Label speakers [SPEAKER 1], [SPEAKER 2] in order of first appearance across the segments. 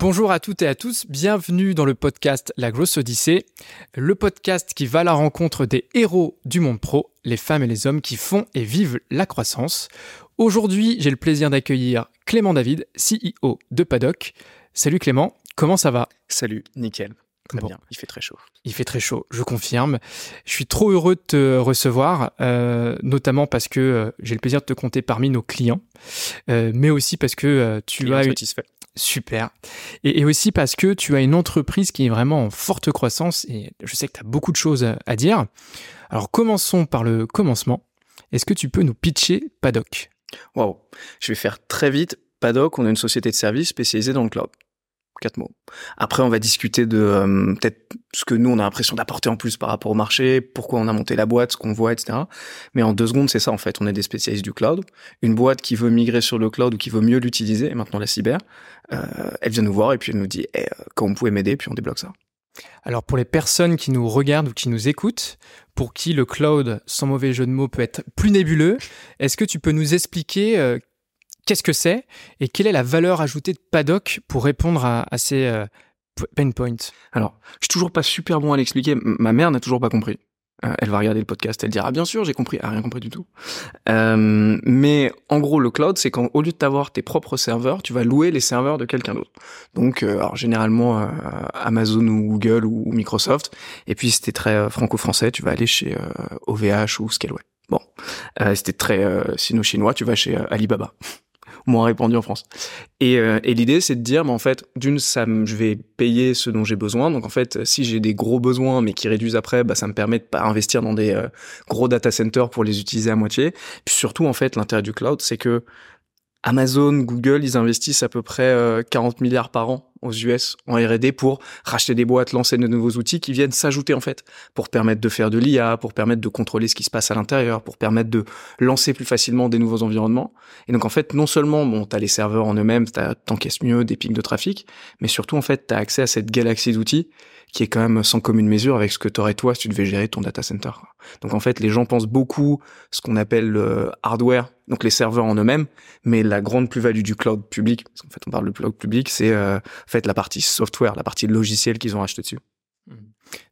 [SPEAKER 1] Bonjour à toutes et à tous, bienvenue dans le podcast La Grosse Odyssée, le podcast qui va à la rencontre des héros du monde pro, les femmes et les hommes qui font et vivent la croissance. Aujourd'hui, j'ai le plaisir d'accueillir Clément David, CEO de Paddock. Salut Clément, comment ça va?
[SPEAKER 2] Salut, nickel. Très
[SPEAKER 1] Bon.
[SPEAKER 2] bien, il fait très chaud.
[SPEAKER 1] Il fait très chaud, je confirme. Je suis trop heureux de te recevoir, euh, notamment parce que euh, j'ai le plaisir de te compter parmi nos clients, euh, mais aussi parce que tu
[SPEAKER 2] Client
[SPEAKER 1] as
[SPEAKER 2] satisfait.
[SPEAKER 1] Super. Et, aussi parce que tu as une entreprise qui est vraiment en forte croissance et je sais que tu as beaucoup de choses à- dire. Alors commençons par le commencement. Est-ce que tu peux nous pitcher Paddock?
[SPEAKER 2] Waouh. Je vais faire très vite. Paddock, on est une société de services spécialisée dans le cloud. Mots. Après, on va discuter de euh, peut-être ce que nous, on a l'impression d'apporter en plus par rapport au marché, pourquoi on a monté la boîte, ce qu'on voit, etc. Mais en deux secondes, c'est ça en fait. On est des spécialistes du cloud. Une boîte qui veut migrer sur le cloud ou qui veut mieux l'utiliser, et maintenant la cyber, euh, elle vient nous voir et puis elle nous dit eh, euh, comment vous pouvez m'aider, puis on débloque ça.
[SPEAKER 1] Alors pour les personnes qui nous regardent ou qui nous écoutent, pour qui le cloud, sans mauvais jeu de mots, peut être plus nébuleux, est-ce que tu peux nous expliquer qu'est-ce que c'est et quelle est la valeur ajoutée de Paddock pour répondre à, ces euh, pain points?
[SPEAKER 2] Alors, je suis toujours pas super bon à l'expliquer. Ma mère n'a toujours pas compris. Euh, elle va regarder le podcast, elle dira bien sûr j'ai compris, elle a rien compris du tout. Euh, mais en gros le cloud c'est quand au lieu de t'avoir tes propres serveurs, tu vas louer les serveurs de quelqu'un d'autre. Donc généralement Amazon ou Google ou, Microsoft. Et puis c'était très euh, franco-français, tu vas aller chez OVH ou Scaleway. Bon, euh, c'était très sino-chinois, tu vas chez Alibaba. Moins répandu en France. Et, euh, et l'idée, c'est de dire, mais en fait, d'une, ça, je vais payer ce dont j'ai besoin. Donc en fait, si j'ai des gros besoins, mais qui réduisent après, bah, ça me permet de pas investir dans des euh, gros data centers pour les utiliser à moitié. Puis surtout, en fait, l'intérêt du cloud, c'est que Amazon, Google, ils investissent à peu près euh, 40 milliards par an aux US en R&D pour racheter des boîtes, lancer de nouveaux outils qui viennent s'ajouter en fait pour permettre de faire de l'IA, pour permettre de contrôler ce qui se passe à l'intérieur, pour permettre de lancer plus facilement des nouveaux environnements. Et donc en fait, non seulement bon, t'as les serveurs en eux-mêmes, t'as t'encaisses mieux des pics de trafic, mais surtout en fait, t'as accès à cette galaxie d'outils qui est quand même sans commune mesure avec ce que t'aurais toi si tu devais gérer ton data center. Donc en fait, les gens pensent beaucoup ce qu'on appelle le hardware, donc les serveurs en eux-mêmes, mais la grande plus-value du cloud public, parce qu'en fait on parle de cloud public, c'est euh, fait la partie software, la partie logicielle qu'ils ont acheté dessus.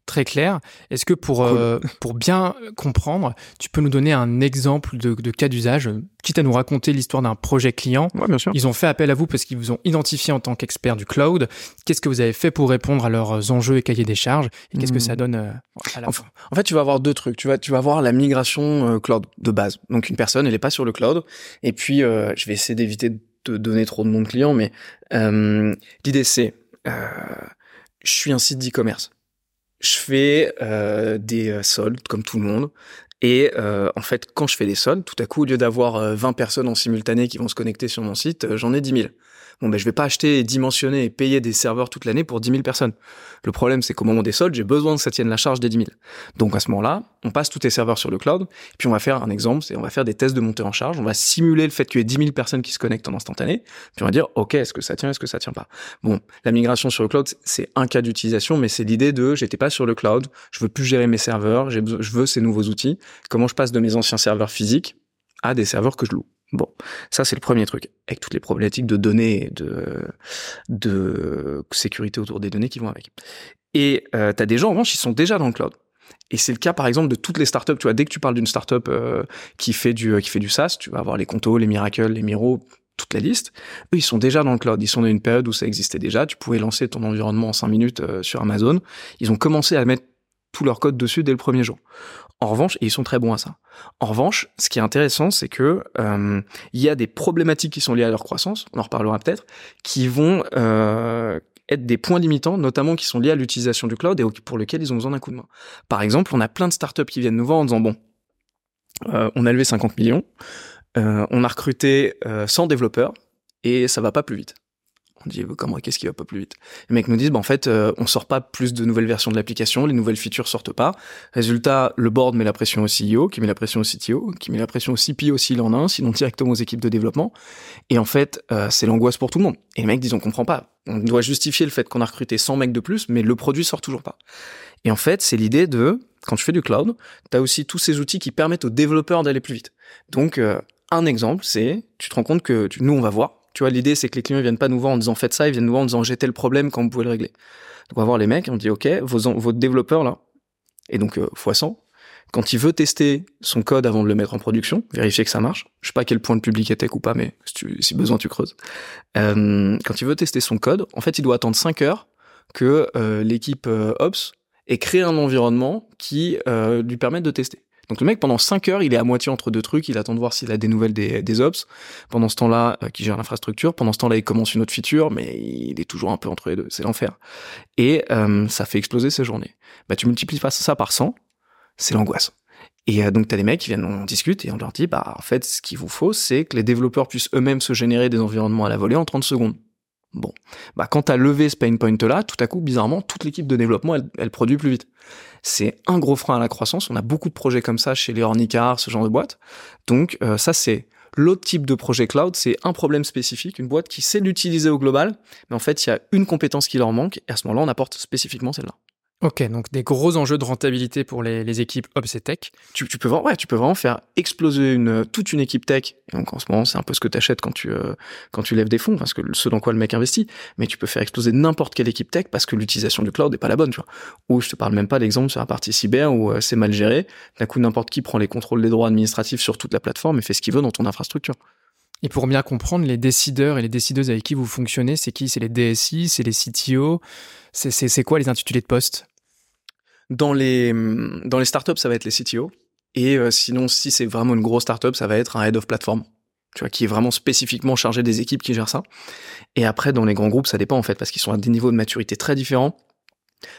[SPEAKER 1] Très clair. Est-ce que pour,
[SPEAKER 2] Cool.
[SPEAKER 1] euh, pour bien comprendre, tu peux nous donner un exemple de, de cas d'usage, euh, quitte à nous raconter l'histoire d'un projet client?
[SPEAKER 2] Ouais, bien sûr.
[SPEAKER 1] Ils ont fait appel à vous parce qu'ils vous ont identifié en tant qu'expert du cloud. Qu'est-ce que vous avez fait pour répondre à leurs enjeux et cahiers des charges? Et qu'est-ce que
[SPEAKER 2] Mhm.
[SPEAKER 1] ça donne euh, à la
[SPEAKER 2] Enfin,
[SPEAKER 1] fin?
[SPEAKER 2] En fait, tu vas avoir deux trucs. Tu vas, tu vas avoir la migration euh, cloud de base. Donc, une personne, elle est pas sur le cloud. Et puis, euh, je vais essayer d'éviter de donner trop de noms de clients, mais euh, l'idée c'est, euh, je suis un site d'e-commerce. Je fais euh, des euh, soldes comme tout le monde. Et en fait, quand je fais des soldes, tout à coup, au lieu d'avoir euh, 20 personnes en simultané qui vont se connecter sur mon site, j'en ai 10 000. Bon, ben, je vais pas acheter, dimensionner et payer des serveurs toute l'année pour 10 000 personnes. Le problème, c'est qu'au moment des soldes, j'ai besoin que ça tienne la charge des 10 000. Donc à ce moment-là, on passe tous tes serveurs sur le cloud, puis on va faire un exemple, c'est on va faire des tests de montée en charge, on va simuler le fait qu'il y ait 10 000 personnes qui se connectent en instantané, puis on va dire, ok, est-ce que ça tient, est-ce que ça tient pas? Bon, la migration sur le cloud, c'est un cas d'utilisation, mais c'est l'idée de, j'étais pas sur le cloud, je veux plus gérer mes serveurs, je veux ces nouveaux outils, comment je passe de mes anciens serveurs physiques à des serveurs que je loue? Bon, ça c'est le premier truc, avec toutes les problématiques de données, de, de sécurité autour des données qui vont avec. Et euh, tu as des gens, en revanche, ils sont déjà dans le cloud. Et c'est le cas, par exemple, de toutes les startups. Tu vois, dès que tu parles d'une startup euh, qui fait du qui fait du SaaS, tu vas avoir les Conto, les Miracle, les Miro, toute la liste. Eux, ils sont déjà dans le cloud. Ils sont dans une période où ça existait déjà. Tu pouvais lancer ton environnement en cinq minutes euh, sur Amazon. Ils ont commencé à mettre tout leur code dessus dès le premier jour. En revanche, et ils sont très bons à ça. En revanche, ce qui est intéressant, c'est que euh, il y a des problématiques qui sont liées à leur croissance. On en reparlera peut-être, qui vont euh, être des points limitants, notamment qui sont liés à l'utilisation du cloud et pour lesquels ils ont besoin d'un coup de main. Par exemple, on a plein de startups qui viennent nous voir en disant bon, euh, on a levé 50 millions, on a recruté euh, 100 développeurs et ça va pas plus vite. On dit comment qu'est-ce qui va pas plus vite? Les mecs nous disent bah en fait euh, on sort pas plus de nouvelles versions de l'application, les nouvelles features sortent pas. Résultat, le board met la pression au CEO, qui met la pression au CTO, qui met la pression au CPO s'il en a un, sinon directement aux équipes de développement. Et en fait, euh, c'est l'angoisse pour tout le monde. Et les mecs disent on comprend pas. On doit justifier le fait qu'on a recruté 100 mecs de plus, mais le produit sort toujours pas. Et en fait, c'est l'idée de quand tu fais du cloud, tu as aussi tous ces outils qui permettent aux développeurs d'aller plus vite. Donc euh, un exemple, c'est tu te rends compte que tu- nous on va voir Tu vois, l'idée, c'est que les clients ils viennent pas nous voir en disant faites ça, ils viennent nous voir en disant j'ai tel problème quand vous pouvez le régler? Donc on va voir les mecs, on dit ok, vos, vos développeurs là, et donc euh, fois 100, quand il veut tester son code avant de le mettre en production, vérifier que ça marche. Je sais pas à quel point le public est tech ou pas, mais si, besoin tu creuses. Euh, quand il veut tester son code, en fait, il doit attendre 5 heures que euh, l'équipe euh, Ops ait créé un environnement qui lui permette de tester. Donc le mec, pendant 5 heures, il est à moitié entre deux trucs, il attend de voir s'il a des nouvelles des, ops. Pendant ce temps-là, euh, qui gère l'infrastructure. Pendant ce temps-là, il commence une autre feature, mais il est toujours un peu entre les deux. C'est l'enfer. Et euh, ça fait exploser ses journées. Bah, tu multiplies pas ça par 100, c'est l'angoisse. Et euh, donc, t'as des mecs qui viennent, on discute et on leur dit, bah, en fait, ce qu'il vous faut, c'est que les développeurs puissent eux-mêmes se générer des environnements à la volée en 30 secondes. Bon. Bah, quand t'as levé ce pain point-là, tout à coup, bizarrement, toute l'équipe de développement, elle produit plus vite. C'est un gros frein à la croissance. On a beaucoup de projets comme ça chez les Ornicar, ce genre de boîte. Donc, euh, ça, c'est l'autre type de projet cloud. C'est un problème spécifique, une boîte qui sait l'utiliser au global. Mais en fait, il y a une compétence qui leur manque. Et à ce moment-là, on apporte spécifiquement celle-là.
[SPEAKER 1] Ok, donc des gros enjeux de rentabilité pour les, les équipes Ops et Tech.
[SPEAKER 2] Tu, tu, peux, ouais, tu peux vraiment faire exploser une, toute une équipe tech. Donc en ce moment, c'est un peu ce que tu achètes quand tu, euh, quand tu lèves des fonds, parce que ce dans quoi le mec investit. Mais tu peux faire exploser n'importe quelle équipe tech parce que l'utilisation du cloud n'est pas la bonne. Tu vois. Ou je te parle même pas d'exemple sur la partie cyber où euh, c'est mal géré. D'un coup, n'importe qui prend les contrôles des droits administratifs sur toute la plateforme et fait ce qu'il veut dans ton infrastructure.
[SPEAKER 1] Et pour bien comprendre, les décideurs et les décideuses avec qui vous fonctionnez, c'est qui? C'est les DSI, c'est les CTO C'est quoi les intitulés de poste?
[SPEAKER 2] Dans les, dans les startups, ça va être les CTO. Et euh, sinon, si c'est vraiment une grosse startup, ça va être un head of platform. Tu vois, qui est vraiment spécifiquement chargé des équipes qui gèrent ça. Et après, dans les grands groupes, ça dépend en fait, parce qu'ils sont à des niveaux de maturité très différents.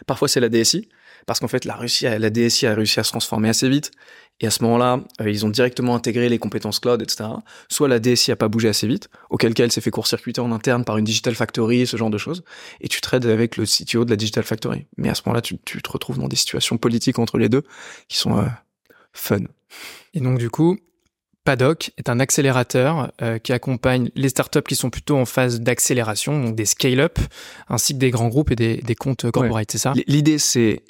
[SPEAKER 2] Parfois, c'est la DSI, parce qu'en fait, la, Russie, la DSI a réussi à se transformer assez vite. Et à ce moment-là, euh, ils ont directement intégré les compétences cloud, etc. Soit la DSI a pas bougé assez vite, auquel cas elle s'est fait court-circuiter en interne par une digital factory, ce genre de choses. Et tu trades avec le CTO de la digital factory. Mais à ce moment-là, tu, tu te retrouves dans des situations politiques entre les deux qui sont euh, fun.
[SPEAKER 1] Et donc, du coup, Paddock est un accélérateur euh, qui accompagne les startups qui sont plutôt en phase d'accélération, donc des scale-up, ainsi que des grands groupes et des, des comptes corporate, ouais. c'est ça?
[SPEAKER 2] L'idée, c'est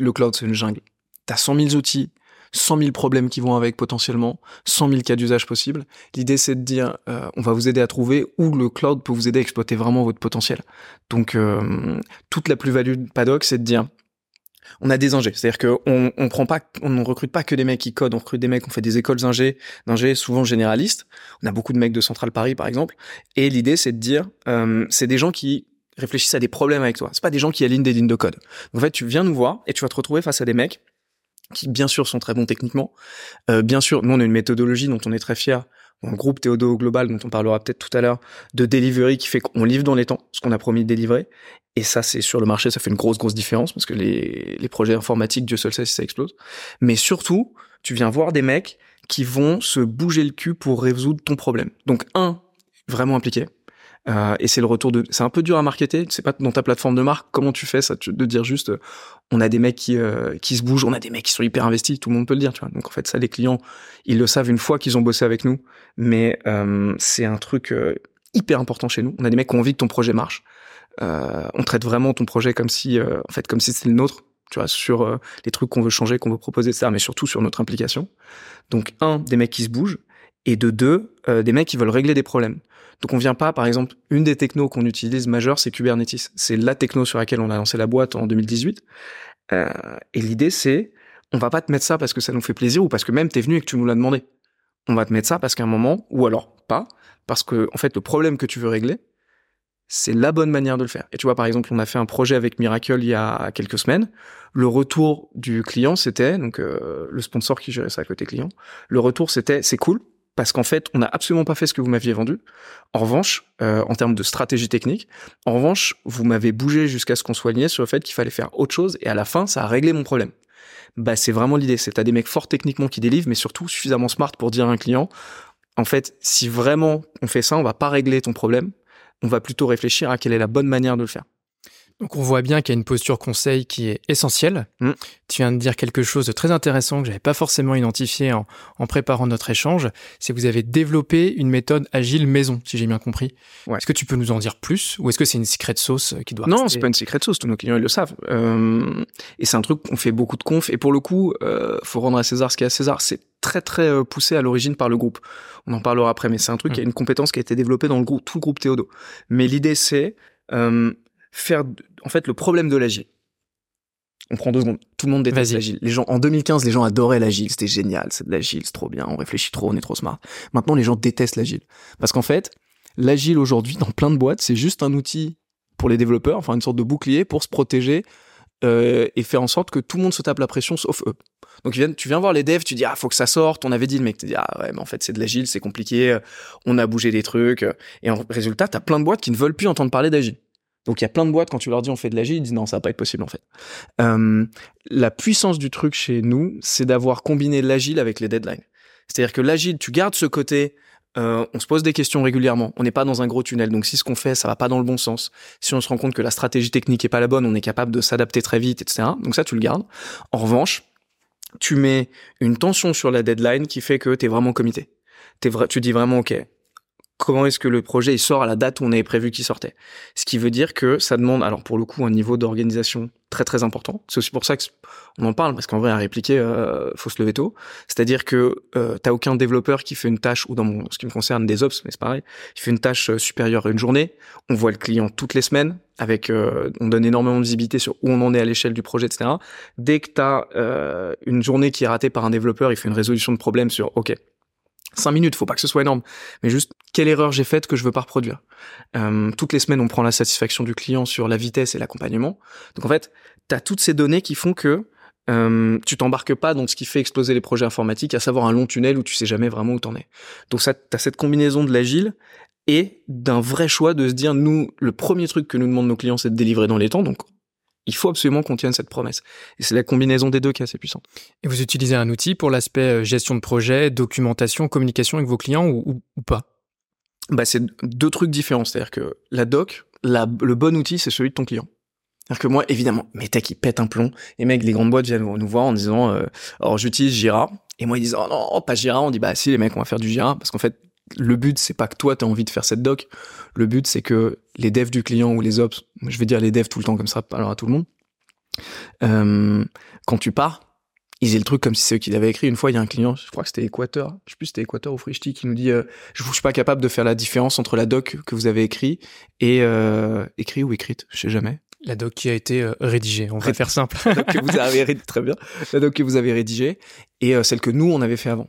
[SPEAKER 2] le cloud, c'est une jungle. T'as 100 000 outils, 100 000 problèmes qui vont avec potentiellement, 100 000 cas d'usage possibles. L'idée, c'est de dire, euh, on va vous aider à trouver où le cloud peut vous aider à exploiter vraiment votre potentiel. Donc, euh, toute la plus-value de Paddock, c'est de dire, on a des ingés, c'est-à-dire qu'on on prend pas, on ne recrute pas que des mecs qui codent, on recrute des mecs, on fait des écoles ingés, d'ingés souvent généralistes. On a beaucoup de mecs de Central Paris, par exemple. Et l'idée, c'est de dire, euh, c'est des gens qui réfléchissent à des problèmes avec toi. C'est pas des gens qui alignent des lignes de code. En fait, tu viens nous voir et tu vas te retrouver face à des mecs qui bien sûr sont très bons techniquement. Euh, bien sûr, nous on a une méthodologie dont on est très fier, un groupe Théodo global dont on parlera peut-être tout à l'heure, de delivery qui fait qu'on livre dans les temps ce qu'on a promis de délivrer. Et ça, c'est sur le marché, ça fait une grosse grosse différence parce que les, les projets informatiques, Dieu seul sait si ça explose. Mais surtout, tu viens voir des mecs qui vont se bouger le cul pour résoudre ton problème. Donc un, vraiment impliqué. Euh, et c'est le retour de. C'est un peu dur à marketer. C'est pas dans ta plateforme de marque comment tu fais ça, de dire juste, euh, on a des mecs qui euh, qui se bougent, on a des mecs qui sont hyper investis. Tout le monde peut le dire, tu vois. Donc en fait, ça, les clients, ils le savent une fois qu'ils ont bossé avec nous. Mais euh, c'est un truc euh, hyper important chez nous. On a des mecs qui ont envie que ton projet marche. on traite vraiment ton projet comme si, en fait, comme si c'était le nôtre. Tu vois, sur les trucs qu'on veut changer, qu'on veut proposer, ça, mais surtout sur notre implication. Donc un, des mecs qui se bougent et de deux, euh, des mecs qui veulent régler des problèmes. Donc on vient pas, par exemple, une des technos qu'on utilise majeure, c'est Kubernetes. C'est la techno sur laquelle on a lancé la boîte en 2018. Euh, et l'idée, c'est, on va pas te mettre ça parce que ça nous fait plaisir ou parce que même t'es venu et que tu nous l'as demandé. On va te mettre ça parce qu'à un moment, ou alors pas, parce que en fait le problème que tu veux régler, c'est la bonne manière de le faire. Et tu vois, par exemple, on a fait un projet avec Miracle il y a quelques semaines. Le retour du client, c'était donc euh, le sponsor qui gérait ça à côté client. Le retour, c'était c'est cool, parce qu'en fait, on n'a absolument pas fait ce que vous m'aviez vendu. En revanche, euh, en termes de stratégie technique, en revanche, vous m'avez bougé jusqu'à ce qu'on soit aligné sur le fait qu'il fallait faire autre chose, et à la fin, ça a réglé mon problème. Bah, c'est vraiment l'idée. C'est t'as des mecs forts techniquement qui délivrent, mais surtout suffisamment smart pour dire à un client, en fait, si vraiment on fait ça, on va pas régler ton problème, on va plutôt réfléchir à quelle est la bonne manière de le faire.
[SPEAKER 1] Donc on voit bien qu'il y a une posture conseil qui est essentielle.
[SPEAKER 2] Mm.
[SPEAKER 1] Tu viens de dire quelque chose de très intéressant que j'avais pas forcément identifié en, en préparant notre échange, c'est que vous avez développé une méthode agile maison, si j'ai bien compris.
[SPEAKER 2] Ouais.
[SPEAKER 1] Est-ce que tu peux nous en dire plus ou est-ce que c'est une secret sauce qui doit
[SPEAKER 2] Non, c'est pas une secret sauce, tous nos clients ils le savent. Euh, et c'est un truc qu'on fait beaucoup de conf. Et pour le coup, euh, faut rendre à César ce qui est à César. C'est très très euh, poussé à l'origine par le groupe. On en parlera après, mais c'est un truc
[SPEAKER 1] Mm.
[SPEAKER 2] qui a une compétence qui a été développée dans le groupe, tout le groupe Théodo. Mais l'idée c'est euh, faire, en fait, le problème de l'agile. On prend deux secondes. Tout le monde déteste l'agile. Les gens, en 2015, les gens adoraient l'agile. C'était génial. C'est de l'agile. C'est trop bien. On réfléchit trop. On est trop smart. Maintenant, les gens détestent l'agile. Parce qu'en fait, l'agile aujourd'hui, dans plein de boîtes, c'est juste un outil pour les développeurs, enfin une sorte de bouclier pour se protéger euh, et faire en sorte que tout le monde se tape la pression sauf eux. Donc tu viens voir les devs, tu dis ah faut que ça sorte, on avait dit le mec te dit ah ouais mais en fait c'est de l'agile, c'est compliqué, on a bougé des trucs et en résultat t'as plein de boîtes qui ne veulent plus entendre parler d'agile. Donc il y a plein de boîtes quand tu leur dis on fait de l'agile, ils disent non ça va pas être possible en fait. Euh, la puissance du truc chez nous, c'est d'avoir combiné l'agile avec les deadlines. C'est-à-dire que l'agile, tu gardes ce côté euh, on se pose des questions régulièrement. On n'est pas dans un gros tunnel. Donc si ce qu'on fait, ça va pas dans le bon sens, si on se rend compte que la stratégie technique est pas la bonne, on est capable de s'adapter très vite, etc. Donc ça, tu le gardes. En revanche, tu mets une tension sur la deadline qui fait que tu es vraiment comité. T'es tu dis vraiment, OK, comment est-ce que le projet il sort à la date où on avait prévu qu'il sortait Ce qui veut dire que ça demande, alors pour le coup, un niveau d'organisation très très important. C'est aussi pour ça que on en parle parce qu'en vrai à répliquer, euh, faut se lever tôt. C'est-à-dire que euh, t'as aucun développeur qui fait une tâche ou dans mon, ce qui me concerne des ops, mais c'est pareil, qui fait une tâche euh, supérieure à une journée. On voit le client toutes les semaines avec, euh, on donne énormément de visibilité sur où on en est à l'échelle du projet, etc. Dès que t'as euh, une journée qui est ratée par un développeur, il fait une résolution de problème sur, ok, cinq minutes, faut pas que ce soit énorme, mais juste quelle erreur j'ai faite que je veux pas reproduire. Euh, toutes les semaines, on prend la satisfaction du client sur la vitesse et l'accompagnement. Donc en fait, tu as toutes ces données qui font que euh, tu t'embarques pas dans ce qui fait exploser les projets informatiques, à savoir un long tunnel où tu sais jamais vraiment où t'en es. Donc ça, t'as cette combinaison de l'agile et d'un vrai choix de se dire, nous, le premier truc que nous demandent nos clients, c'est de délivrer dans les temps. Donc il faut absolument qu'on tienne cette promesse. Et c'est la combinaison des deux qui est assez puissante.
[SPEAKER 1] Et vous utilisez un outil pour l'aspect euh, gestion de projet, documentation, communication avec vos clients ou, ou- ou pas?
[SPEAKER 2] Bah, c'est deux trucs différents. C'est-à-dire que la doc, la- le bon outil, c'est celui de ton client. C'est-à-dire que moi, évidemment, mes techs, ils pètent un plomb. Les mecs, les grandes boîtes viennent nous voir en disant, euh, alors j'utilise Jira. Et moi, ils disent, oh non, pas Jira. On dit, bah si, les mecs, on va faire du Jira. Parce qu'en fait, le but, c'est pas que toi, t'as envie de faire cette doc. Le but, c'est que les devs du client ou les ops, je vais dire les devs tout le temps comme ça, alors à tout le monde, euh, quand tu pars, ils aient le truc comme si c'est eux qui l'avaient écrit. Une fois, il y a un client, je crois que c'était Équateur, je sais plus si c'était Équateur ou Frishti, qui nous dit, euh, je ne suis pas capable de faire la différence entre la doc que vous avez écrit et euh, écrit ou écrite, je sais jamais.
[SPEAKER 1] La doc qui a été euh, rédigée, on va faire simple.
[SPEAKER 2] La doc que vous avez rédigée, très bien. La doc que vous avez rédigée et celle que nous on avait fait avant.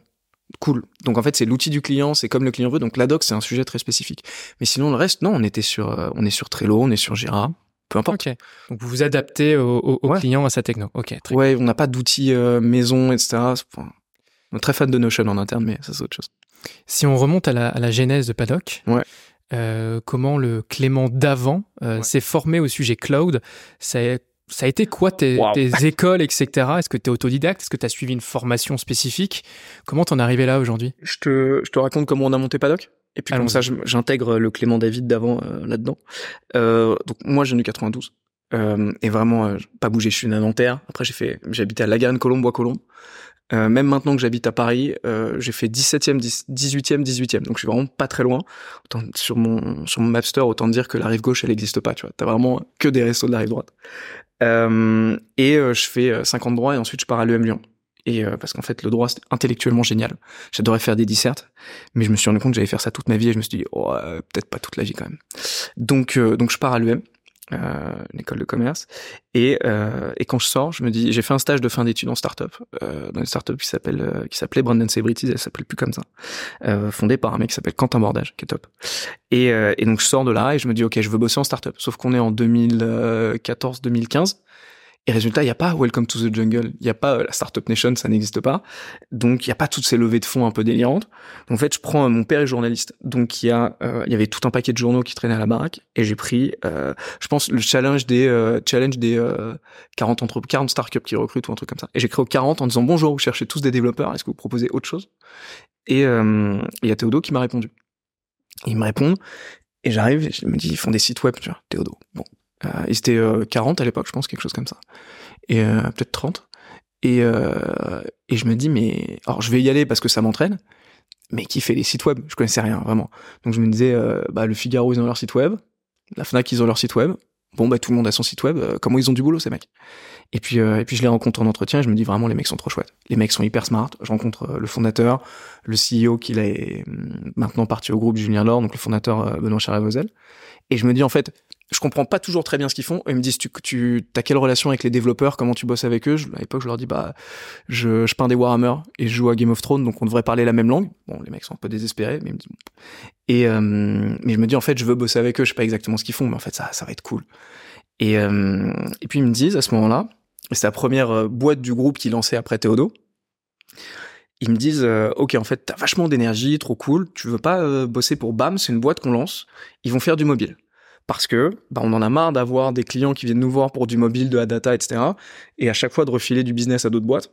[SPEAKER 2] Cool. Donc en fait, c'est l'outil du client, c'est comme le client veut. Donc la doc, c'est un sujet très spécifique. Mais sinon le reste, non, on était sur, euh, on est sur Trello, on est sur Jira, peu importe.
[SPEAKER 1] Donc vous vous adaptez au, au- au
[SPEAKER 2] Ouais.
[SPEAKER 1] client, à sa techno. Ok, très
[SPEAKER 2] Ouais, on n'a pas d'outils euh, maison, etc. Enfin, on est très fan de Notion en interne, mais ça c'est autre chose.
[SPEAKER 1] Si on remonte à la, à la genèse de Paddock,
[SPEAKER 2] Ouais.
[SPEAKER 1] euh, comment le Clément d'avant euh,
[SPEAKER 2] Ouais.
[SPEAKER 1] s'est formé au sujet cloud? Ça a, ça a été quoi tes,
[SPEAKER 2] Wow.
[SPEAKER 1] tes écoles, etc. Est-ce que tu es autodidacte? Est-ce que tu as suivi une formation spécifique? Comment t'en es arrivé là aujourd'hui?
[SPEAKER 2] Je te, je te raconte comment on a monté Paddock. Et puis comme
[SPEAKER 1] Allons-y.
[SPEAKER 2] ça, j'intègre le Clément David d'avant euh, là-dedans. Euh, donc moi, j'ai eu 92. Euh, et vraiment, euh, pas bougé. Je suis né à Nanterre. Après, j'ai fait, j'habitais à Lagarenne, Colombe, Bois-Colombes. Euh, même maintenant que j'habite à Paris, euh, j'ai fait 17e, 10 18e, 18e. Donc je suis vraiment pas très loin. Sur mon sur mon Mapster, autant dire que la rive gauche, elle existe pas. Tu vois, t'as vraiment que des restos de la rive droite. Euh, et je fais euh, 50 droits et ensuite je pars à l'EM Lyon. Et parce qu'en fait, le droit, c'est intellectuellement génial. J'adorais faire des dissertes, mais je me suis rendu compte que j'allais faire ça toute ma vie et je me suis dit, oh, peut-être pas toute la vie quand même. Donc, donc je pars à l'UM, euh, une école de commerce, et, euh, et quand je sors, je me dis, j'ai fait un stage de fin d'études en start-up, euh, dans une start-up qui s'appelle, euh, qui s'appelait Brandon Celebrities, elle s'appelle plus comme ça, euh, fondée par un mec qui s'appelle Quentin Bordage, qui est top. Et, euh, et donc je sors de là et je me dis, ok, je veux bosser en start-up. Sauf qu'on est en 2014-2015. Et résultat, il n'y a pas Welcome to the Jungle, il n'y a pas euh, la Startup Nation, ça n'existe pas. Donc il n'y a pas toutes ces levées de fonds un peu délirantes. En fait, je prends euh, mon père est journaliste, donc il y a euh, il y avait tout un paquet de journaux qui traînaient à la baraque et j'ai pris euh, je pense le challenge des euh, challenge des euh, 40 entre 40 startups qui recrutent ou un truc comme ça. Et j'ai créé au 40 en disant bonjour, vous cherchez tous des développeurs, est-ce que vous proposez autre chose? Et il y a Théodo qui m'a répondu. Il me répond et j'arrive, je me dis ils font des sites web, tu vois, Théodo. Bon, ils étaient 40 à l'époque, je pense, quelque chose comme ça. Et peut-être 30. Et, et je me dis, mais alors je vais y aller parce que ça m'entraîne, mais qui fait les sites web? Je connaissais rien, vraiment. Donc je me disais, bah, le Figaro, ils ont leur site web, la Fnac, ils ont leur site web. Bon, bah, tout le monde a son site web. comment ils ont du boulot, ces mecs? Et puis, et puis je les rencontre en entretien et je me dis vraiment, les mecs sont trop chouettes. Les mecs sont hyper smart. Je rencontre le fondateur, le CEO qui est hum, maintenant parti au groupe Julien Laure, donc le fondateur Benoît Charavozel. Et je me dis, en fait, je comprends pas toujours très bien ce qu'ils font. ils me disent, tu, tu as quelle relation avec les développeurs? Comment tu bosses avec eux? À l'époque, je leur dis, bah, je, je peins des Warhammer et je joue à Game of Thrones, donc on devrait parler la même langue. Bon, les mecs sont un peu désespérés, mais ils me disent. Et euh, mais je me dis, en fait, je veux bosser avec eux. Je sais pas exactement ce qu'ils font, mais en fait, ça, ça va être cool. Et, euh, et puis ils me disent à ce moment-là, c'est la première euh, boîte du groupe qui lançait après Théodo. Ils me disent, ok, en fait, t'as vachement d'énergie, trop cool. Tu veux pas bosser pour BAM C'est une boîte qu'on lance. Ils vont faire du mobile parce que bah, on en a marre d'avoir des clients qui viennent nous voir pour du mobile, de la data, etc. Et à chaque fois de refiler du business à d'autres boîtes.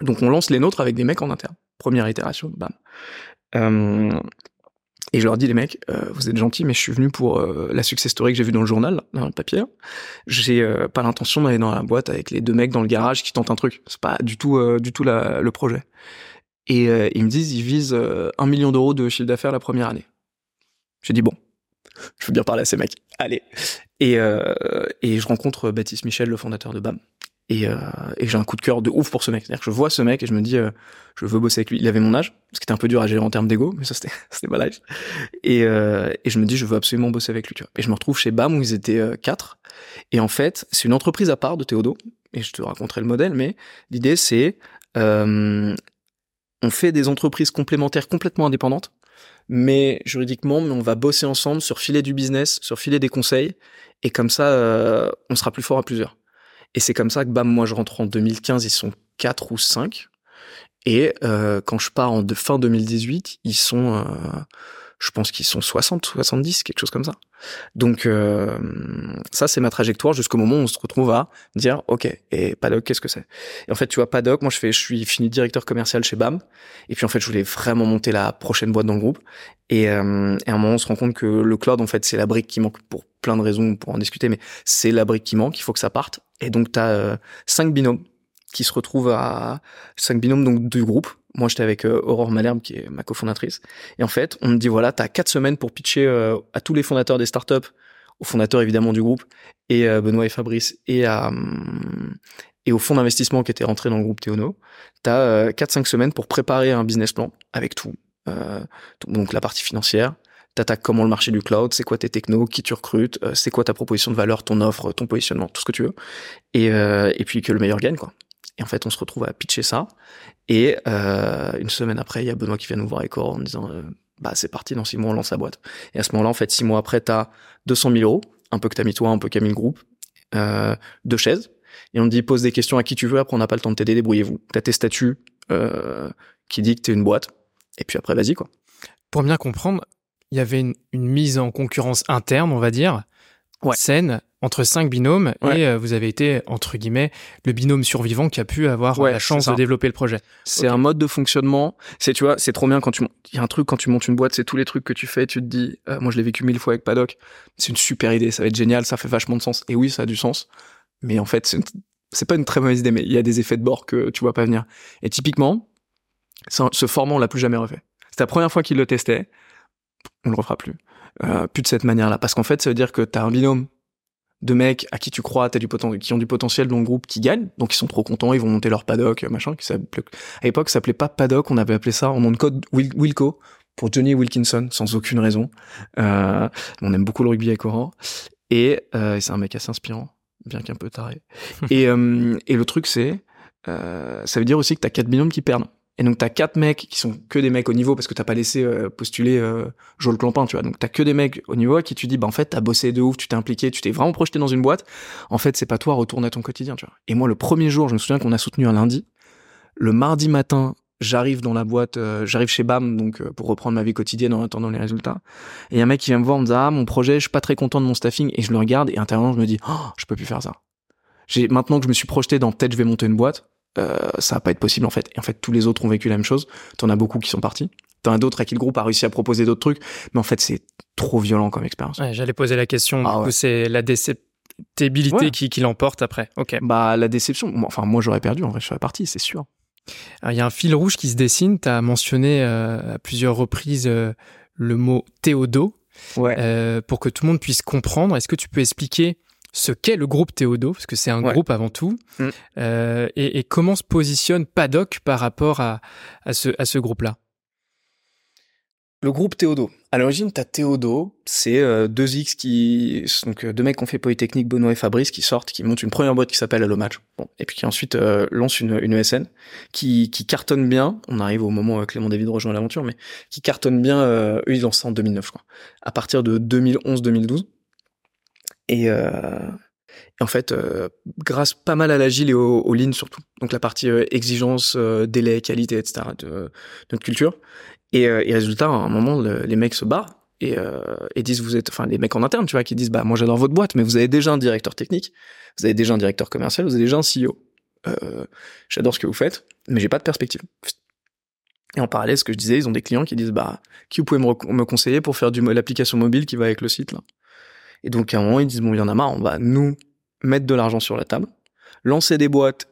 [SPEAKER 2] Donc on lance les nôtres avec des mecs en interne. Première itération, bam. Euh, et je leur dis les mecs, euh, vous êtes gentils, mais je suis venu pour euh, la success story que j'ai vue dans le journal, dans le papier. J'ai pas l'intention d'aller dans la boîte avec les deux mecs dans le garage qui tentent un truc. C'est pas du tout, du tout le projet. Et ils me disent, ils visent un million d'euros de chiffre d'affaires la première année. J'ai dit bon, je veux bien parler à ces mecs. Allez. Et, euh, et je rencontre Baptiste Michel, le fondateur de BAM. Et, euh, et j'ai un coup de cœur de ouf pour ce mec. C'est-à-dire que je vois ce mec et je me dis, euh, je veux bosser avec lui. Il avait mon âge, ce qui était un peu dur à gérer en termes d'ego, mais ça c'était c'était ma life. Et, euh, et je me dis, je veux absolument bosser avec lui. Tu vois. Et je me retrouve chez BAM où ils étaient euh, quatre. Et en fait, c'est une entreprise à part de Théodo. Et je te raconterai le modèle, mais l'idée c'est, on fait des entreprises complémentaires complètement indépendantes mais juridiquement, on va bosser ensemble sur filer du business, sur filer des conseils, et comme ça, euh, on sera plus fort à plusieurs. Et c'est comme ça que, bam, moi je rentre en 2015, ils sont quatre ou cinq, et euh, quand je pars en fin 2018, ils sont, euh, je pense qu'ils sont 60, 70, quelque chose comme ça. Donc euh, ça, c'est ma trajectoire jusqu'au moment où on se retrouve à dire, ok, et Paddock, qu'est-ce que c'est? Et en fait, tu vois, Paddock, moi, je fais, je suis fini directeur commercial chez BAM, et puis en fait, je voulais vraiment monter la prochaine boîte dans le groupe. Et, euh, et à un moment, on se rend compte que le cloud, en fait, c'est la brique qui manque pour plein de raisons, pour en discuter, mais c'est la brique qui manque, il faut que ça parte. Et donc, tu as euh, cinq binômes qui se retrouvent à cinq binômes donc du groupe moi, j'étais avec euh, Aurore Malherbe, qui est ma cofondatrice. Et en fait, on me dit, voilà, tu as quatre semaines pour pitcher euh, à tous les fondateurs des startups, aux fondateurs évidemment du groupe, et euh, Benoît et Fabrice, et, à, hum, et au fonds d'investissement qui était rentré dans le groupe Théono. Tu as 4-5 semaines pour préparer un business plan avec tout. donc la partie financière, t'attaques comment le marché du cloud, c'est quoi tes technos, qui tu recrutes, c'est quoi ta proposition de valeur, ton offre, ton positionnement, tout ce que tu veux. Et puis que le meilleur gagne, quoi. Et en fait, on se retrouve à pitcher ça. Et euh, une semaine après, il y a Benoît qui vient nous voir avec en disant euh, bah c'est parti, dans six mois on lance la boîte. Et à ce moment-là, en fait, six mois après, t'as 200 000 euros, un peu que t'as mis toi, un peu qu'a mis le groupe, euh, deux chaises. Et on te dit pose des questions à qui tu veux. Après, on n'a pas le temps de t'aider, débrouillez-vous. T'as tes statuts qui dit que t'es une boîte. Et puis après, vas-y quoi.
[SPEAKER 1] Pour bien comprendre, il y avait une, une mise en concurrence interne, on va dire,
[SPEAKER 2] ouais.
[SPEAKER 1] saine entre cinq binômes et euh, vous avez été entre guillemets le binôme survivant qui a pu avoir la chance de développer le projet.
[SPEAKER 2] C'est un mode de fonctionnement. C'est tu vois, c'est trop bien quand tu il y a un truc quand tu montes une boîte, c'est tous les trucs que tu fais, tu te dis euh, moi je l'ai vécu mille fois avec Paddock, c'est une super idée, ça va être génial, ça fait vachement de sens. Et oui, ça a du sens. Mais en fait, c'est pas une très mauvaise idée mais il y a des effets de bord que tu vois pas venir. Et typiquement, ce format on l'a plus jamais refait. C'était la première fois qu'il le testait. On le refera plus. Euh, plus de cette manière-là parce qu'en fait, ça veut dire que tu as un binôme de mecs à qui tu crois, as du qui ont du potentiel dans le groupe, qui gagnent, donc ils sont trop contents, ils vont monter leur paddock, machin, qui à l'époque ça s'appelait pas paddock, on avait appelé ça en nom de code Wilco pour Johnny Wilkinson, sans aucune raison. Euh, on aime beaucoup le rugby avec Aurore, et, euh, c'est un mec assez inspirant, bien qu'un peu taré. et, euh, et le truc c'est, euh, ça veut dire aussi que t'as quatre binômes qui perdent. Et donc t'as quatre mecs qui sont que des mecs au niveau parce que t'as pas laissé euh, postuler euh, Joel Clampin, tu vois. Donc t'as que des mecs au niveau à qui tu dis bah en fait t'as bossé de ouf, tu t'es impliqué, tu t'es vraiment projeté dans une boîte. En fait c'est pas toi, retourne à ton quotidien, tu vois. Et moi le premier jour, je me souviens qu'on a soutenu un lundi. Le mardi matin, j'arrive dans la boîte, euh, j'arrive chez BAM donc euh, pour reprendre ma vie quotidienne en attendant les résultats. Et un mec qui vient me voir, me dit ah mon projet, je suis pas très content de mon staffing et je le regarde et intérieurement je me dis oh, je peux plus faire ça. J'ai maintenant que je me suis projeté dans peut-être je vais monter une boîte, euh, ça va pas être possible en fait. Et en fait, tous les autres ont vécu la même chose. T'en as beaucoup qui sont partis. T'en as d'autres à qui le groupe a réussi à proposer d'autres trucs. Mais en fait, c'est trop violent comme expérience.
[SPEAKER 1] Ouais, J'allais poser la question. Ah, c'est la déception compatibilité qui, qui l'emporte après. Ok.
[SPEAKER 2] Bah la déception. Enfin moi j'aurais perdu en vrai je serais parti c'est sûr.
[SPEAKER 1] Il y a un fil rouge qui se dessine. Tu as mentionné euh, à plusieurs reprises euh, le mot Théodo.
[SPEAKER 2] Ouais.
[SPEAKER 1] Euh, pour que tout le monde puisse comprendre, est-ce que tu peux expliquer ce qu'est le groupe Théodo, parce que c'est un
[SPEAKER 2] Ouais.
[SPEAKER 1] groupe avant tout,
[SPEAKER 2] Mm.
[SPEAKER 1] euh, et, et comment se positionne Paddock par rapport à, à ce, à ce groupe-là
[SPEAKER 2] Le groupe Théodo. À l'origine, t'as Théodo, c'est euh, deux X qui, donc euh, deux mecs qui ont fait Polytechnique, Benoît et Fabrice, qui sortent, qui montent une première boîte qui s'appelle Allo Match. Bon, et puis qui ensuite euh, lance une, une ESN qui, qui cartonne bien. On arrive au moment où Clément David rejoint l'aventure, mais qui cartonne bien. Euh, eux, ils lancent ça en 2009, je crois. À partir de 2011-2012. Et, euh, en fait, euh, grâce pas mal à l'agile et au, au lean surtout, donc la partie euh, exigence, euh, délai, qualité, etc. de, de notre culture. Et, euh, et résultat, à un moment, le- les mecs se barrent et, et disent vous êtes, enfin les mecs en interne, tu vois, qui disent bah moi j'adore votre boîte, mais vous avez déjà un directeur technique, vous avez déjà un directeur commercial, vous avez déjà un CEO. J'adore ce que vous faites, mais j'ai pas de perspective. Et en parallèle, ce que je disais, ils ont des clients qui disent bah qui vous pouvez me, conseiller pour faire mo- l'application mobile qui va avec le site là. Et donc à un moment ils disent bon il y en a marre, on va nous mettre de l'argent sur la table, lancer des boîtes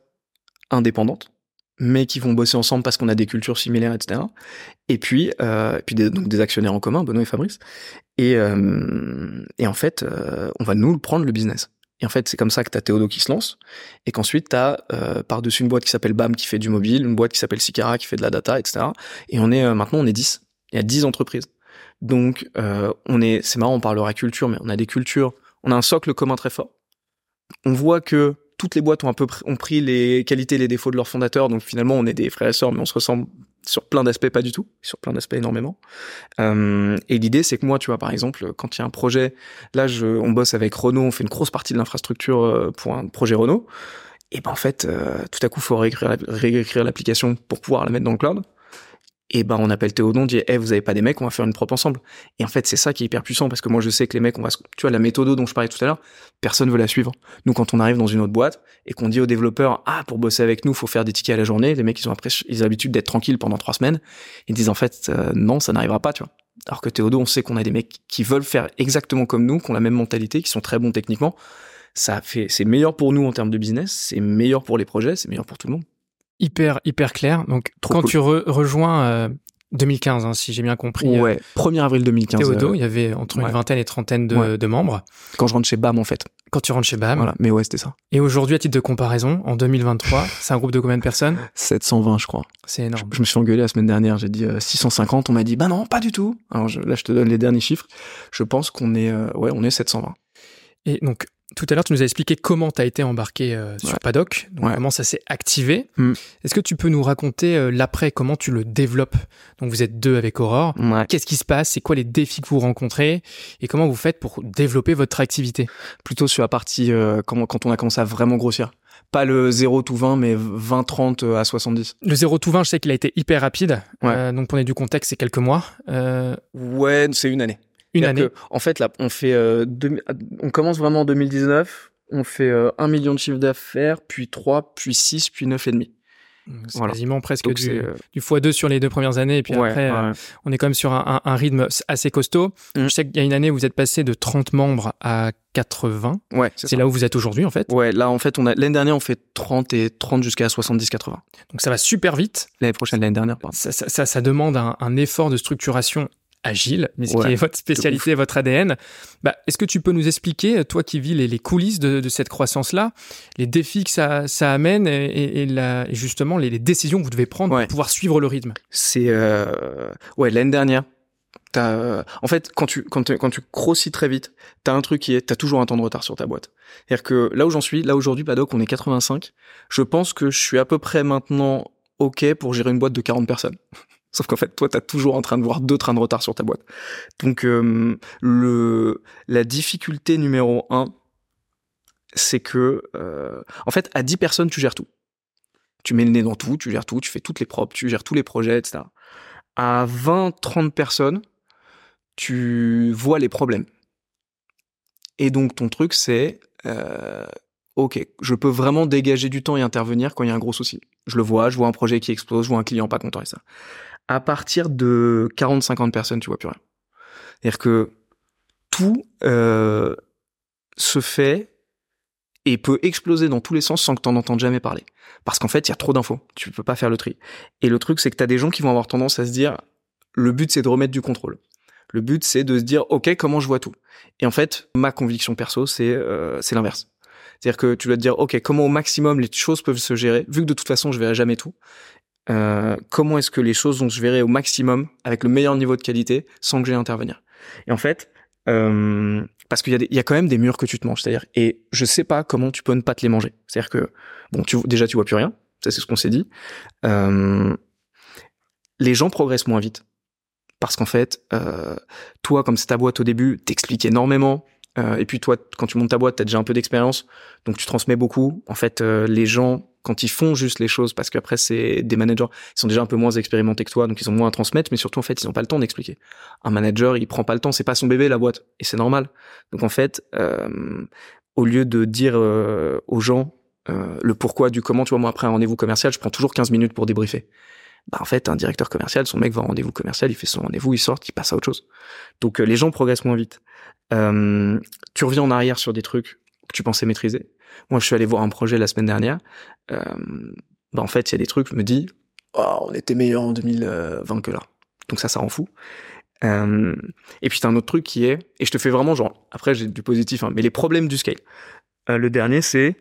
[SPEAKER 2] indépendantes, mais qui vont bosser ensemble parce qu'on a des cultures similaires, etc. Et puis, euh, et puis des, donc des actionnaires en commun, Benoît et Fabrice. Et, euh, et en fait, euh, on va nous prendre le business. Et en fait, c'est comme ça que t'as Théodo qui se lance, et qu'ensuite t'as euh, par-dessus une boîte qui s'appelle BAM qui fait du mobile, une boîte qui s'appelle Sicara qui fait de la data, etc. Et on est euh, maintenant on est 10. Il y a 10 entreprises. Donc euh, on est, c'est marrant, on parlera culture, mais on a des cultures, on a un socle commun très fort. On voit que toutes les boîtes ont un peu ont pris les qualités et les défauts de leurs fondateurs, donc finalement on est des frères et sœurs, mais on se ressemble sur plein d'aspects pas du tout, sur plein d'aspects énormément. Euh, et l'idée c'est que moi, tu vois, par exemple, quand il y a un projet, là je, on bosse avec Renault, on fait une grosse partie de l'infrastructure euh, pour un projet Renault. Et ben en fait, euh, tout à coup, faut réécrire l'application pour pouvoir la mettre dans le cloud. Et ben on appelle Théodon, on dit, eh vous avez pas des mecs, on va faire une prop ensemble. Et en fait, c'est ça qui est hyper puissant parce que moi je sais que les mecs, on va, tu vois, la méthode dont je parlais tout à l'heure, personne veut la suivre. Nous, quand on arrive dans une autre boîte et qu'on dit aux développeurs, ah pour bosser avec nous, faut faire des tickets à la journée, les mecs ils ont après, ils ont l'habitude d'être tranquilles pendant trois semaines. Ils disent en fait, euh, non, ça n'arrivera pas, tu vois. Alors que Théodo, on sait qu'on a des mecs qui veulent faire exactement comme nous, qui ont la même mentalité, qui sont très bons techniquement. Ça fait, c'est meilleur pour nous en termes de business, c'est meilleur pour les projets, c'est meilleur pour tout le monde.
[SPEAKER 1] Hyper, hyper clair. Donc,
[SPEAKER 2] Trop
[SPEAKER 1] quand
[SPEAKER 2] cool.
[SPEAKER 1] tu re- rejoins euh, 2015, hein, si j'ai bien compris, euh,
[SPEAKER 2] Ouais, 1er avril 2015.
[SPEAKER 1] Théodo,
[SPEAKER 2] euh,
[SPEAKER 1] il y avait entre une vingtaine et trentaine de,
[SPEAKER 2] Ouais.
[SPEAKER 1] de membres.
[SPEAKER 2] quand je rentre chez BAM en fait.
[SPEAKER 1] Quand tu rentres chez BAM,
[SPEAKER 2] Voilà, mais ouais, c'était ça.
[SPEAKER 1] et aujourd'hui, à titre de comparaison, en 2023, c'est un groupe de combien de personnes?
[SPEAKER 2] 720, je crois.
[SPEAKER 1] C'est énorme.
[SPEAKER 2] je me suis engueulé la semaine dernière, j'ai dit euh, 650, on m'a dit bah non, pas du tout. Alors je- là, je te donne les derniers chiffres. Je pense qu'on est, euh, ouais, on est 720.
[SPEAKER 1] Et donc, tout à l'heure, tu nous as expliqué comment tu as été embarqué euh, sur
[SPEAKER 2] Ouais.
[SPEAKER 1] Paddock, donc
[SPEAKER 2] Ouais.
[SPEAKER 1] comment ça s'est activé.
[SPEAKER 2] Mm.
[SPEAKER 1] Est-ce que tu peux nous raconter euh, l'après, comment tu le développes? Donc, vous êtes deux avec Aurore.
[SPEAKER 2] Ouais.
[SPEAKER 1] Qu'est-ce qui se passe? C'est quoi les défis que vous rencontrez? Et comment vous faites pour développer votre activité?
[SPEAKER 2] Plutôt sur la partie euh, quand, quand on a commencé à vraiment grossir. Pas le 0 tout 20, mais 20, 30 à 70.
[SPEAKER 1] Le 0 tout 20, je sais qu'il a été hyper rapide.
[SPEAKER 2] Ouais.
[SPEAKER 1] Euh, donc, pour donner du contexte, c'est quelques mois. Euh,
[SPEAKER 2] Ouais, c'est une année.
[SPEAKER 1] Une année.
[SPEAKER 2] que, en fait, là, on fait, euh, deux- on commence vraiment en 2019. On fait euh, 1 million de chiffre d'affaires, puis 3, puis 6, puis 9 et demi.
[SPEAKER 1] Donc, C'est
[SPEAKER 2] Voilà.
[SPEAKER 1] quasiment presque
[SPEAKER 2] Donc
[SPEAKER 1] du,
[SPEAKER 2] euh,
[SPEAKER 1] du x2 sur les deux premières années. Et puis
[SPEAKER 2] ouais,
[SPEAKER 1] après, euh, on est quand même sur un, un- un rythme assez costaud.
[SPEAKER 2] Mm.
[SPEAKER 1] Je sais qu'il y a une année, vous êtes passé de 30 membres à 80.
[SPEAKER 2] Ouais, c'est
[SPEAKER 1] là où vous êtes aujourd'hui, en fait.
[SPEAKER 2] Ouais, là en fait, on a l'année dernière on fait 30 et 30 jusqu'à 70 80.
[SPEAKER 1] Donc ça va super vite.
[SPEAKER 2] L'année prochaine, l'année dernière, pardon.
[SPEAKER 1] Ça, ça, ça- ça demande un, un effort de structuration agile, mais ce qui est votre spécialité, votre ADN. Bah, Est-ce que tu peux nous expliquer, toi qui vis les, les coulisses de, de cette croissance-là, les défis que ça, ça amène et, et- et la- et justement les, les décisions que vous devez prendre
[SPEAKER 2] Ouais.
[SPEAKER 1] pour pouvoir suivre le rythme?
[SPEAKER 2] C'est euh... ouais l'année dernière. T'as, euh, en fait, quand tu quand, tu- quand tu grossis très vite, t'as un truc qui est, t'as toujours un temps de retard sur ta boîte. C'est-à-dire que là où j'en suis, là aujourd'hui, Paddock, on est 85. Je pense que je suis à peu près maintenant ok pour gérer une boîte de 40 personnes. Sauf qu'en fait, toi, t'as toujours en train de voir deux trains de retard sur ta boîte. Donc, euh, le la difficulté numéro un, c'est que, euh, en fait, à 10 personnes, tu gères tout. Tu mets le nez dans tout, tu gères tout, tu fais toutes les propres, tu gères tous les projets, etc. À 20, 30 personnes, tu vois les problèmes. Et donc, ton truc, c'est, euh, ok, je peux vraiment dégager du temps et intervenir quand il y a un gros souci. Je le vois, je vois un projet qui explose, je vois un client pas content et ça. À partir de 40, 50 personnes, tu vois plus rien. C'est-à-dire que tout euh, se fait et peut exploser dans tous les sens sans que t'en entendes jamais parler. Parce qu'en fait, il y a trop d'infos. Tu peux pas faire le tri. Et le truc, c'est que t'as des gens qui vont avoir tendance à se dire, le but, c'est de remettre du contrôle. Le but, c'est de se dire, OK, comment je vois tout? Et en fait, ma conviction perso, c'est, euh, c'est l'inverse. C'est-à-dire que tu dois te dire, OK, comment au maximum les choses peuvent se gérer, vu que de toute façon, je verrai jamais tout. Euh, comment est-ce que les choses vont se gérer au maximum avec le meilleur niveau de qualité sans que j'aie à intervenir. Et en fait, euh, parce qu'il y, a quand même des murs que tu te manges, c'est-à-dire, et je sais pas comment tu peux ne pas te les manger. C'est-à-dire que, bon, tu, déjà tu vois plus rien, ça c'est ce qu'on s'est dit. Euh, les gens progressent moins vite parce qu'en fait, toi, comme c'est ta boîte au début, t'expliques énormément. Et puis toi, quand tu montes ta boîte, t'as déjà un peu d'expérience, donc tu transmets beaucoup. En fait, les gens quand ils font juste les choses, parce qu'après c'est des managers, ils sont déjà un peu moins expérimentés que toi, donc ils ont moins à transmettre, mais surtout en fait ils n'ont pas le temps d'expliquer. Un manager, il prend pas le temps, c'est pas son bébé la boîte, et c'est normal. Donc en fait, euh, au lieu de dire euh, aux gens euh, le pourquoi du comment, tu vois, moi après un rendez-vous commercial, je prends toujours 15 minutes pour débriefer. Bah en fait, un directeur commercial, son mec va en rendez-vous commercial, il fait son rendez-vous, il sort, il passe à autre chose. Donc les gens progressent moins vite. tu reviens en arrière sur des trucs que tu pensais maîtriser moi, je suis allé voir un projet la semaine dernière. Euh, bah, en fait, il y a des trucs, je me dis, oh, on était meilleur en 2020 que là. Donc ça, ça rend fou. Euh, et puis, t'as un autre truc qui est, et je te fais vraiment genre, après, j'ai du positif, hein, mais les problèmes du scale. Euh, le dernier, c'est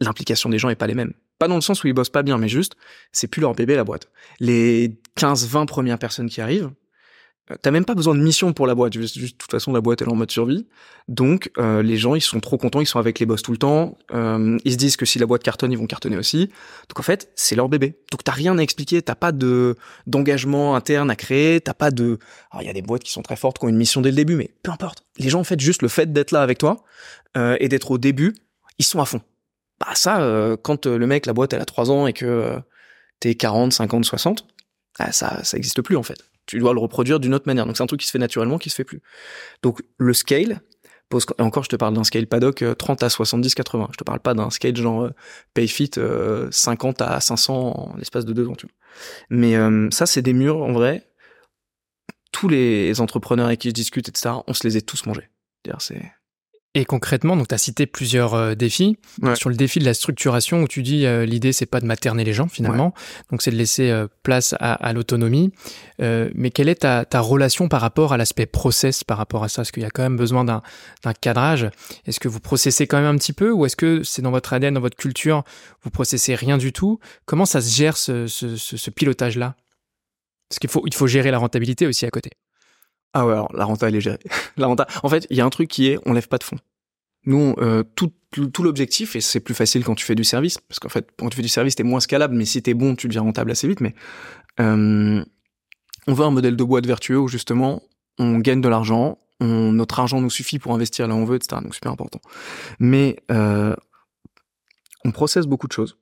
[SPEAKER 2] l'implication des gens est pas les mêmes. Pas dans le sens où ils bossent pas bien, mais juste, c'est plus leur bébé la boîte. Les 15-20 premières personnes qui arrivent, t'as même pas besoin de mission pour la boîte. Juste, de toute façon, la boîte elle est en mode survie. Donc euh, les gens ils sont trop contents, ils sont avec les boss tout le temps. Euh, ils se disent que si la boîte cartonne, ils vont cartonner aussi. Donc en fait, c'est leur bébé. Donc t'as rien à expliquer, t'as pas de d'engagement interne à créer, t'as pas de. Alors il y a des boîtes qui sont très fortes, qui ont une mission dès le début, mais peu importe. Les gens en fait juste le fait d'être là avec toi euh, et d'être au début, ils sont à fond. Bah ça, euh, quand le mec la boîte elle a 3 ans et que t'es 40, 50, 60, ça ça existe plus en fait tu dois le reproduire d'une autre manière. Donc c'est un truc qui se fait naturellement, qui se fait plus. Donc le scale, et encore je te parle d'un scale paddock 30 euh, à 70, 80. Je te parle pas d'un scale genre euh, payfit 50 euh, à 500 en l'espace de deux ans. Tu vois. Mais ça c'est des murs en vrai. Tous les entrepreneurs avec qui je discute, etc., on se les est tous mangés. C'est
[SPEAKER 1] et concrètement, donc tu as cité plusieurs euh, défis. Sur le défi de la structuration, où tu dis euh, l'idée c'est pas de materner les gens finalement, donc c'est de laisser euh, place à, à l'autonomie. mais quelle est ta, ta, relation par rapport à l'aspect process par rapport à ça? Est-ce qu'il y a quand même besoin d'un cadrage? Est-ce que vous processez quand même un petit peu ou est-ce que c'est dans votre ADN, dans votre culture, vous processez rien du tout? Comment ça se gère ce, ce, ce, ce pilotage-là? Parce qu'il faut, il faut gérer la rentabilité aussi à côté.
[SPEAKER 2] Ah ouais, alors la renta elle est gérée. la renta, en fait, il y a un truc qui est, on lève pas de fonds. Nous, euh, tout, l'objectif, et c'est plus facile quand tu fais du service, parce qu'en fait, quand tu fais du service, t'es moins scalable, mais si t'es bon, tu deviens rentable assez vite. Mais euh, on veut un modèle de boîte vertueux où justement, on gagne de l'argent, notre argent nous suffit pour investir là où on veut, etc. Donc super important. Mais euh, on processe beaucoup de choses.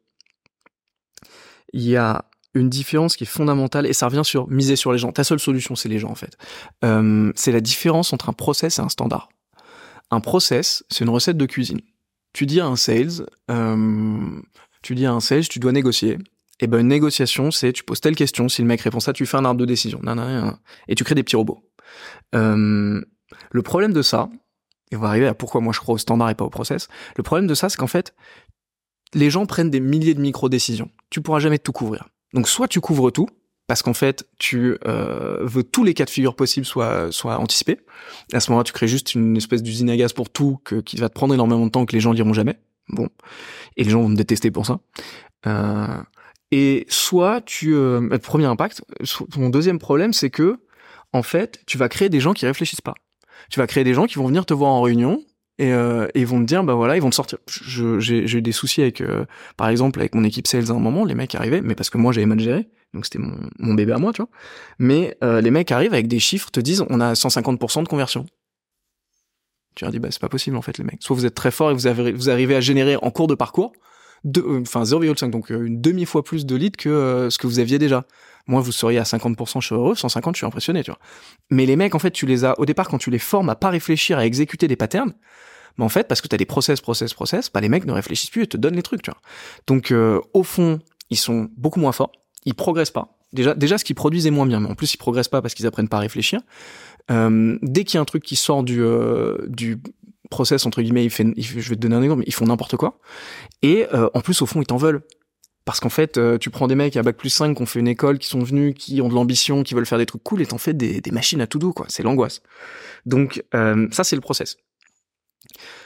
[SPEAKER 2] Il y a une différence qui est fondamentale et ça revient sur miser sur les gens. Ta seule solution, c'est les gens en fait. Euh, c'est la différence entre un process et un standard. Un process, c'est une recette de cuisine. Tu dis à un sales, euh, tu dis à un sales, tu dois négocier. Et eh ben une négociation, c'est tu poses telle question, si le mec répond ça, tu fais un arbre de décision, et tu crées des petits robots. Euh, le problème de ça, et on va arriver à pourquoi moi je crois au standard et pas au process. Le problème de ça, c'est qu'en fait, les gens prennent des milliers de micro-décisions. Tu pourras jamais tout couvrir. Donc soit tu couvres tout, parce qu'en fait, tu euh, veux tous les cas de figure possibles soient, soient anticipés. À ce moment-là, tu crées juste une espèce d'usine à gaz pour tout que, qui va te prendre énormément de temps que les gens diront jamais. Bon, et les gens vont te détester pour ça. Euh, et soit tu... Euh, premier impact. Mon deuxième problème, c'est que, en fait, tu vas créer des gens qui réfléchissent pas. Tu vas créer des gens qui vont venir te voir en réunion et, euh, et, ils vont te dire bah voilà ils vont te sortir j'ai eu des soucis avec euh, par exemple avec mon équipe sales à un moment les mecs arrivaient mais parce que moi j'avais mal géré donc c'était mon, mon, bébé à moi tu vois. Mais euh, les mecs arrivent avec des chiffres te disent on a 150% de conversion. Tu leur dis bah c'est pas possible en fait les mecs. Soit vous êtes très fort et vous, avez, vous arrivez à générer en cours de parcours euh, enfin 0,5 donc euh, une demi fois plus de leads que ce que vous aviez déjà. Moi vous seriez à 50% je suis heureux. 150 je suis impressionné tu vois. Mais les mecs en fait tu les as au départ quand tu les formes à pas réfléchir à exécuter des patterns mais en fait, parce que tu as des process, process, process, bah les mecs ne réfléchissent plus et te donnent les trucs, tu vois. Donc euh, au fond, ils sont beaucoup moins forts, ils progressent pas. Déjà, déjà ce qu'ils produisent est moins bien, mais en plus ils progressent pas parce qu'ils apprennent pas à réfléchir. Euh, dès qu'il y a un truc qui sort du, euh, du process entre guillemets, il fait, je vais te donner un exemple, ils font n'importe quoi. Et euh, en plus, au fond, ils t'en veulent. Parce qu'en fait, euh, tu prends des mecs à bac plus 5 qui ont fait une école, qui sont venus, qui ont de l'ambition, qui veulent faire des trucs cool, et t'en fais des, des machines à tout doux, quoi. C'est l'angoisse. Donc euh, ça, c'est le process.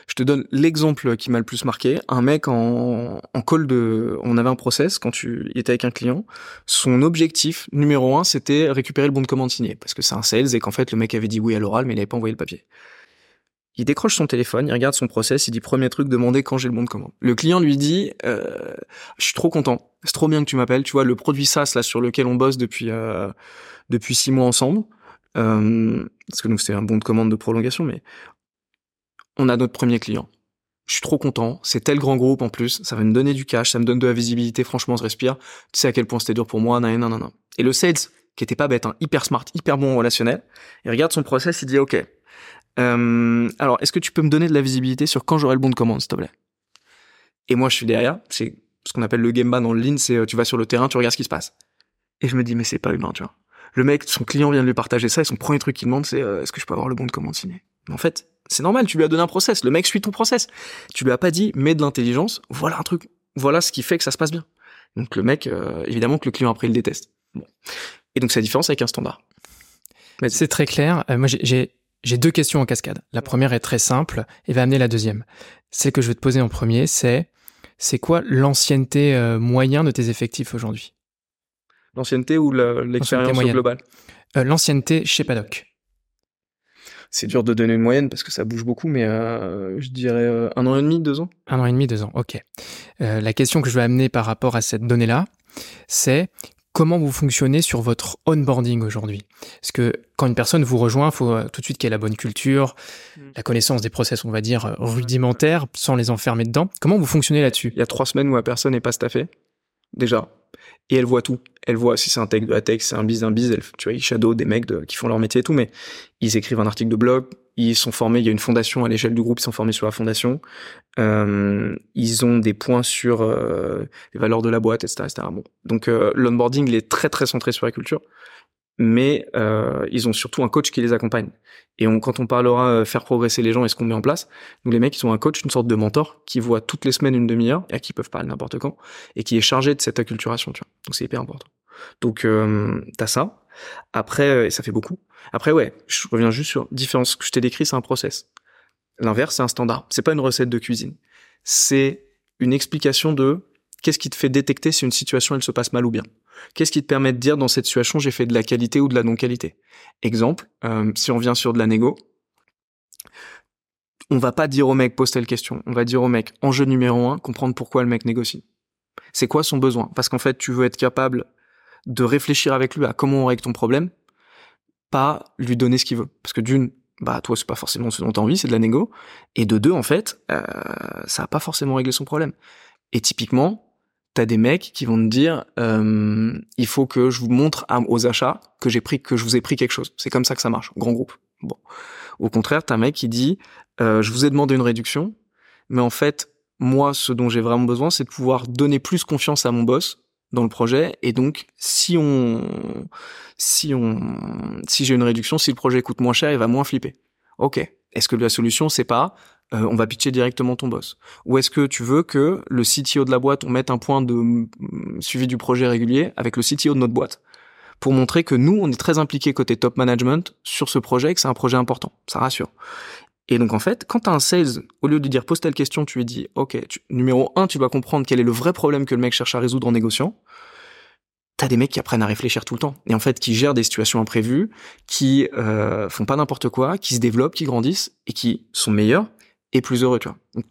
[SPEAKER 2] Je te donne l'exemple qui m'a le plus marqué. Un mec en, en call de, on avait un process quand tu étais avec un client. Son objectif numéro un, c'était récupérer le bon de commande signé, parce que c'est un sales et qu'en fait le mec avait dit oui à l'oral, mais il n'avait pas envoyé le papier. Il décroche son téléphone, il regarde son process, il dit premier truc, demander quand j'ai le bon de commande. Le client lui dit, euh, je suis trop content, c'est trop bien que tu m'appelles. Tu vois le produit SaaS là sur lequel on bosse depuis euh, depuis six mois ensemble, euh, parce que nous c'était un bon de commande de prolongation, mais on a notre premier client. Je suis trop content, c'est tel grand groupe en plus, ça va me donner du cash, ça me donne de la visibilité, franchement, je respire. Tu sais à quel point c'était dur pour moi, nan, nan, nan, Et le sales, qui était pas bête, hein, hyper smart, hyper bon relationnel, il regarde son process, il dit, OK, euh, alors, est-ce que tu peux me donner de la visibilité sur quand j'aurai le bon de commande, s'il te plaît? Et moi, je suis derrière. C'est ce qu'on appelle le game ban dans le lean, c'est euh, tu vas sur le terrain, tu regardes ce qui se passe. Et je me dis, mais c'est pas humain, tu vois. Le mec, son client vient de lui partager ça, et son premier truc qu'il demande, c'est euh, est-ce que je peux avoir le bon de commande signé? Mais en fait, c'est normal, tu lui as donné un process. Le mec suit ton process. Tu lui as pas dit, mets de l'intelligence, voilà un truc, voilà ce qui fait que ça se passe bien. Donc le mec, évidemment que le client après il déteste. Bon. Et donc c'est la différence avec un standard.
[SPEAKER 1] C'est très clair. moi, j'ai j'ai deux questions en cascade. La première est très simple et va amener la deuxième. Celle que je vais te poser en premier, c'est c'est quoi l'ancienneté euh, moyenne de tes effectifs aujourd'hui?
[SPEAKER 2] L'ancienneté ou l'expérience globale?
[SPEAKER 1] Euh, L'ancienneté chez Paddock.
[SPEAKER 2] C'est dur de donner une moyenne parce que ça bouge beaucoup, mais euh, je dirais un an et demi, deux ans.
[SPEAKER 1] Un an et demi, deux ans, ok. la question que je vais amener par rapport à cette donnée-là, c'est comment vous fonctionnez sur votre onboarding aujourd'hui? Parce que quand une personne vous rejoint, il faut euh, tout de suite qu'elle ait la bonne culture, mm. la connaissance des process, on va dire, euh, rudimentaires, sans les enfermer dedans. Comment vous fonctionnez là-dessus?
[SPEAKER 2] Il y a trois semaines où la personne n'est pas staffée, déjà. Et elle voit tout. Elle voit si c'est un tech de la tech, c'est un biz d'un biz. tu vois, ils shadow des mecs qui font leur métier et tout, mais ils écrivent un article de blog, ils sont formés, il y a une fondation à l'échelle du groupe, ils sont formés sur la fondation. Euh, ils ont des points sur euh, les valeurs de la boîte, etc. etc. Bon. Donc euh, l'onboarding, il est très très centré sur la culture, mais euh, ils ont surtout un coach qui les accompagne. Et on, quand on parlera euh, faire progresser les gens et ce qu'on met en place, nous les mecs, ils ont un coach, une sorte de mentor qui voit toutes les semaines une demi-heure et à qui ils peuvent parler n'importe quand et qui est chargé de cette acculturation. Tu vois. Donc c'est hyper important. Donc euh, t'as ça. Après, et ça fait beaucoup. Après, ouais, je reviens juste sur différence. Ce que je t'ai décrit, c'est un process. L'inverse, c'est un standard. C'est pas une recette de cuisine. C'est une explication de qu'est-ce qui te fait détecter si une situation elle se passe mal ou bien. Qu'est-ce qui te permet de dire dans cette situation j'ai fait de la qualité ou de la non-qualité? Exemple, euh, si on vient sur de la négo, on va pas dire au mec pose telle question. On va dire au mec enjeu numéro un, comprendre pourquoi le mec négocie. C'est quoi son besoin? Parce qu'en fait, tu veux être capable de réfléchir avec lui à comment on règle ton problème pas lui donner ce qu'il veut. Parce que d'une, bah toi c'est pas forcément ce dont t'as envie, c'est de la négo. Et de deux, en fait, euh, ça a pas forcément réglé son problème. Et typiquement, t'as des mecs qui vont te dire, euh, il faut que je vous montre aux achats que j'ai pris, que je vous ai pris quelque chose. C'est comme ça que ça marche, grand groupe. Bon. Au contraire, t'as un mec qui dit, euh, je vous ai demandé une réduction, mais en fait, moi, ce dont j'ai vraiment besoin, c'est de pouvoir donner plus confiance à mon boss dans le projet et donc si on si on si j'ai une réduction si le projet coûte moins cher il va moins flipper ok est-ce que la solution c'est pas euh, on va pitcher directement ton boss. Ou est-ce que tu veux que le CTO de la boîte on mette un point de mm, suivi du projet régulier avec le CTO de notre boîte pour montrer que nous on est très impliqué côté top management sur ce projet et que c'est un projet important. Ça rassure. Et donc en fait, quand tu as un sales, au lieu de dire pose telle question, tu lui dis ok, numéro un, tu dois comprendre quel est le vrai problème que le mec cherche à résoudre en négociant. T'as des mecs qui apprennent à réfléchir tout le temps et en fait qui gèrent des situations imprévues, qui euh, font pas n'importe quoi, qui se développent, qui grandissent et qui sont meilleurs et plus heureux. Tu vois.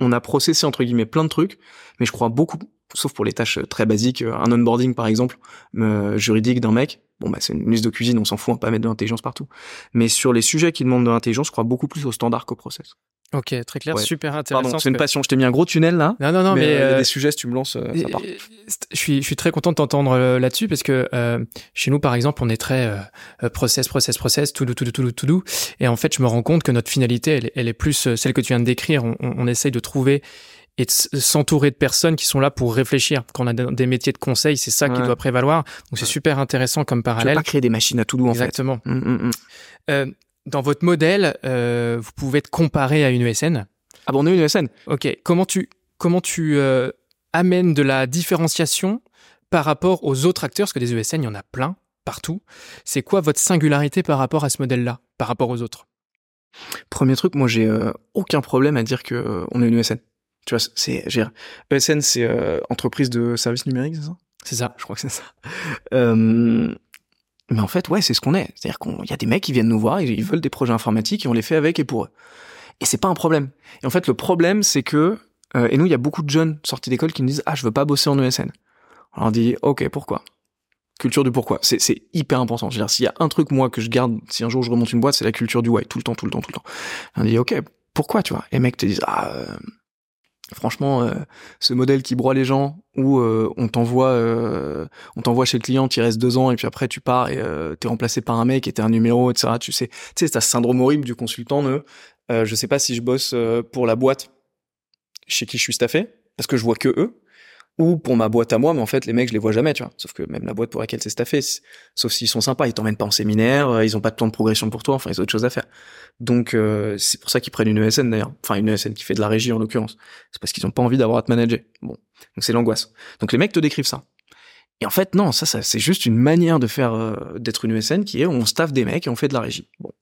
[SPEAKER 2] on a processé entre guillemets plein de trucs, mais je crois beaucoup, sauf pour les tâches très basiques, un onboarding par exemple euh, juridique d'un mec, Bon, bah, c'est une liste de cuisine, on s'en fout, on va pas mettre de l'intelligence partout. Mais sur les sujets qui demandent de l'intelligence, je crois beaucoup plus au standard qu'au process.
[SPEAKER 1] Ok, très clair, super intéressant.
[SPEAKER 2] Pardon, c'est une passion. Je t'ai mis un gros tunnel là.
[SPEAKER 1] Non, non, non, mais,
[SPEAKER 2] il y a
[SPEAKER 1] euh,
[SPEAKER 2] des sujets, si tu me lances, euh, ça part.
[SPEAKER 1] Je suis, je suis très content de t'entendre euh, là-dessus parce que chez nous, par exemple, on est très process, process, process, tout doux, tout doux, tout doux, tout doux. Et en fait, je me rends compte que notre finalité, elle, elle est plus celle que tu viens de décrire. On, on, on essaye de trouver et de s'entourer de personnes qui sont là pour réfléchir. Quand on a des métiers de conseil, c'est ça qui doit prévaloir. Donc c'est super intéressant comme parallèle.
[SPEAKER 2] Tu pas créer des machines à tout doux en
[SPEAKER 1] Exactement.
[SPEAKER 2] fait. Exactement.
[SPEAKER 1] Mm, mm. euh, dans votre modèle, euh, vous pouvez être comparé à une ESN.
[SPEAKER 2] Ah bon, on est une ESN.
[SPEAKER 1] Ok. Comment tu comment tu euh, amènes de la différenciation par rapport aux autres acteurs? Parce que des ESN, il y en a plein partout. C'est quoi votre singularité par rapport à ce modèle-là, par rapport aux autres?
[SPEAKER 2] Premier truc, moi j'ai euh, aucun problème à dire que euh, on est une ESN. Tu vois, c'est ESN, c'est euh, entreprise de services numériques, c'est ça?
[SPEAKER 1] C'est ça.
[SPEAKER 2] Je crois que c'est ça. Mais en fait, ouais, c'est ce qu'on est. C'est-à-dire qu'il y a des mecs qui viennent nous voir, ils veulent des projets informatiques et on les fait avec et pour eux. Et c'est pas un problème. Et en fait, le problème, c'est que euh, et nous, il y a beaucoup de jeunes sortis d'école qui nous disent ah, je veux pas bosser en ESN. On leur dit ok, pourquoi? Culture du pourquoi. C'est, c'est hyper important. Je veux dire, s'il y a un truc, moi, que je garde, si un jour je remonte une boîte, c'est la culture du why. Tout le temps, tout le temps, tout le temps. On dit, OK, pourquoi, tu vois? Les mecs te disent, ah, euh, franchement, euh, ce modèle qui broie les gens, où euh, on t'envoie, on t'envoie chez le client, tu restes deux ans, et puis après, tu pars et t'es remplacé par un mec et t'es un numéro, etc. Tu sais, tu sais, t'as ce syndrome horrible du consultant de, je sais pas si je bosse pour la boîte chez qui je suis staffé, parce que je vois que eux ou pour ma boîte à moi, mais en fait, les mecs, je les vois jamais, tu vois. Sauf que même la boîte pour laquelle c'est staffé, sauf s'ils sont sympas, ils t'emmènent pas en séminaire, euh, ils ont pas de plan de progression pour toi, enfin, ils ont autre chose à faire. Donc, euh, c'est pour ça qu'ils prennent une ESN d'ailleurs. Enfin, une ESN qui fait de la régie en l'occurrence. C'est parce qu'ils ont pas envie d'avoir à te manager. Bon. Donc, c'est l'angoisse. Donc, les mecs te décrivent ça. Et en fait, non, ça, ça c'est juste une manière de faire, euh, d'être une ESN qui est on staffe des mecs et on fait de la régie. Bon.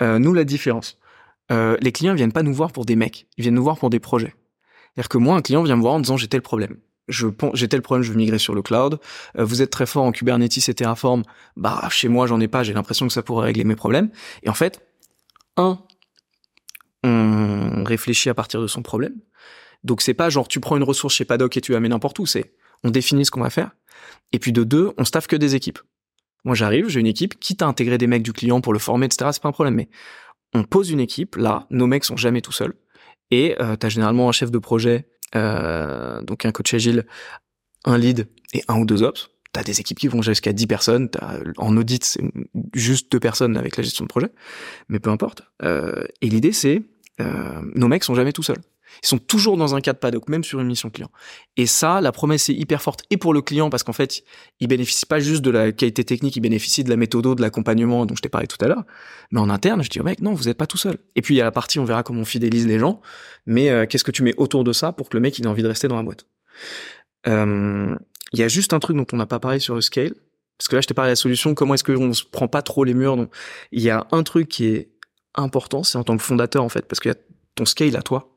[SPEAKER 2] nous, la différence. les clients viennent pas nous voir pour des mecs. Ils viennent nous voir pour des projets. C'est-à-dire que moi, un client vient me voir en disant j'ai tel problème je j'ai tel problème, je veux migrer sur le cloud. Euh, vous êtes très fort en Kubernetes et Terraform. Bah chez moi j'en ai pas. J'ai l'impression que ça pourrait régler mes problèmes. Et en fait, un, on réfléchit à partir de son problème. Donc c'est pas genre tu prends une ressource chez Paddock et tu la mets n'importe où. C'est on définit ce qu'on va faire. Et puis de deux, on staffe que des équipes. Moi j'arrive, j'ai une équipe, quitte à intégrer des mecs du client pour le former, etc. C'est pas un problème. Mais on pose une équipe. Là, nos mecs sont jamais tout seuls. Et euh, généralement un chef de projet donc un coach agile, un lead et un ou deux ops. T'as des équipes qui vont jusqu'à 10 personnes. en audit, c'est juste deux personnes avec la gestion de projet, mais peu importe. Euh, et l'idée, c'est euh, nos mecs sont jamais tout seuls. Ils sont toujours dans un cadre paddock, même sur une mission client. Et ça, la promesse est hyper forte. Et pour le client, parce qu'en fait, il bénéficie pas juste de la qualité technique, il bénéficie de la méthode, de l'accompagnement dont je t'ai parlé tout à l'heure. Mais en interne, je dis au mec, non, vous n'êtes pas tout seul. Et puis, il y a la partie, on verra comment on fidélise les gens. Mais euh, qu'est-ce que tu mets autour de ça pour que le mec, il ait envie de rester dans la boîte? Euh, Il y a juste un truc dont on n'a pas parlé sur le scale. Parce que là, je t'ai parlé de la solution, comment est-ce qu'on se prend pas trop les murs? Il y a un truc qui est important, c'est en tant que fondateur, en fait, parce qu'il y a ton scale à toi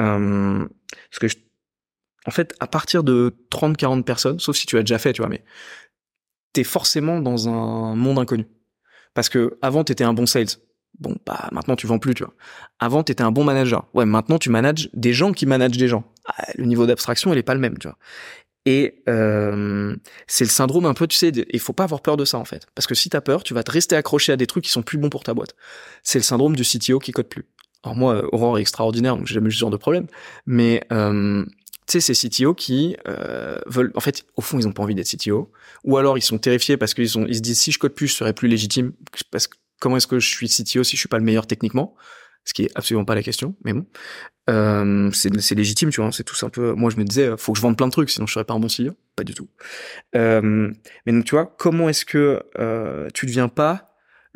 [SPEAKER 2] euh, parce que en fait, à partir de 30-40 personnes, sauf si tu as déjà fait, tu vois, mais t'es forcément dans un monde inconnu. Parce que avant, t'étais un bon sales. Bon, bah maintenant tu vends plus, tu vois. Avant, t'étais un bon manager. Ouais, maintenant tu manages des gens qui managent des gens. Ah, le niveau d'abstraction, il est pas le même, tu vois. Et euh, c'est le syndrome un peu, tu sais, il faut pas avoir peur de ça en fait, parce que si t'as peur, tu vas te rester accroché à des trucs qui sont plus bons pour ta boîte. C'est le syndrome du CTO qui code plus. Alors moi, Aurore est extraordinaire, donc j'ai jamais eu ce genre de problème. Mais euh, tu sais, ces CTO qui euh, veulent, en fait, au fond, ils ont pas envie d'être CTO, ou alors ils sont terrifiés parce qu'ils sont, ils se disent si je code plus, je serais plus légitime. Parce que comment est-ce que je suis CTO si je suis pas le meilleur techniquement? Ce qui est absolument pas la question, mais bon, euh, c'est légitime, tu vois. C'est tout un peu. Moi, je me disais, faut que je vende plein de trucs, sinon je serais pas un bon CEO. Pas du tout. Euh, mais donc, tu vois, comment est-ce que euh, tu deviens pas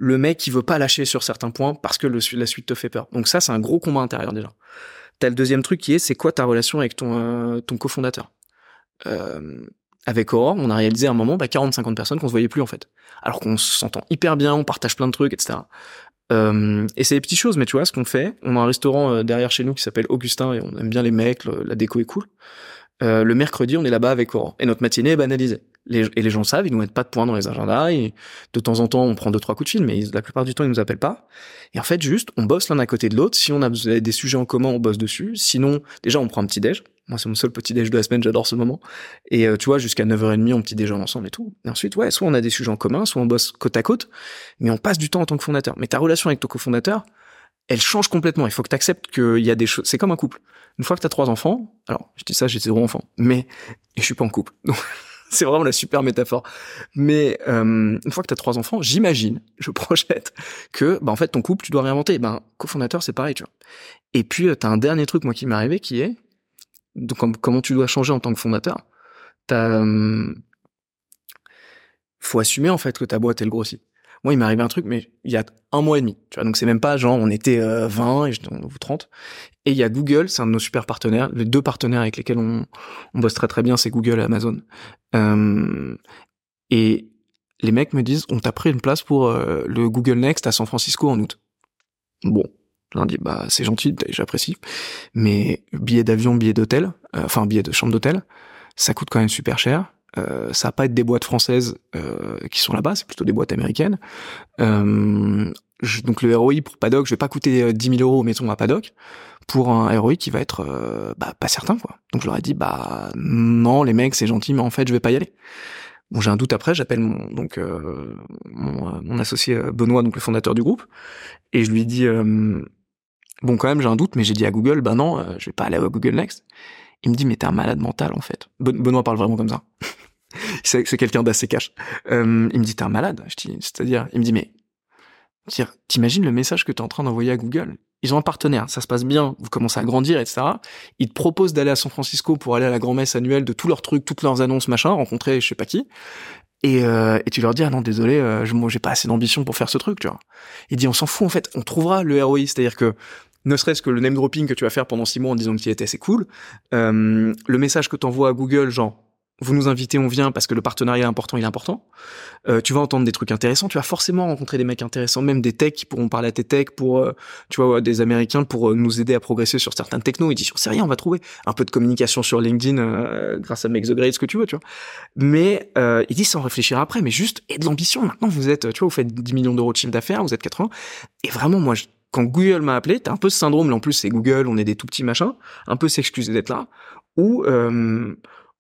[SPEAKER 2] le mec qui veut pas lâcher sur certains points parce que le, la suite te fait peur. Donc ça, c'est un gros combat intérieur déjà. T'as le deuxième truc qui est, c'est quoi ta relation avec ton, euh, ton cofondateur? Euh, Avec Aurore, on a réalisé à un moment bah, 40-50 personnes qu'on se voyait plus en fait. Alors qu'on s'entend hyper bien, on partage plein de trucs, etc. Euh, et c'est des petites choses, mais tu vois, ce qu'on fait, on a un restaurant euh, derrière chez nous qui s'appelle Augustin et on aime bien les mecs, la déco est cool. Euh, le mercredi, on est là-bas avec Aurore. Et notre matinée est banalisée. Et les gens savent, ils nous mettent pas de points dans les agendas. De temps en temps, on prend deux trois coups de fil, mais la plupart du temps, ils nous appellent pas. Et en fait, juste, on bosse l'un à côté de l'autre. Si on a des sujets en commun, on bosse dessus. Sinon, déjà, on prend un petit déj. Moi, c'est mon seul petit déj de la semaine. J'adore ce moment. Et euh, tu vois, jusqu'à 9h30, on petit déjeune ensemble et tout. Et ensuite, ouais, soit on a des sujets en commun, soit on bosse côte à côte, mais on passe du temps en tant que fondateur. Mais ta relation avec ton cofondateur, elle change complètement. Il faut que tu acceptes qu'il y a des choses. C'est comme un couple. Une fois que tu as trois enfants, alors je dis ça, j'ai zéro enfant, mais je suis pas en couple. Donc c'est vraiment la super métaphore. Mais euh, une fois que tu as trois enfants, j'imagine, je projette que bah en fait ton couple, tu dois réinventer. Ben cofondateur, c'est pareil, tu vois. Et puis euh, tu un dernier truc moi qui m'est arrivé qui est donc comment tu dois changer en tant que fondateur. T'as euh, faut assumer en fait que ta boîte elle grossit. Moi, il m'est arrivé un truc, mais il y a un mois et demi. Tu vois, donc c'est même pas genre on était 20 et vous 30. Et il y a Google, c'est un de nos super partenaires. Les deux partenaires avec lesquels on, on bosse très très bien, c'est Google et Amazon. Euh, et les mecs me disent, on t'a pris une place pour euh, le Google Next à San Francisco en août. Bon, je leur dis, bah c'est gentil, j'apprécie, mais billet d'avion, billet d'hôtel, euh, enfin billet de chambre d'hôtel, ça coûte quand même super cher. Euh, ça va pas être des boîtes françaises euh, qui sont là-bas, c'est plutôt des boîtes américaines. Euh, donc le ROI pour Paddock, je vais pas coûter 10 000 euros, mettons à Paddock, pour un ROI qui va être bah, pas certain quoi. Donc je leur ai dit bah non les mecs c'est gentil mais en fait je vais pas y aller. Bon j'ai un doute après, j'appelle mon donc mon, mon, associé Benoît donc le fondateur du groupe et je lui dis bon quand même j'ai un doute mais j'ai dit à Google bah non je vais pas aller à Google Next. Il me dit mais t'es un malade mental en fait. Benoît parle vraiment comme ça. c'est quelqu'un d'assez cash. Euh, il me dit t'es un malade. Je c'est-à-dire il me dit mais t'imagines le message que t'es en train d'envoyer à Google? Ils ont un partenaire, ça se passe bien, vous commencez à grandir, etc. Ils te proposent d'aller à San Francisco pour aller à la grand-messe annuelle de tous leurs trucs, toutes leurs annonces, machin, rencontrer je sais pas qui. Et, euh, tu leur dis ah non désolé, euh, moi j'ai pas assez d'ambition pour faire ce truc, tu vois. Il dit on s'en fout en fait, on trouvera le ROI, c'est-à-dire que ne serait-ce que le name dropping que tu vas faire pendant six mois en disant que tu étais, c'est cool. Euh, le message que tu envoies à Google, genre vous nous invitez, on vient parce que le partenariat important, il est important. Euh, tu vas entendre des trucs intéressants, tu vas forcément rencontrer des mecs intéressants, même des techs qui pourront parler à tes techs pour, euh, tu vois, des Américains pour nous aider à progresser sur certaines technos. Ils disent, c'est rien, on va trouver un peu de communication sur LinkedIn grâce à Make the Grade, ce que tu veux, tu vois. Mais euh, ils disent sans réfléchir après, mais juste et de l'ambition. Maintenant, vous êtes, tu vois, vous faites 10 millions d'euros de chiffre d'affaires, vous êtes 80. Et vraiment, moi, je, quand Google m'a appelé, t'as un peu ce syndrome, là en plus c'est Google, on est des tout petits machins, un peu s'excuser d'être là, où euh,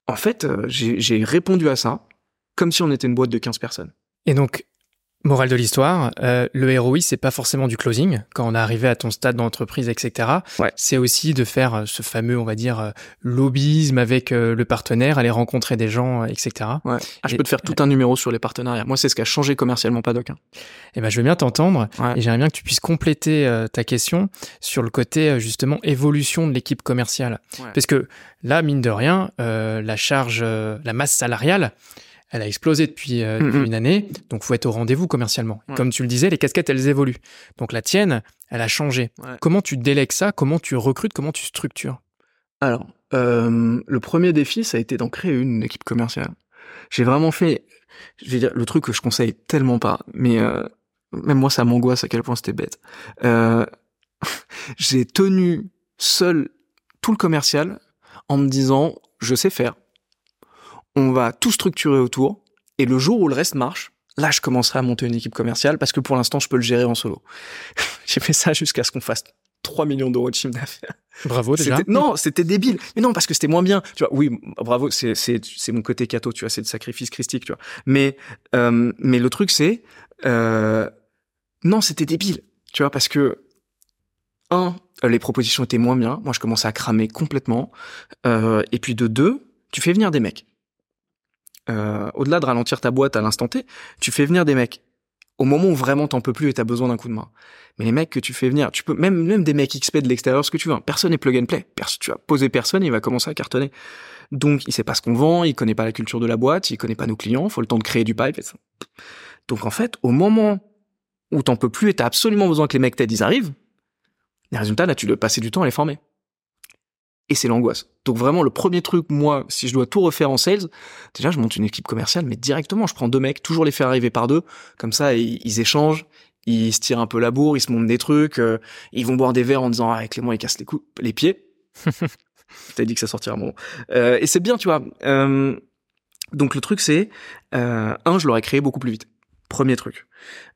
[SPEAKER 2] en fait euh, j'ai répondu à ça comme si on était une boîte de 15 personnes.
[SPEAKER 1] Et donc Morale de l'histoire, euh, le ROI, c'est pas forcément du closing. Quand on est arrivé à ton stade d'entreprise, etc.,
[SPEAKER 2] ouais.
[SPEAKER 1] c'est aussi de faire euh, ce fameux, on va dire, euh, lobbyisme avec le partenaire, aller rencontrer des gens, etc.
[SPEAKER 2] Ouais. Ah, je peux te faire tout un numéro sur les partenariats. Moi, c'est ce qui a changé commercialement Paddock. Hein.
[SPEAKER 1] Eh ben, je veux bien t'entendre. Et j'aimerais bien que tu puisses compléter ta question sur le côté, justement, évolution de l'équipe commerciale. Parce que là, mine de rien, la charge, la masse salariale, elle a explosé depuis, euh, mm, mm. une année, donc faut être au rendez-vous commercialement. Comme tu le disais, les casquettes, elles évoluent. Donc la tienne, elle a changé. Comment tu délègues ça? Comment tu recrutes? Comment tu structures?
[SPEAKER 2] Alors, euh, le premier défi, ça a été d'en créer une équipe commerciale. J'ai vraiment fait, je vais dire, le truc que je conseille tellement pas, mais euh, même moi, ça m'angoisse à quel point c'était bête. J'ai tenu seul tout le commercial en me disant, je sais faire, on va tout structurer autour, et le jour où le reste marche, là, je commencerai à monter une équipe commerciale parce que pour l'instant, je peux le gérer en solo. J'ai fait ça jusqu'à ce qu'on fasse 3 millions d'euros de chiffre d'affaires.
[SPEAKER 1] Bravo déjà.
[SPEAKER 2] Non, c'était débile. Mais non, parce que c'était moins bien. Tu vois, oui, bravo, c'est mon côté cato, tu vois, c'est le sacrifice christique, tu vois. Mais euh, mais le truc c'est euh, non, c'était débile. Tu vois, parce que un, les propositions étaient moins bien. Moi, je commençais à cramer complètement. Euh, et puis de deux, tu fais venir des mecs euh, au-delà de ralentir ta boîte à l'instant T, tu fais venir des mecs au moment où vraiment t'en peux plus et t'as besoin d'un coup de main. Mais les mecs que tu fais venir, tu peux même même des mecs XP de l'extérieur, ce que tu veux. Hein. Personne n'est plug and play. tu vas poser personne, il va commencer à cartonner. Donc il sait pas ce qu'on vend, il connaît pas la culture de la boîte, il connaît pas nos clients. Faut le temps de créer du pipe. Et ça. Donc en fait, au moment où t'en peux plus et t'as absolument besoin que les mecs t'aident, ils arrivent. Les résultats là, tu dois passer du temps à les former et c'est l'angoisse. Donc vraiment le premier truc, moi, si je dois tout refaire en sales, déjà je monte une équipe commerciale, mais directement je prends deux mecs, toujours les faire arriver par deux, comme ça ils, échangent, ils se tirent un peu la bourre, ils se montent des trucs, euh, ils vont boire des verres en disant ah Clément il casse les coups, les pieds. T'as dit que ça sortira bon. Euh, et c'est bien, tu vois. Euh, donc le truc c'est un, je l'aurais créé beaucoup plus vite. Premier truc.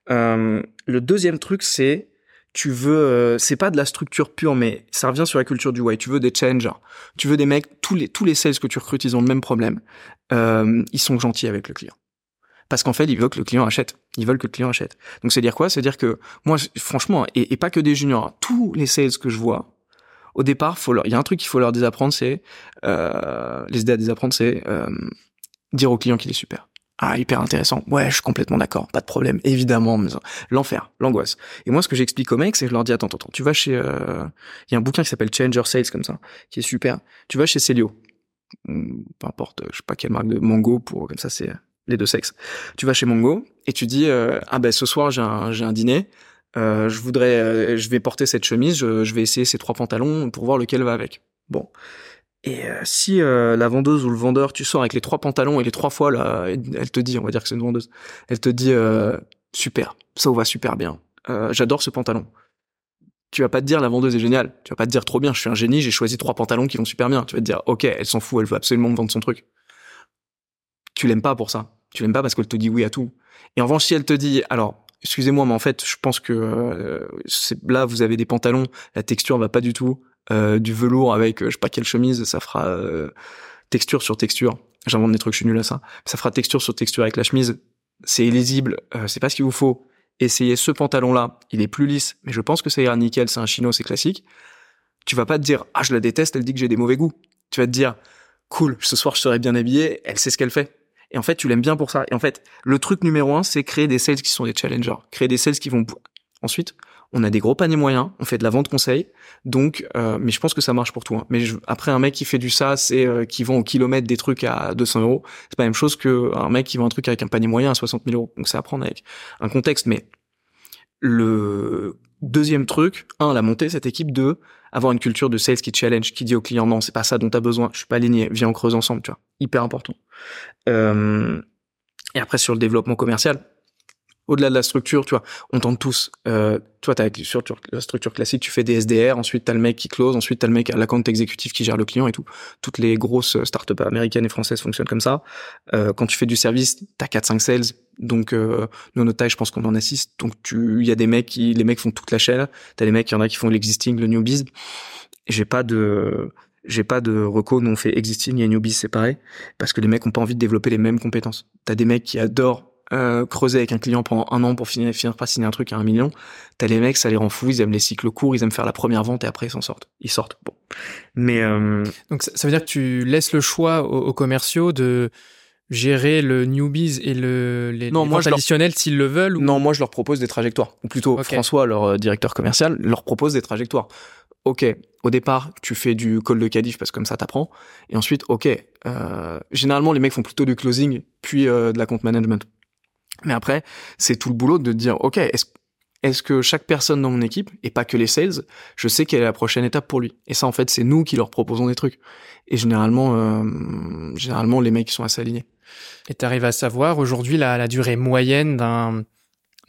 [SPEAKER 2] le deuxième truc c'est tu veux, euh, c'est pas de la structure pure, mais ça revient sur la culture du why. Tu veux des challengers. Tu veux des mecs, tous les, tous les sales que tu recrutes, ils ont le même problème. Euh, ils sont gentils avec le client. Parce qu'en fait, ils veulent que le client achète. Ils veulent que le client achète. Donc, c'est dire quoi? C'est dire que, moi, franchement, et, pas que des juniors, hein, tous les sales que je vois, au départ, faut leur, il y a un truc qu'il faut leur désapprendre, c'est, euh, les aider à désapprendre, c'est, euh, dire au client qu'il est super. Ah, hyper intéressant. Ouais, je suis complètement d'accord. Pas de problème. Évidemment. L'enfer, l'angoisse. Et moi, ce que j'explique aux mecs, c'est que je leur dis, attends, attends, tu vas chez, euh, il y a un bouquin qui s'appelle Changer Sales, comme ça, qui est super. Tu vas chez Celio. Hmm, peu importe, je sais pas quelle marque de Mongo pour, comme ça, c'est les deux sexes. Tu vas chez Mongo et tu dis euh, ah ben ce soir j'ai un j'ai un dîner, euh, je voudrais je vais porter cette chemise, je, vais essayer ces trois pantalons pour voir lequel va avec. Bon. Et euh, si la vendeuse ou le vendeur, tu sors avec les trois pantalons et les trois fois là, elle te dit, on va dire que c'est une vendeuse, elle te dit super, ça va super bien, j'adore ce pantalon. Tu vas pas te dire la vendeuse est géniale, tu vas pas te dire trop bien, je suis un génie, j'ai choisi trois pantalons qui vont super bien. Tu vas te dire ok, elle s'en fout, elle veut absolument me vendre son truc tu l'aimes pas pour ça. Tu l'aimes pas parce qu'elle te dit oui à tout. Et en revanche, si elle te dit, alors, excusez-moi, mais en fait, je pense que euh, là, vous avez des pantalons, la texture va pas du tout, euh, du velours avec, euh, je sais pas quelle chemise, ça fera euh, texture sur texture. J'invente des trucs, je suis nul à ça. Ça fera texture sur texture avec la chemise. C'est illisible, c'est pas ce qu'il vous faut. Essayez ce pantalon-là, il est plus lisse, mais je pense que ça ira nickel, c'est un chino, c'est classique. Tu vas pas te dire, ah, je la déteste, elle dit que j'ai des mauvais goûts. Tu vas te dire, cool, ce soir je serai bien habillé, elle sait ce qu'elle fait et en fait, tu l'aimes bien pour ça. Et en fait, le truc numéro un, c'est créer des sales qui sont des challengers, créer des sales qui vont. Ensuite, on a des gros paniers moyens, on fait de la vente conseil, donc, euh, mais je pense que ça marche pour tout. Hein. Mais après, un mec qui fait du SaaS et euh, qui vend au kilomètre des trucs à 200 euros, c'est pas la même chose que un mec qui vend un truc avec un panier moyen à 60 000 euros. Donc, c'est à prendre avec un contexte. Mais le deuxième truc, un, la montée cette équipe. Deux, avoir une culture de sales qui challenge, qui dit au client non, c'est pas ça dont tu as besoin, je suis pas aligné, viens on creuse ensemble, tu vois. Hyper important. Euh, et après sur le développement commercial, au-delà de la structure, tu vois, on tente tous. Euh, toi, t'as sur la structure classique, tu fais des SDR, ensuite t'as le mec qui close, ensuite t'as le mec à l'account exécutif qui gère le client et tout. Toutes les grosses startups américaines et françaises fonctionnent comme ça. Euh, quand tu fais du service, t'as 4-5 sales. Donc, euh, nous, notre taille, je pense qu'on en assiste. Donc, tu, il y a des mecs qui, les mecs font toute la chaîne. T'as les mecs, il y en a qui font l'existing, le newbies. J'ai pas de, j'ai pas de reco, nous on fait existing et newbies séparés parce que les mecs ont pas envie de développer les mêmes compétences. T'as des mecs qui adorent euh, creuser avec un client pendant un an pour finir, finir par signer un truc à un million. T'as les mecs, ça les rend fous, ils aiment les cycles courts, ils aiment faire la première vente et après ils s'en sortent. Ils sortent. Bon. Mais euh...
[SPEAKER 1] donc ça, veut dire que tu laisses le choix aux, commerciaux de gérer le newbies et le les, non, moi, traditionnels s'ils le veulent ou...
[SPEAKER 2] Non, moi je leur propose des trajectoires. Ou plutôt François, leur euh, directeur commercial, leur propose des trajectoires. Ok, au départ, tu fais du call de qualif parce que comme ça t'apprends. Et ensuite, ok, euh, généralement les mecs font plutôt du closing puis euh, de la compte management. Mais après, c'est tout le boulot de dire, OK, est-ce est-ce que chaque personne dans mon équipe, et pas que les sales, je sais quelle est la prochaine étape pour lui. Et ça, en fait, c'est nous qui leur proposons des trucs. Et généralement, euh, généralement, les mecs sont assez alignés.
[SPEAKER 1] Et tu arrives à savoir aujourd'hui la, la durée moyenne d'un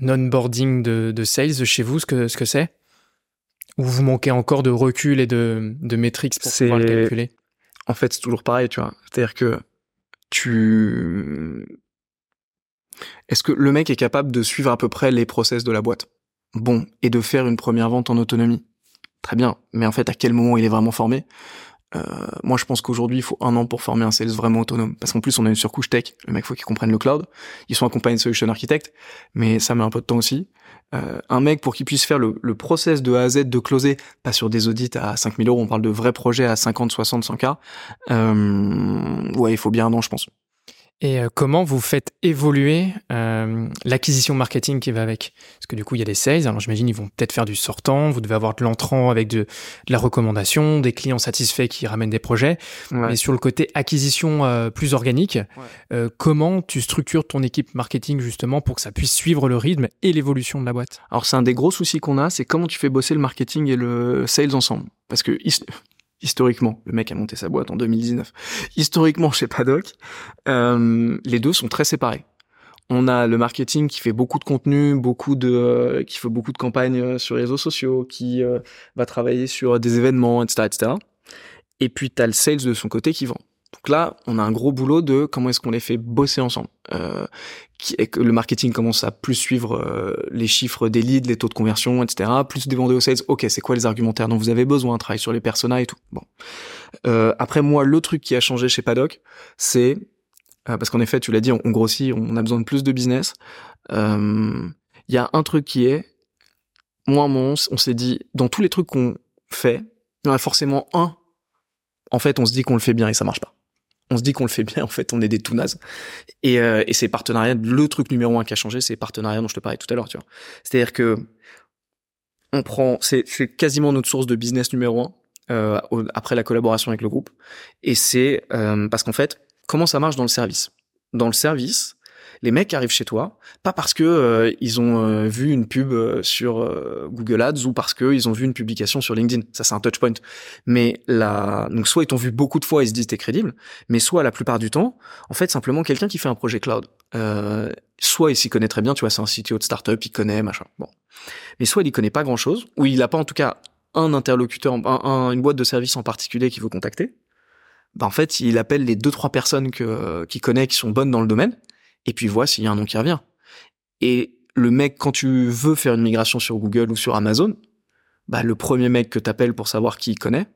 [SPEAKER 1] onboarding de, de sales chez vous, ce que ce que c'est? Ou vous manquez encore de recul et de, de métriques pour pouvoir le calculer?
[SPEAKER 2] En fait, c'est toujours pareil, tu vois. C'est-à-dire que tu est-ce que le mec est capable de suivre à peu près les process de la boîte? Bon, et de faire une première vente en autonomie? Très bien, mais en fait, à quel moment il est vraiment formé? Euh, moi, je pense qu'aujourd'hui, il faut un an pour former un sales vraiment autonome. Parce qu'en plus, on a une surcouche tech. Le mec, faut qu'il comprenne le cloud. Ils sont accompagnés de solution architect, mais ça met un peu de temps aussi. Euh, un mec, pour qu'il puisse faire le, le, process de A à Z de closer, pas sur des audits à 5000 euros, on parle de vrais projets à 50, 60, 100 k. Euh, ouais, il faut bien un an, je pense.
[SPEAKER 1] Et euh, comment vous faites évoluer euh, l'acquisition marketing qui va avec? Parce que du coup, il y a des sales. Alors j'imagine ils vont peut-être faire du sortant. Vous devez avoir de l'entrant avec de, de, la recommandation, des clients satisfaits qui ramènent des projets. Mais sur le côté acquisition euh, plus organique, euh, comment tu structures ton équipe marketing justement pour que ça puisse suivre le rythme et l'évolution de la boîte?
[SPEAKER 2] Alors c'est un des gros soucis qu'on a, c'est comment tu fais bosser le marketing et le sales ensemble. Parce que historiquement, le mec a monté sa boîte en 2019. Historiquement, chez Paddock, euh, les deux sont très séparés. On a le marketing qui fait beaucoup de contenu, beaucoup de, euh, qui fait beaucoup de campagnes euh, sur les réseaux sociaux, qui va travailler sur des événements, etc., etc. Et puis t'as le sales de son côté qui vend. Donc là, on a un gros boulot de comment est-ce qu'on les fait bosser ensemble. Euh, et que le marketing commence à plus suivre euh, les chiffres des leads, les taux de conversion, etc. Plus demander aux sales, ok, c'est quoi les argumentaires dont vous avez besoin, travailler sur les personas et tout. Bon. Euh, après moi, le truc qui a changé chez Paddock, c'est euh, parce qu'en effet, tu l'as dit, on, on, grossit, on a besoin de plus de business. Il y a un truc qui est, moi, mon, on s'est dit, dans tous les trucs qu'on fait, il y en a forcément un. En fait, on se dit qu'on le fait bien et ça marche pas on se dit qu'on le fait bien, en fait, on est des tout nazes. Et, euh, et c'est partenariat, le truc numéro un qui a changé, c'est partenariat dont je te parlais tout à l'heure, tu vois. C'est-à-dire que on prend, c'est, quasiment notre source de business numéro un euh, après la collaboration avec le groupe. Et c'est euh, parce qu'en fait, comment ça marche dans le service? Dans le service, Les mecs arrivent chez toi, pas parce que euh, ils ont euh, vu une pub euh, sur Google Ads ou parce que ils ont vu une publication sur LinkedIn. Ça, c'est un touch point. Mais donc soit ils t'ont vu beaucoup de fois, ils se disent t'es crédible, mais soit la plupart du temps, en fait, simplement quelqu'un qui fait un projet cloud. soit il s'y connaît très bien, tu vois, c'est un CTO de startup, il connaît, machin. Bon. Mais soit il y connaît pas grand chose, ou il a pas en tout cas un interlocuteur, une boîte de service en particulier qu'il veut contacter bah en fait, il appelle les deux trois personnes que qu'il connaît qui sont bonnes dans le domaine, et puis il voit s'il y a un nom qui revient. Et le mec, quand tu veux faire une migration sur Google ou sur Amazon, bah le premier mec que t'appelles pour savoir qui il connaît,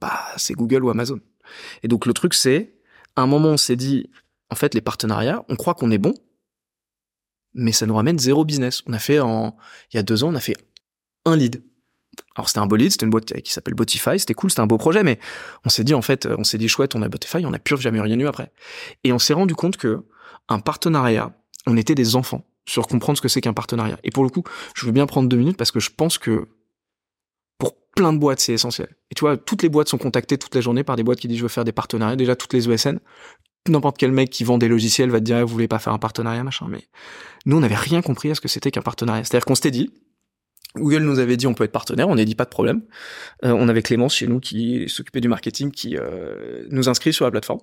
[SPEAKER 2] bah c'est Google ou Amazon. Et donc le truc c'est, à un moment on s'est dit, en fait les partenariats, on croit qu'on est bon, mais ça nous ramène zéro business. On a fait en, il y a deux ans, on a fait un lead alors c'était un bolide, c'était une boîte qui s'appelle Botify, c'était cool, c'était un beau projet, mais on s'est dit en fait, on s'est dit chouette, on a Botify, on a plus jamais rien eu après. Et on s'est rendu compte que un partenariat, on était des enfants sur comprendre ce que c'est qu'un partenariat. Et pour le coup, je veux bien prendre deux minutes parce que je pense que pour plein de boîtes, c'est essentiel. Et tu vois, toutes les boîtes sont contactées toute la journée par des boîtes qui disent je veux faire des partenariats. Déjà, toutes les ESN, n'importe quel mec qui vend des logiciels va te dire vous voulez pas faire un partenariat machin. Mais nous, on n'avait rien compris à ce que c'était qu'un partenariat. C'est-à-dire qu'on s'était dit Google nous avait dit on peut être partenaire, on n'a dit pas de problème. Euh, on avait Clémence chez nous qui s'occupait du marketing, qui euh, nous inscrit sur la plateforme.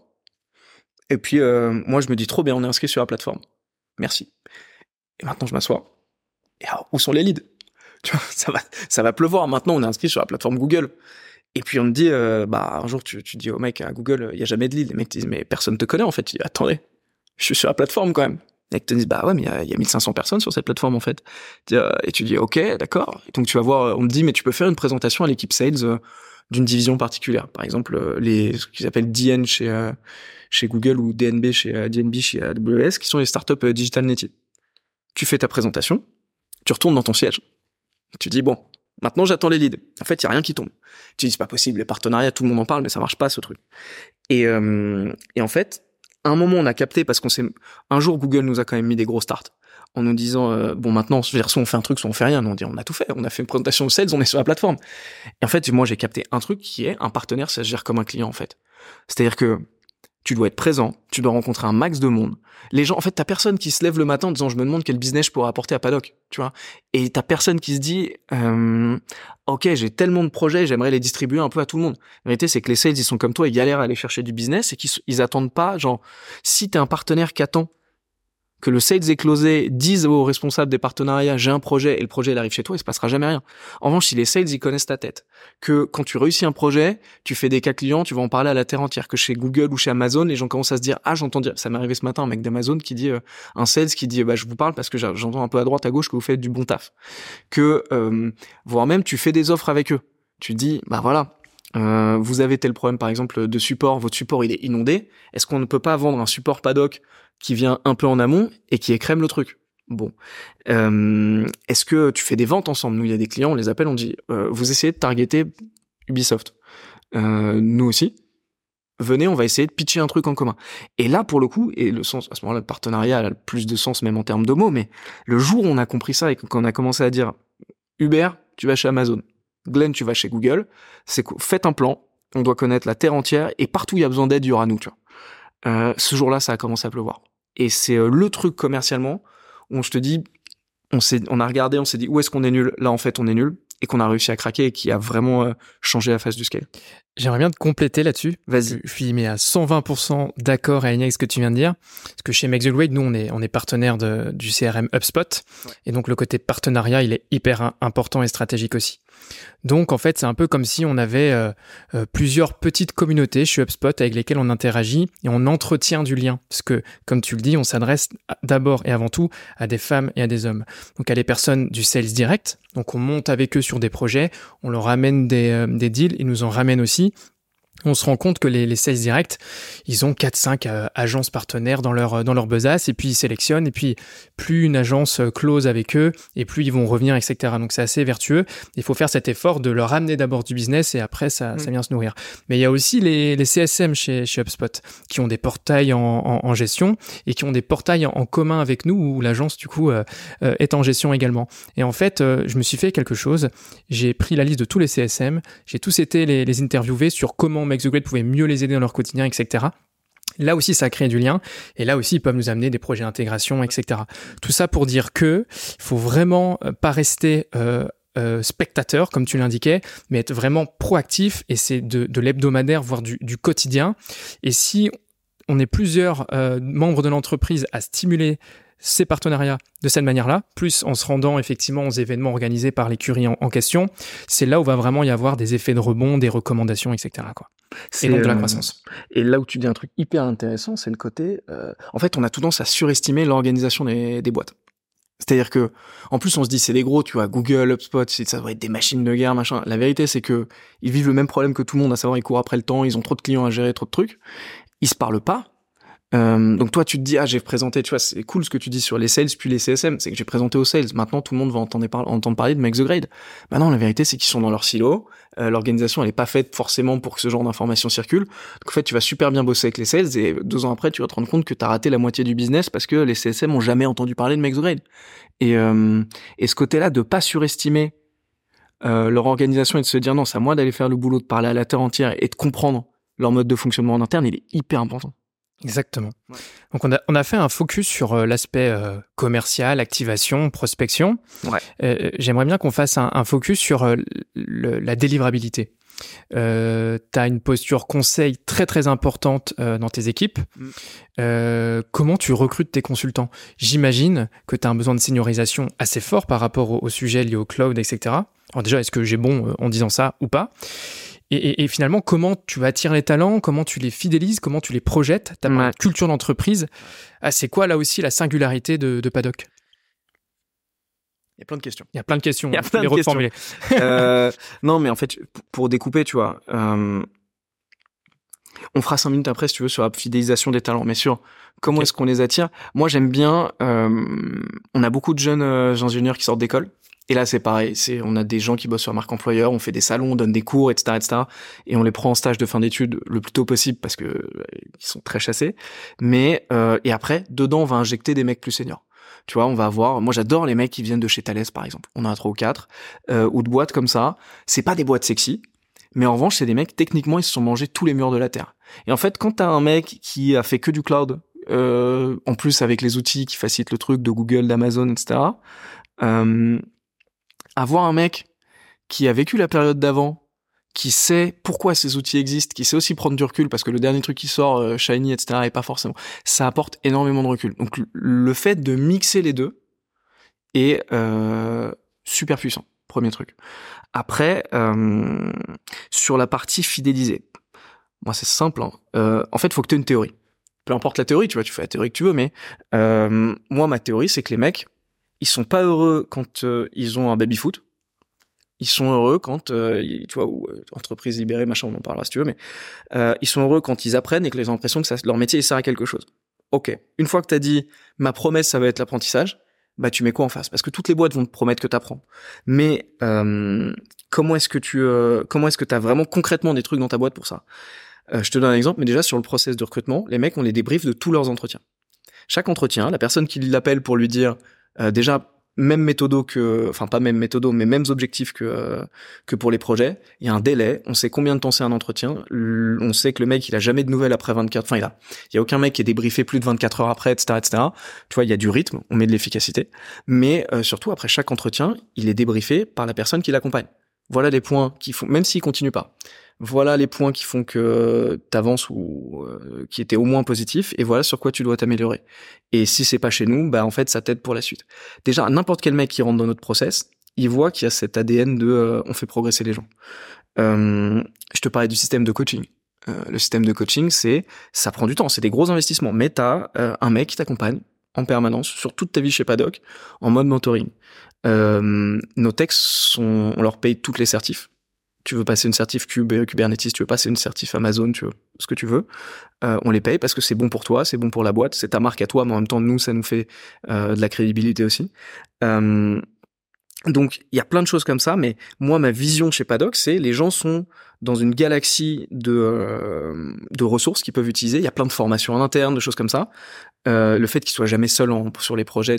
[SPEAKER 2] Et puis euh, moi je me dis trop bien, on est inscrit sur la plateforme. Merci. Et maintenant je m'assois. Où sont les leads? Tu vois, ça va, ça va pleuvoir. Maintenant on est inscrit sur la plateforme Google. Et puis on me dit, bah un jour tu, tu dis au mec à Google, il y a jamais de lead. Les mecs disent mais personne te connaît en fait. Tu dis attendez, je suis sur la plateforme quand même. Et te disent, bah ouais, mais il y, a, 1500 personnes sur cette plateforme, en fait. Et tu dis, ok, d'accord. Donc tu vas voir, on te dit, mais tu peux faire une présentation à l'équipe sales euh, d'une division particulière. Par exemple, euh, les, ce qu'ils appellent DN chez, euh, chez Google ou DNB chez, DNB chez AWS, qui sont les startups digital native. Tu fais ta présentation, tu retournes dans ton siège. Tu dis, bon, maintenant j'attends les leads. En fait, il y a rien qui tombe. Tu dis, c'est pas possible, les partenariats, tout le monde en parle, mais ça marche pas, ce truc. Et, et en fait, un moment, on a capté parce qu'on s'est, un jour, Google nous a quand même mis des gros starts en nous disant euh, bon maintenant soit on fait un truc soit on fait rien on dit on a tout fait on a fait une présentation de sales on est sur la plateforme et en fait moi j'ai capté un truc qui est un partenaire ça se gère comme un client en fait c'est à dire que tu dois être présent, tu dois rencontrer un max de monde. Les gens, en fait, t'as personne qui se lève le matin en disant je me demande quel business je pourrais apporter à Paddock, tu vois. Et t'as personne qui se dit euh, ok j'ai tellement de projets, j'aimerais les distribuer un peu à tout le monde. La vérité c'est que les sales ils sont comme toi, ils galèrent à aller chercher du business et qu'ils attendent pas genre si t'es un partenaire qui attend que le sales est closé, disent aux responsables des partenariats, j'ai un projet et le projet il arrive chez toi, il se passera jamais rien. En revanche, si les sales ils connaissent ta tête, que quand tu réussis un projet, tu fais des cas clients, tu vas en parler à la terre entière, que chez Google ou chez Amazon, les gens commencent à se dire, ah j'entends dire, ça m'est arrivé ce matin, un mec d'Amazon qui dit, euh, un sales qui dit, bah je vous parle parce que j'entends un peu à droite, à gauche que vous faites du bon taf, que euh, voire même tu fais des offres avec eux. Tu dis, bah voilà, euh, vous avez tel problème par exemple de support, votre support il est inondé. Est-ce qu'on ne peut pas vendre un support paddock qui vient un peu en amont et qui écrème le truc? Bon, euh, est-ce que tu fais des ventes ensemble? Nous, il y a des clients, on les appelle, on dit, euh, vous essayez de targeter Ubisoft. Euh, nous aussi. Venez, on va essayer de pitcher un truc en commun. Et là, pour le coup, et le sens, à ce moment-là, le partenariat a plus de sens même en termes de mots, mais le jour où on a compris ça et qu'on a commencé à dire, Hubert, tu vas chez Amazon, Glenn, tu vas chez Google, c'est faites un plan, on doit connaître la terre entière, et partout où il y a besoin d'aide, il y aura nous, tu vois. Euh, ce jour-là, ça a commencé à pleuvoir. Et c'est euh, le truc commercialement où je te dis, on a regardé, on s'est dit où est-ce qu'on est nul? Là, en fait, on est nul et qu'on a réussi à craquer et qui a vraiment euh, changé la face du scale.
[SPEAKER 1] J'aimerais bien te compléter là-dessus.
[SPEAKER 2] Vas-y.
[SPEAKER 1] Je suis mais à 120% d'accord avec ce que tu viens de dire. Parce que chez Make the Grade, nous, on est, on est partenaire de, du CRM HubSpot. Et donc, le côté partenariat, il est hyper important et stratégique aussi. Donc en fait, c'est un peu comme si on avait euh, euh, plusieurs petites communautés chez HubSpot avec lesquelles on interagit et on entretient du lien. Parce que, comme tu le dis, on s'adresse d'abord et avant tout à des femmes et à des hommes. Donc à des personnes du sales direct. Donc on monte avec eux sur des projets, on leur ramène des, euh, des deals, ils nous en ramènent aussi on se rend compte que les, les sales directs, ils ont 4-5 euh, agences partenaires dans leur, dans leur besace, et puis ils sélectionnent, et puis plus une agence euh, close avec eux, et plus ils vont revenir, etc. Donc c'est assez vertueux. Il faut faire cet effort de leur amener d'abord du business, et après ça, ça mm. vient se nourrir. Mais il y a aussi les, les CSM chez, chez HubSpot, qui ont des portails en, en, gestion, et qui ont des portails en, commun avec nous, où l'agence, du coup, euh, est en gestion également. Et en fait, je me suis fait quelque chose, j'ai pris la liste de tous les CSM, j'ai tous été les, les interviewer sur comment Make the Grade pouvait mieux les aider dans leur quotidien, etc. Là aussi, ça crée du lien. Et là aussi, ils peuvent nous amener des projets d'intégration, etc. Tout ça pour dire que il faut vraiment euh, pas rester euh, euh, spectateur, comme tu l'indiquais, mais être vraiment proactif. Et c'est de, l'hebdomadaire, voire du, quotidien. Et si on est plusieurs membres de l'entreprise à stimuler ces partenariats de cette manière-là, plus en se rendant effectivement aux événements organisés par l'écurie en, en, question, c'est là où va vraiment y avoir des effets de rebond, des recommandations, etc. Quoi. Et donc de la croissance.
[SPEAKER 2] Euh, et là où tu dis un truc hyper intéressant, c'est le côté. Euh, en fait, on a tendance à surestimer l'organisation des, des boîtes. C'est-à-dire que, en plus, on se dit c'est des gros, tu vois, Google, HubSpot, ça doit être des machines de guerre, machin. La vérité, c'est que ils vivent le même problème que tout le monde, à savoir ils courent après le temps, ils ont trop de clients à gérer, trop de trucs. Ils se parlent pas. Euh, donc toi, tu te dis ah j'ai présenté, tu vois, c'est cool ce que tu dis sur les sales puis les CSM, c'est que j'ai présenté aux sales. Maintenant, tout le monde va entendre, par entendre parler de Make the Grade. Bah non, la vérité c'est qu'ils sont dans leur silo. Euh, L'organisation elle est pas faite forcément pour que ce genre d'information circule. Donc en fait, tu vas super bien bosser avec les sales et deux ans après, tu vas te rendre compte que tu as raté la moitié du business parce que les CSM ont jamais entendu parler de Make the Grade. Et euh, et ce côté-là de pas surestimer euh, leur organisation et de se dire non, c'est à moi d'aller faire le boulot, de parler à la terre entière et de comprendre leur mode de fonctionnement en interne, il est hyper important.
[SPEAKER 1] Exactement. Ouais. Donc on a, on a fait un focus sur euh, l'aspect euh, commercial, activation, prospection.
[SPEAKER 2] Ouais.
[SPEAKER 1] Euh, J'aimerais bien qu'on fasse un, un, focus sur euh, le, la délivrabilité. Tu as une posture conseil très très importante dans tes équipes. Mm. Comment tu recrutes tes consultants? J'imagine que tu as un besoin de seniorisation assez fort par rapport au, au sujet lié au cloud, etc. Alors déjà, est-ce que j'ai bon en disant ça ou pas? Et, et, et, finalement, comment tu attires les talents, comment tu les fidélises, comment tu les projettes, ta ouais. culture d'entreprise. Ah, c'est quoi là aussi la singularité de, de Paddock?
[SPEAKER 2] Il y a plein de questions.
[SPEAKER 1] Il y a plein de questions.
[SPEAKER 2] Il y a plein de questions. euh, non, mais en fait, pour découper, tu vois, euh, on fera cinq minutes après, si tu veux, sur la fidélisation des talents. Mais sur comment okay. est-ce qu'on les attire? Moi, j'aime bien. Euh, on a beaucoup de jeunes euh, ingénieurs qui sortent d'école. Et là, c'est pareil. C'est, on a des gens qui bossent sur marque employeur, on fait des salons, on donne des cours, etc., etc. Et on les prend en stage de fin d'études le plus tôt possible parce que euh, ils sont très chassés. Mais euh, et après, dedans, on va injecter des mecs plus seniors. Tu vois, on va avoir. Moi, j'adore les mecs qui viennent de chez Thales, par exemple. On en a trois ou quatre euh, ou de boîtes comme ça. C'est pas des boîtes sexy, mais en revanche, c'est des mecs techniquement, ils se sont mangés tous les murs de la terre. Et en fait, quand t'as un mec qui a fait que du cloud, euh, en plus avec les outils qui facilitent le truc de Google, d'Amazon, etc. Euh, avoir un mec qui a vécu la période d'avant, qui sait pourquoi ces outils existent, qui sait aussi prendre du recul, parce que le dernier truc qui sort, euh, Shiny, etc., est pas forcément, ça apporte énormément de recul. Donc le fait de mixer les deux est euh, super puissant, premier truc. Après, euh, sur la partie fidélisée, moi c'est simple, hein. euh, en fait, faut que tu aies une théorie. Peu importe la théorie, tu vois, tu fais la théorie que tu veux, mais moi ma théorie c'est que les mecs, ils sont pas heureux quand euh, ils ont un baby foot. Ils sont heureux quand, euh, tu vois, ou euh, entreprise libérée, machin, on en parlera si tu veux, mais ils sont heureux quand ils apprennent et que les ont l'impression que leur métier sert à quelque chose. Ok. Une fois que tu as dit ma promesse, ça va être l'apprentissage, bah tu mets quoi en face? Parce que toutes les boîtes vont te promettre que tu apprends. Mais comment est-ce que tu, comment est-ce que tu as vraiment concrètement des trucs dans ta boîte pour ça? Je te donne un exemple, mais déjà sur le process de recrutement, les mecs ont les débriefs de tous leurs entretiens. Chaque entretien, la personne qui l'appelle pour lui dire déjà même méthodo que, enfin pas même méthodo, mais mêmes objectifs que euh, que pour les projets. Il y a un délai, on sait combien de temps c'est un entretien, on sait que le mec il a jamais de nouvelles après 24, enfin il a, il y a aucun mec qui est débriefé plus de 24 heures après, etc., etc. Tu vois, il y a du rythme, on met de l'efficacité, mais euh, surtout après chaque entretien, il est débriefé par la personne qui l'accompagne. Voilà les points qui font, même s'il continue pas. Voilà les points qui font que tu avances ou euh, qui étaient au moins positifs et voilà sur quoi tu dois t'améliorer. Et si c'est pas chez nous, bah en fait ça t'aide pour la suite. Déjà n'importe quel mec qui rentre dans notre process, il voit qu'il y a cet ADN de euh, on fait progresser les gens. Euh, je te parlais du système de coaching. Euh, le système de coaching, c'est ça prend du temps, c'est des gros investissements, mais t'as euh, un mec qui t'accompagne en permanence sur toute ta vie chez Paddock en mode mentoring. Euh, nos textes sont, on leur paye toutes les certifs. Tu veux passer une certif Cube, Kubernetes, tu veux passer une certif Amazon, tu veux ce que tu veux. Euh, on les paye parce que c'est bon pour toi, c'est bon pour la boîte, c'est ta marque à toi, mais en même temps nous ça nous fait euh, de la crédibilité aussi. Euh, donc il y a plein de choses comme ça, mais moi ma vision chez Paddock, c'est les gens sont dans une galaxie de ressources qu'ils peuvent utiliser. Il y a plein de formations en interne, de choses comme ça. Le fait qu'ils soient jamais seuls sur les projets,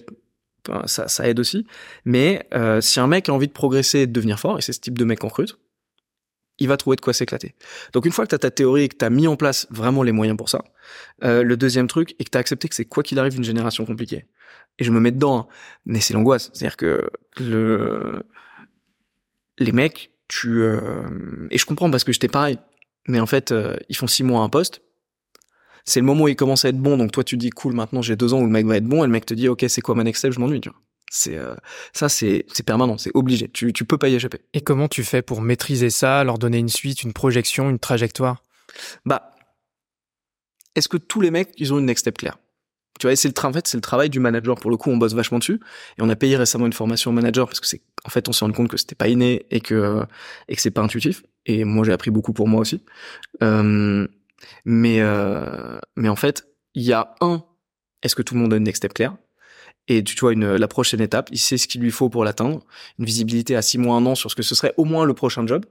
[SPEAKER 2] ça, aide aussi. Mais si un mec a envie de progresser et de devenir fort, et c'est ce type de mec qu'on recrute, il va trouver de quoi s'éclater. Donc une fois que tu as ta théorie et que tu as mis en place vraiment les moyens pour ça, euh, le deuxième truc est que tu as accepté que c'est quoi qu'il arrive une génération compliquée. Et je me mets dedans, hein. mais c'est l'angoisse. C'est-à-dire que le les mecs, tu euh... et je comprends parce que j'étais pareil. Mais en fait, euh, ils font six mois à un poste. C'est le moment où ils commencent à être bons, donc toi tu dis cool, maintenant j'ai deux ans où le mec va être bon, et le mec te dit ok c'est quoi ma next je m'ennuie. Tu vois. C'est euh, ça, c'est c'est permanent, c'est obligé. Tu tu peux pas y échapper.
[SPEAKER 1] Et comment tu fais pour maîtriser ça, leur donner une suite, une projection, une trajectoire?
[SPEAKER 2] Bah, est-ce que tous les mecs ils ont une next step claire? Tu vois, c'est le en fait c'est le travail du manager. Pour le coup, on bosse vachement dessus et on a payé récemment une formation au manager parce que c'est en fait on s'est rendu compte que c'était pas inné et que et que c'est pas intuitif. Et moi j'ai appris beaucoup pour moi aussi. Euh, mais euh, mais en fait il y a un est-ce que tout le monde a une next step claire? Et tu vois une la prochaine étape, il sait ce qu'il lui faut pour l'atteindre, une visibilité à six mois un an sur ce que ce serait au moins le prochain job.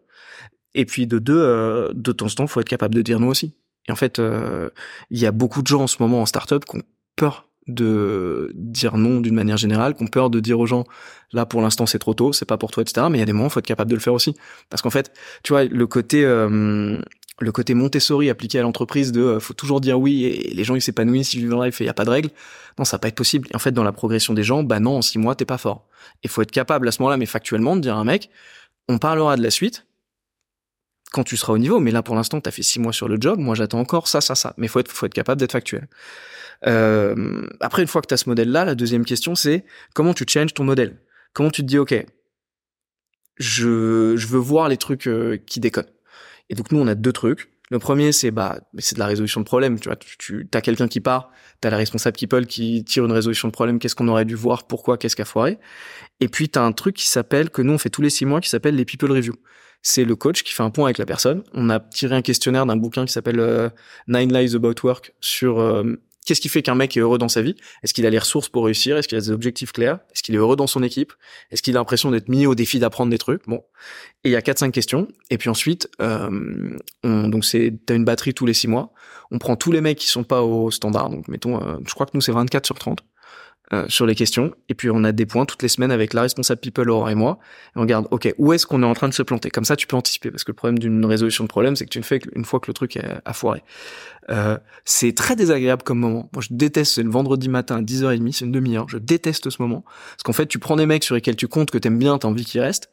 [SPEAKER 2] Et puis de deux, euh, de temps en temps, faut être capable de dire non aussi. Et en fait, euh, il y a beaucoup de gens en ce moment en startup qui ont peur de dire non d'une manière générale, qui ont peur de dire aux gens là pour l'instant c'est trop tôt, c'est pas pour toi, etc. Mais il y a des moments, faut être capable de le faire aussi, parce qu'en fait, tu vois, le côté euh, le côté Montessori appliqué à l'entreprise de euh, faut toujours dire oui et les gens ils s'épanouissent si vivent en life et il y a pas de règles. Non, ça va pas être possible. Et en fait, dans la progression des gens, bah non, en six mois t'es pas fort. Il faut être capable à ce moment-là, mais factuellement, de dire à un mec, on parlera de la suite quand tu seras au niveau. Mais là, pour l'instant, t'as fait six mois sur le job. Moi, j'attends encore ça, ça, ça. Mais faut être, faut être capable d'être factuel. Euh, après, une fois que tu as ce modèle-là, la deuxième question, c'est comment tu changes ton modèle? Comment tu te dis, ok, je, je veux voir les trucs euh, qui déconnent? Et donc nous, on a deux trucs. Le premier, c'est bah, c'est de la résolution de problème. Tu vois, tu, tu as quelqu'un qui part, t'as la responsable people qui tire une résolution de problème. Qu'est-ce qu'on aurait dû voir? Pourquoi? Qu'est-ce qui a foiré? Et puis t'as un truc qui s'appelle que nous on fait tous les six mois, qui s'appelle les people review. C'est le coach qui fait un point avec la personne. On a tiré un questionnaire d'un bouquin qui s'appelle euh, Nine Lies About Work sur euh, Qu'est-ce qui fait qu'un mec est heureux dans sa vie? Est-ce qu'il a les ressources pour réussir? Est-ce qu'il a des objectifs clairs? Est-ce qu'il est heureux dans son équipe? Est-ce qu'il a l'impression d'être mis au défi d'apprendre des trucs? Bon, et il y a quatre cinq questions. Et puis ensuite, euh, on, donc c'est t'as une batterie tous les six mois. On prend tous les mecs qui sont pas au standard. Donc mettons, euh, je crois que nous c'est 24 sur 30 euh, sur les questions. Et puis on a des points toutes les semaines avec la responsable people Laura et moi. On regarde, ok, où est-ce qu'on est en train de se planter? Comme ça, tu peux anticiper. Parce que le problème d'une résolution de problème, c'est que tu ne fais qu'une fois que le truc est à foiré. Euh, c'est très désagréable comme moment. Moi, je déteste, c'est le vendredi matin à 10h30, c'est une demi-heure. Je déteste ce moment. Parce qu'en fait, tu prends des mecs sur lesquels tu comptes, que t'aimes bien, t'as envie qu'ils restent.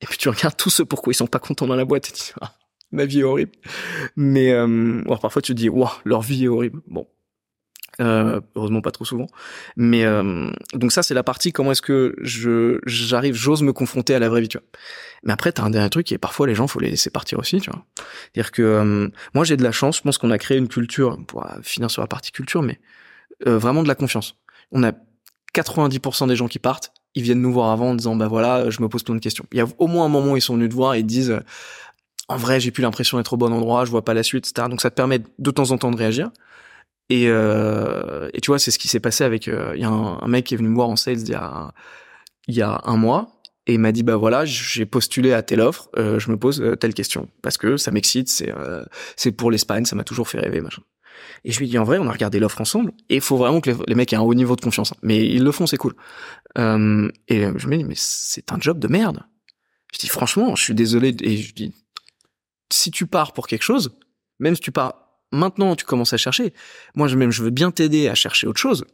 [SPEAKER 2] Et puis tu regardes tous ceux pourquoi ils sont pas contents dans la boîte et tu dis, ah, ma vie est horrible. Mais, euh, alors parfois tu te dis, waouh, leur vie est horrible. Bon, euh, heureusement pas trop souvent. Mais euh, donc ça c'est la partie comment est-ce que je j'arrive, j'ose me confronter à la vraie vie, tu vois. Mais après t'as un dernier truc est parfois les gens faut les laisser partir aussi, tu vois. Dire que euh, moi j'ai de la chance, je pense qu'on a créé une culture pour finir sur la partie culture, mais vraiment de la confiance. On a 90% des gens qui partent, ils viennent nous voir avant en disant bah voilà je me pose plein de questions. Il y a au moins un moment où ils sont venus te voir et ils disent en vrai j'ai plus l'impression d'être au bon endroit, je vois pas la suite, etc. Donc ça te permet de temps en temps de réagir. Et, euh, tu vois, c'est ce qui s'est passé avec. Il euh, y a un, un, mec qui est venu me voir en sales il y a, il y a un mois et il m'a dit bah voilà, j'ai postulé à telle offre, euh, je me pose euh, telle question parce que ça m'excite, c'est euh, c'est pour l'Espagne, ça m'a toujours fait rêver machin. Et je lui dis en vrai, on a regardé l'offre ensemble et il faut vraiment que les, mecs aient un haut niveau de confiance. Mais ils le font, c'est cool. Et je me dis mais c'est un job de merde. Je dis franchement, je suis désolé et je dis si tu pars pour quelque chose, même si tu pars Maintenant, tu commences à chercher. Moi, je, même, je veux bien t'aider à chercher autre chose,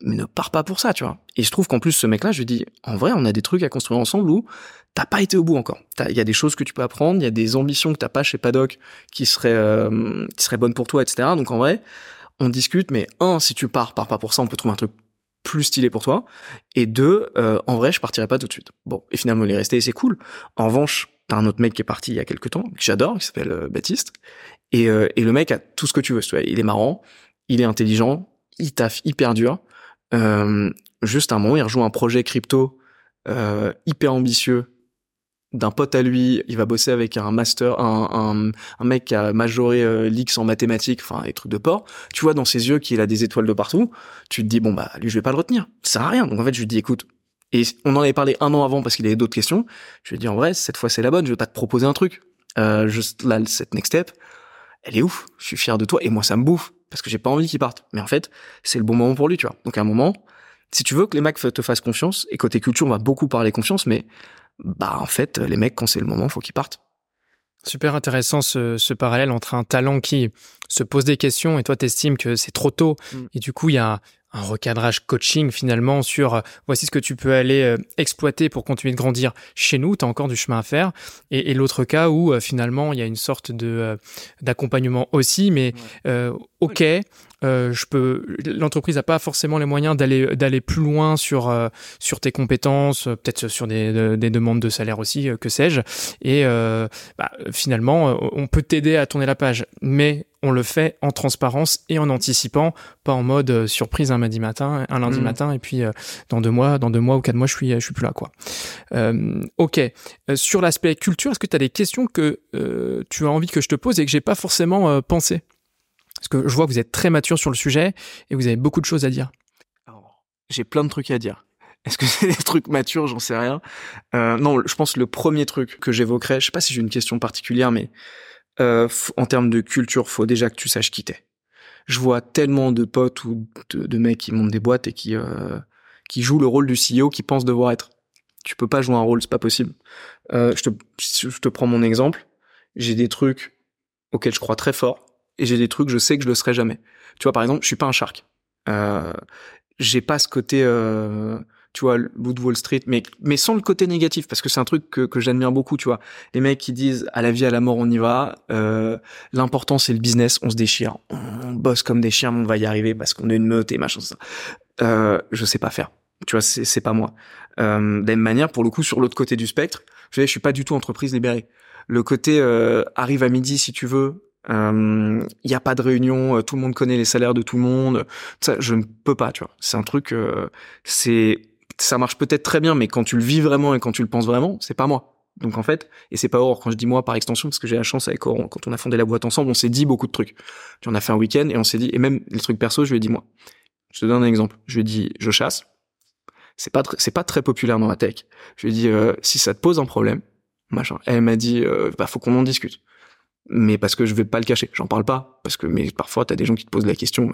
[SPEAKER 2] mais ne pars pas pour ça, tu vois. Et je trouve qu'en plus, ce mec-là, je lui dis, en vrai, on a des trucs à construire ensemble où t'as pas été au bout encore. Il y a des choses que tu peux apprendre, il y a des ambitions que t'as pas chez Paddock qui seraient, euh, qui seraient bonnes pour toi, etc. Donc en vrai, on discute, mais un, si tu pars, pars pas pour ça, on peut trouver un truc plus stylé pour toi. Et deux, euh, en vrai, je partirai pas tout de suite. Bon, et finalement, il est resté c'est cool. En revanche, t'as un autre mec qui est parti il y a quelques temps, que j'adore, qui s'appelle euh, Baptiste. Et, euh, et, le mec a tout ce que tu veux. Il est marrant, il est intelligent, il taffe hyper dur. Euh, juste un moment, il rejoint un projet crypto euh, hyper ambitieux d'un pote à lui. Il va bosser avec un master, un, un, un mec qui a majoré euh, l'X en mathématiques, enfin des trucs de port. Tu vois dans ses yeux qu'il a des étoiles de partout. Tu te dis bon bah lui je vais pas le retenir. Ça sert à rien. Donc en fait je lui dis écoute. Et on en avait parlé un an avant parce qu'il avait d'autres questions. Je lui ai dit en vrai cette fois c'est la bonne. Je vais pas te proposer un truc. Euh, juste là cette next step elle est ouf, je suis fier de toi, et moi ça me bouffe, parce que j'ai pas envie qu'il parte. Mais en fait, c'est le bon moment pour lui, tu vois. Donc à un moment, si tu veux que les mecs te fassent confiance, et côté culture, on va beaucoup parler confiance, mais bah en fait, les mecs, quand c'est le moment, faut qu'ils partent.
[SPEAKER 1] Super intéressant ce, ce, parallèle entre un talent qui se pose des questions et toi t'estimes que c'est trop tôt mm. et du coup il y a un recadrage coaching finalement sur euh, voici ce que tu peux aller euh, exploiter pour continuer de grandir chez nous, tu as encore du chemin à faire. Et, et l'autre cas où euh, finalement il y a une sorte de d'accompagnement aussi, mais ok, je peux l'entreprise n'a pas forcément les moyens d'aller d'aller plus loin sur sur tes compétences, peut-être sur des, des demandes de salaire aussi, que sais-je. Et bah, finalement, on peut t'aider à tourner la page, mais on le fait en transparence et en anticipant, pas en mode euh, surprise un lundi matin, un lundi mm. matin, et puis euh, dans deux mois, dans deux mois ou quatre mois, je suis, je suis plus là, quoi. Euh, ok. sur l'aspect culture, est-ce que tu as des questions que tu as envie que je te pose et que j'ai pas forcément pensé Parce que je vois que vous êtes très mature sur le sujet et vous avez beaucoup de choses à dire.
[SPEAKER 2] J'ai plein de trucs à dire. Est-ce que c'est des trucs matures? J'en sais rien. non, je pense que le premier truc que j'évoquerais, je sais pas si j'ai une question particulière, mais euh, en termes de culture, faut déjà que tu saches qui t'es. Je vois tellement de potes ou de, mecs qui montent des boîtes et qui euh, qui jouent le rôle du CEO qui pensent devoir être. Tu peux pas jouer un rôle, c'est pas possible. Euh, je te prends mon exemple. J'ai des trucs auxquels je crois très fort et j'ai des trucs je sais que je le serai jamais. Tu vois par exemple, je suis pas un shark. Euh, j'ai pas ce côté euh, tu vois, Loup de Wall Street, mais, mais sans le côté négatif, parce que c'est un truc que, que j'admire beaucoup, tu vois. Les mecs qui disent à la vie, à la mort, on y va. Euh, L'important, c'est le business, on se déchire, on bosse comme des chiens, on va y arriver parce qu'on est une meute et machin, ça. Euh, je sais pas faire. Tu vois, c'est pas moi. Euh, de même manière, pour le coup, sur l'autre côté du spectre, je, je suis pas du tout entreprise libérée. Le côté euh, arrive à midi si tu veux, il euh, n'y a pas de réunion, euh, tout le monde connaît les salaires de tout le monde. Ça, je ne peux pas, tu vois. C'est un truc, euh, c'est ça marche peut-être très bien, mais quand tu le vis vraiment et quand tu le penses vraiment, c'est pas moi. Donc en fait, et c'est pas Aurore quand je dis moi par extension, parce que j'ai la chance avec Aurore, quand on a fondé la boîte ensemble, on s'est dit beaucoup de trucs. Tu en as fait un week-end et on s'est dit, et même les trucs perso, je lui ai dit moi. Je te donne un exemple. Je lui ai dit, je chasse. C'est pas c'est pas très populaire dans la tech. Je lui ai dit, euh, si ça te pose un problème, machin. Elle m'a dit, euh, bah faut qu'on en discute. Mais parce que je vais pas le cacher, j'en parle pas parce que mais parfois t'as des gens qui te posent la question,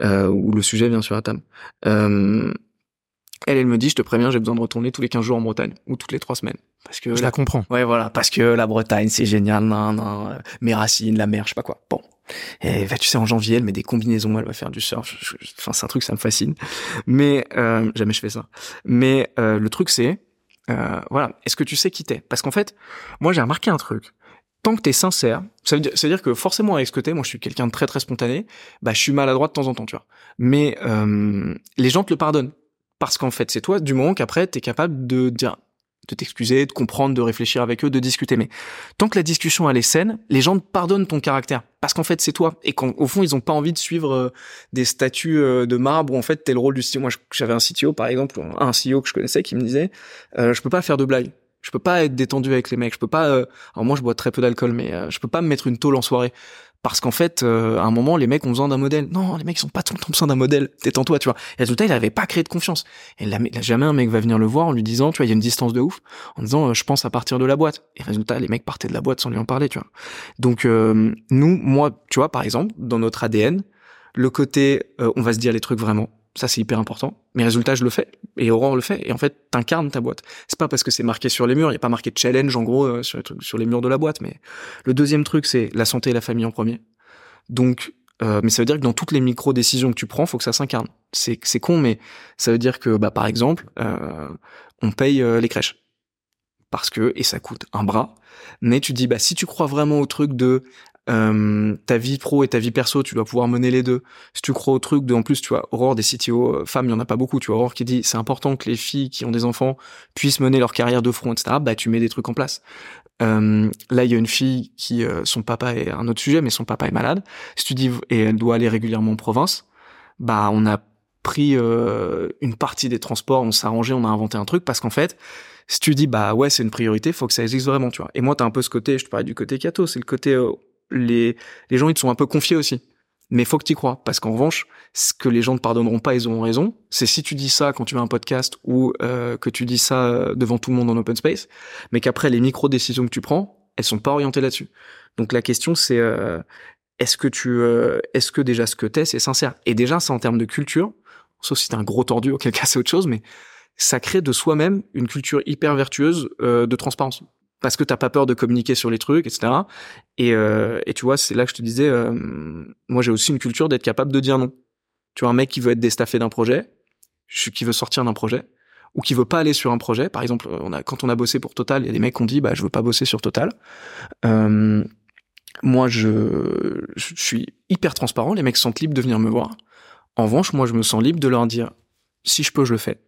[SPEAKER 2] euh, ou le sujet vient sur la table. Euh, elle, elle me dit, je te préviens, j'ai besoin de retourner tous les 15 jours en Bretagne ou toutes les trois semaines.
[SPEAKER 1] Parce que je la, comprends.
[SPEAKER 2] Ouais, voilà, parce que la Bretagne, c'est génial, non, non, euh, mes racines, la mer, je sais pas quoi. Bon. Et bah, tu sais, en janvier, elle met des combinaisons, elle va faire du surf. enfin, c'est un truc, ça me fascine. Mais euh, jamais je fais ça. Mais euh, le truc, c'est, euh, voilà, est-ce que tu sais qui t'es? Parce qu'en fait, moi, j'ai remarqué un truc. Tant que t'es sincère, ça veut, dire, que forcément avec ce côté, moi je suis quelqu'un de très très spontané, bah je suis maladroit de temps en temps, tu vois. Mais euh, les gens te le pardonnent parce qu'en fait, c'est toi, du moment qu'après, tu es capable de dire de t'excuser, de comprendre, de réfléchir avec eux, de discuter. Mais tant que la discussion elle est saine, les gens te pardonnent ton caractère parce qu'en fait c'est toi et qu'au fond ils ont pas envie de suivre euh, des statuts euh, de marbre où en fait t'es le rôle du CEO. Moi j'avais un CTO par exemple, un CEO que je connaissais qui me disait euh, je peux pas faire de blagues. Je peux pas être détendu avec les mecs. Je peux pas. alors moi, je bois très peu d'alcool, mais je peux pas me mettre une tôle en soirée parce qu'en fait, euh, à un moment, les mecs ont besoin d'un modèle. Non, les mecs sont pas tout le temps besoin d'un modèle. Détends-toi, tu vois. Et résultat, il avait pas créé de confiance. Et là, jamais un mec va venir le voir en lui disant, tu vois, il y a une distance de ouf, en disant, euh, je pense à partir de la boîte. Et résultat, les mecs partaient de la boîte sans lui en parler, tu vois. Donc, euh, nous, moi, tu vois, par exemple, dans notre ADN, le côté, on va se dire les trucs vraiment. Ça, c'est hyper important. Mais résultat, je le fais. Et Aurore le fait. Et en fait, t'incarnes ta boîte. C'est pas parce que c'est marqué sur les murs. Il y a pas marqué challenge, en gros, euh, sur, les murs de la boîte. Mais le deuxième truc, c'est la santé et la famille en premier. Donc, euh, mais ça veut dire que dans toutes les micro-décisions que tu prends, faut que ça s'incarne. C'est, c'est con, mais ça veut dire que, bah, par exemple, euh, on paye les crèches. Parce que, et ça coûte un bras, mais tu dis, bah, si tu crois vraiment au truc de euh, ta vie pro et ta vie perso, tu dois pouvoir mener les deux. Si tu crois au truc de, en plus, tu vois, Aurore des CTO euh, femmes, il y en a pas beaucoup. Tu vois, Aurore qui dit, c'est important que les filles qui ont des enfants puissent mener leur carrière de front, etc. Bah, tu mets des trucs en place. Euh, là, il y a une fille qui, euh, son papa est un autre sujet, mais son papa est malade. Si tu dis, et elle doit aller régulièrement en province, bah, on a pris une partie des transports, on s'est arrangé, on a inventé un truc parce qu'en fait, si tu dis bah ouais c'est une priorité, faut que ça existe vraiment, tu vois. Et moi t'as un peu ce côté, je te parlais du côté Cato, c'est le côté les, les gens ils te sont un peu confiés aussi. Mais faut que tu crois, parce qu'en revanche, ce que les gens ne pardonneront pas, ils auront raison. C'est si tu dis ça quand tu as un podcast ou euh, que tu dis ça euh, devant tout le monde en open space, mais qu'après les micro décisions que tu prends, elles sont pas orientées là-dessus. Donc la question c'est euh, est-ce que tu, est-ce que déjà ce que t'es c'est sincère? Et déjà c'est en termes de culture, sauf si t'es un gros tordu, auquel cas c'est autre chose, mais ça crée de soi-même une culture hyper vertueuse de transparence. Parce que t'as pas peur de communiquer sur les trucs, etc. Et, euh, et tu vois, c'est là que je te disais, euh, moi j'ai aussi une culture d'être capable de dire non. Tu vois, un mec qui veut être déstaffé d'un projet, qui veut sortir d'un projet, ou qui veut pas aller sur un projet. Par exemple, quand on a bossé pour Total, il y a des mecs qui ont dit, bah je veux pas bosser sur Total. Euh, moi, je, je suis hyper transparent. Les mecs sont libres de venir me voir. En revanche, moi, je me sens libre de leur dire, si je peux, je le fais.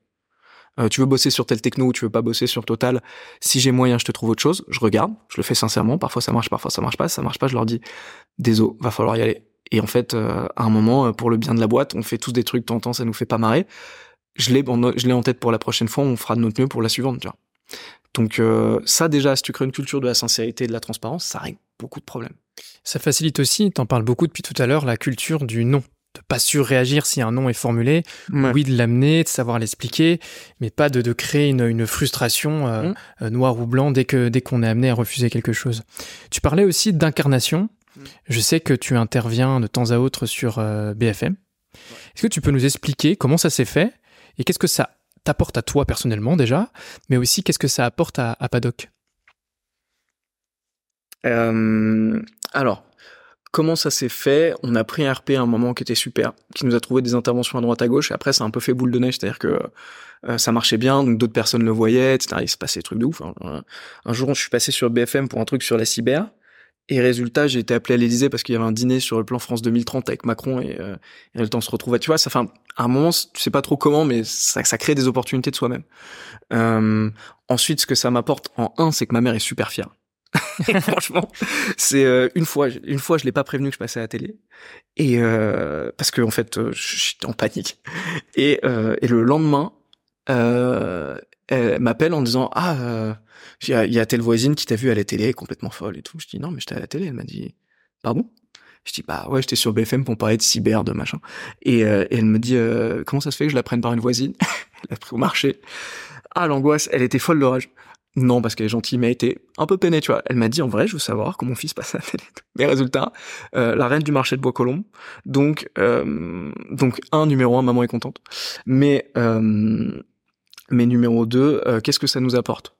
[SPEAKER 2] Euh, tu veux bosser sur tel techno ou tu veux pas bosser sur Total, si j'ai moyen, je te trouve autre chose, je regarde, je le fais sincèrement, parfois ça marche, parfois ça marche pas, ça marche pas, je leur dis, désolé, va falloir y aller. Et en fait, euh, à un moment, euh, pour le bien de la boîte, on fait tous des trucs, temps, ça nous fait pas marrer. Je l'ai, je l'ai en tête pour la prochaine fois, on fera de notre mieux pour la suivante, tu vois. Donc ça déjà, si tu crées une culture de la sincérité et de la transparence, ça règle beaucoup de problèmes.
[SPEAKER 1] Ça facilite aussi, t'en parles beaucoup depuis tout à l'heure, la culture du non de pas surréagir si un nom est formulé, oui de l'amener, de savoir l'expliquer, mais pas de, de créer une, une frustration euh, mmh. euh, noir ou blanc dès que dès qu'on est amené à refuser quelque chose. Tu parlais aussi d'incarnation. Mmh. Je sais que tu interviens de temps à autre sur euh, BFM. Est-ce que tu peux nous expliquer comment ça s'est fait et qu'est-ce que ça t'apporte à toi personnellement déjà, mais aussi qu'est-ce que ça apporte à, à Paddock?
[SPEAKER 2] Alors, comment ça s'est fait On a pris un RP à un moment qui était super, qui nous a trouvé des interventions à droite à gauche. Et après, c'est un peu fait boule de neige, c'est-à-dire que euh, ça marchait bien, donc d'autres personnes le voyaient, etc. Il se passait des trucs de ouf. Hein. Un jour, je suis passé sur BFM pour un truc sur la cyber. Et résultat, j'ai été appelé à l'Élysée parce qu'il y avait un dîner sur le plan France 2030 avec Macron et, euh, et le temps se retrouver. Tu vois, ça fait à un moment, tu sais pas trop comment, mais ça, ça crée des opportunités de soi-même. Euh, ensuite, ce que ça m'apporte en un, c'est que ma mère est super fière. franchement, c'est euh, une fois, une fois, je l'ai pas prévenu que je passais à la télé, et euh, parce que en fait, euh, j'étais en panique. Et, le lendemain, elle m'appelle en disant ah, il y, a, telle voisine qui t'a vu à la télé, complètement folle et tout. Je dis non, mais j'étais à la télé. Elle m'a dit pardon? Je dis bah ouais, j'étais sur BFM pour parler de cyber, de machin. Et, et elle me dit comment ça se fait que je la prenne par une voisine? Elle a pris au marché. Ah l'angoisse, elle était folle de rage. Non, parce qu'elle est gentille, mais elle était un peu peinée, tu vois. Elle m'a dit, en vrai, je veux savoir comment mon fils passe à la télé. Mais résultat, euh, la reine du marché de Bois-Colombes. Donc, euh, donc un, numéro un, maman est contente. Mais, euh, mais numéro deux, euh, qu'est-ce que ça nous apporte?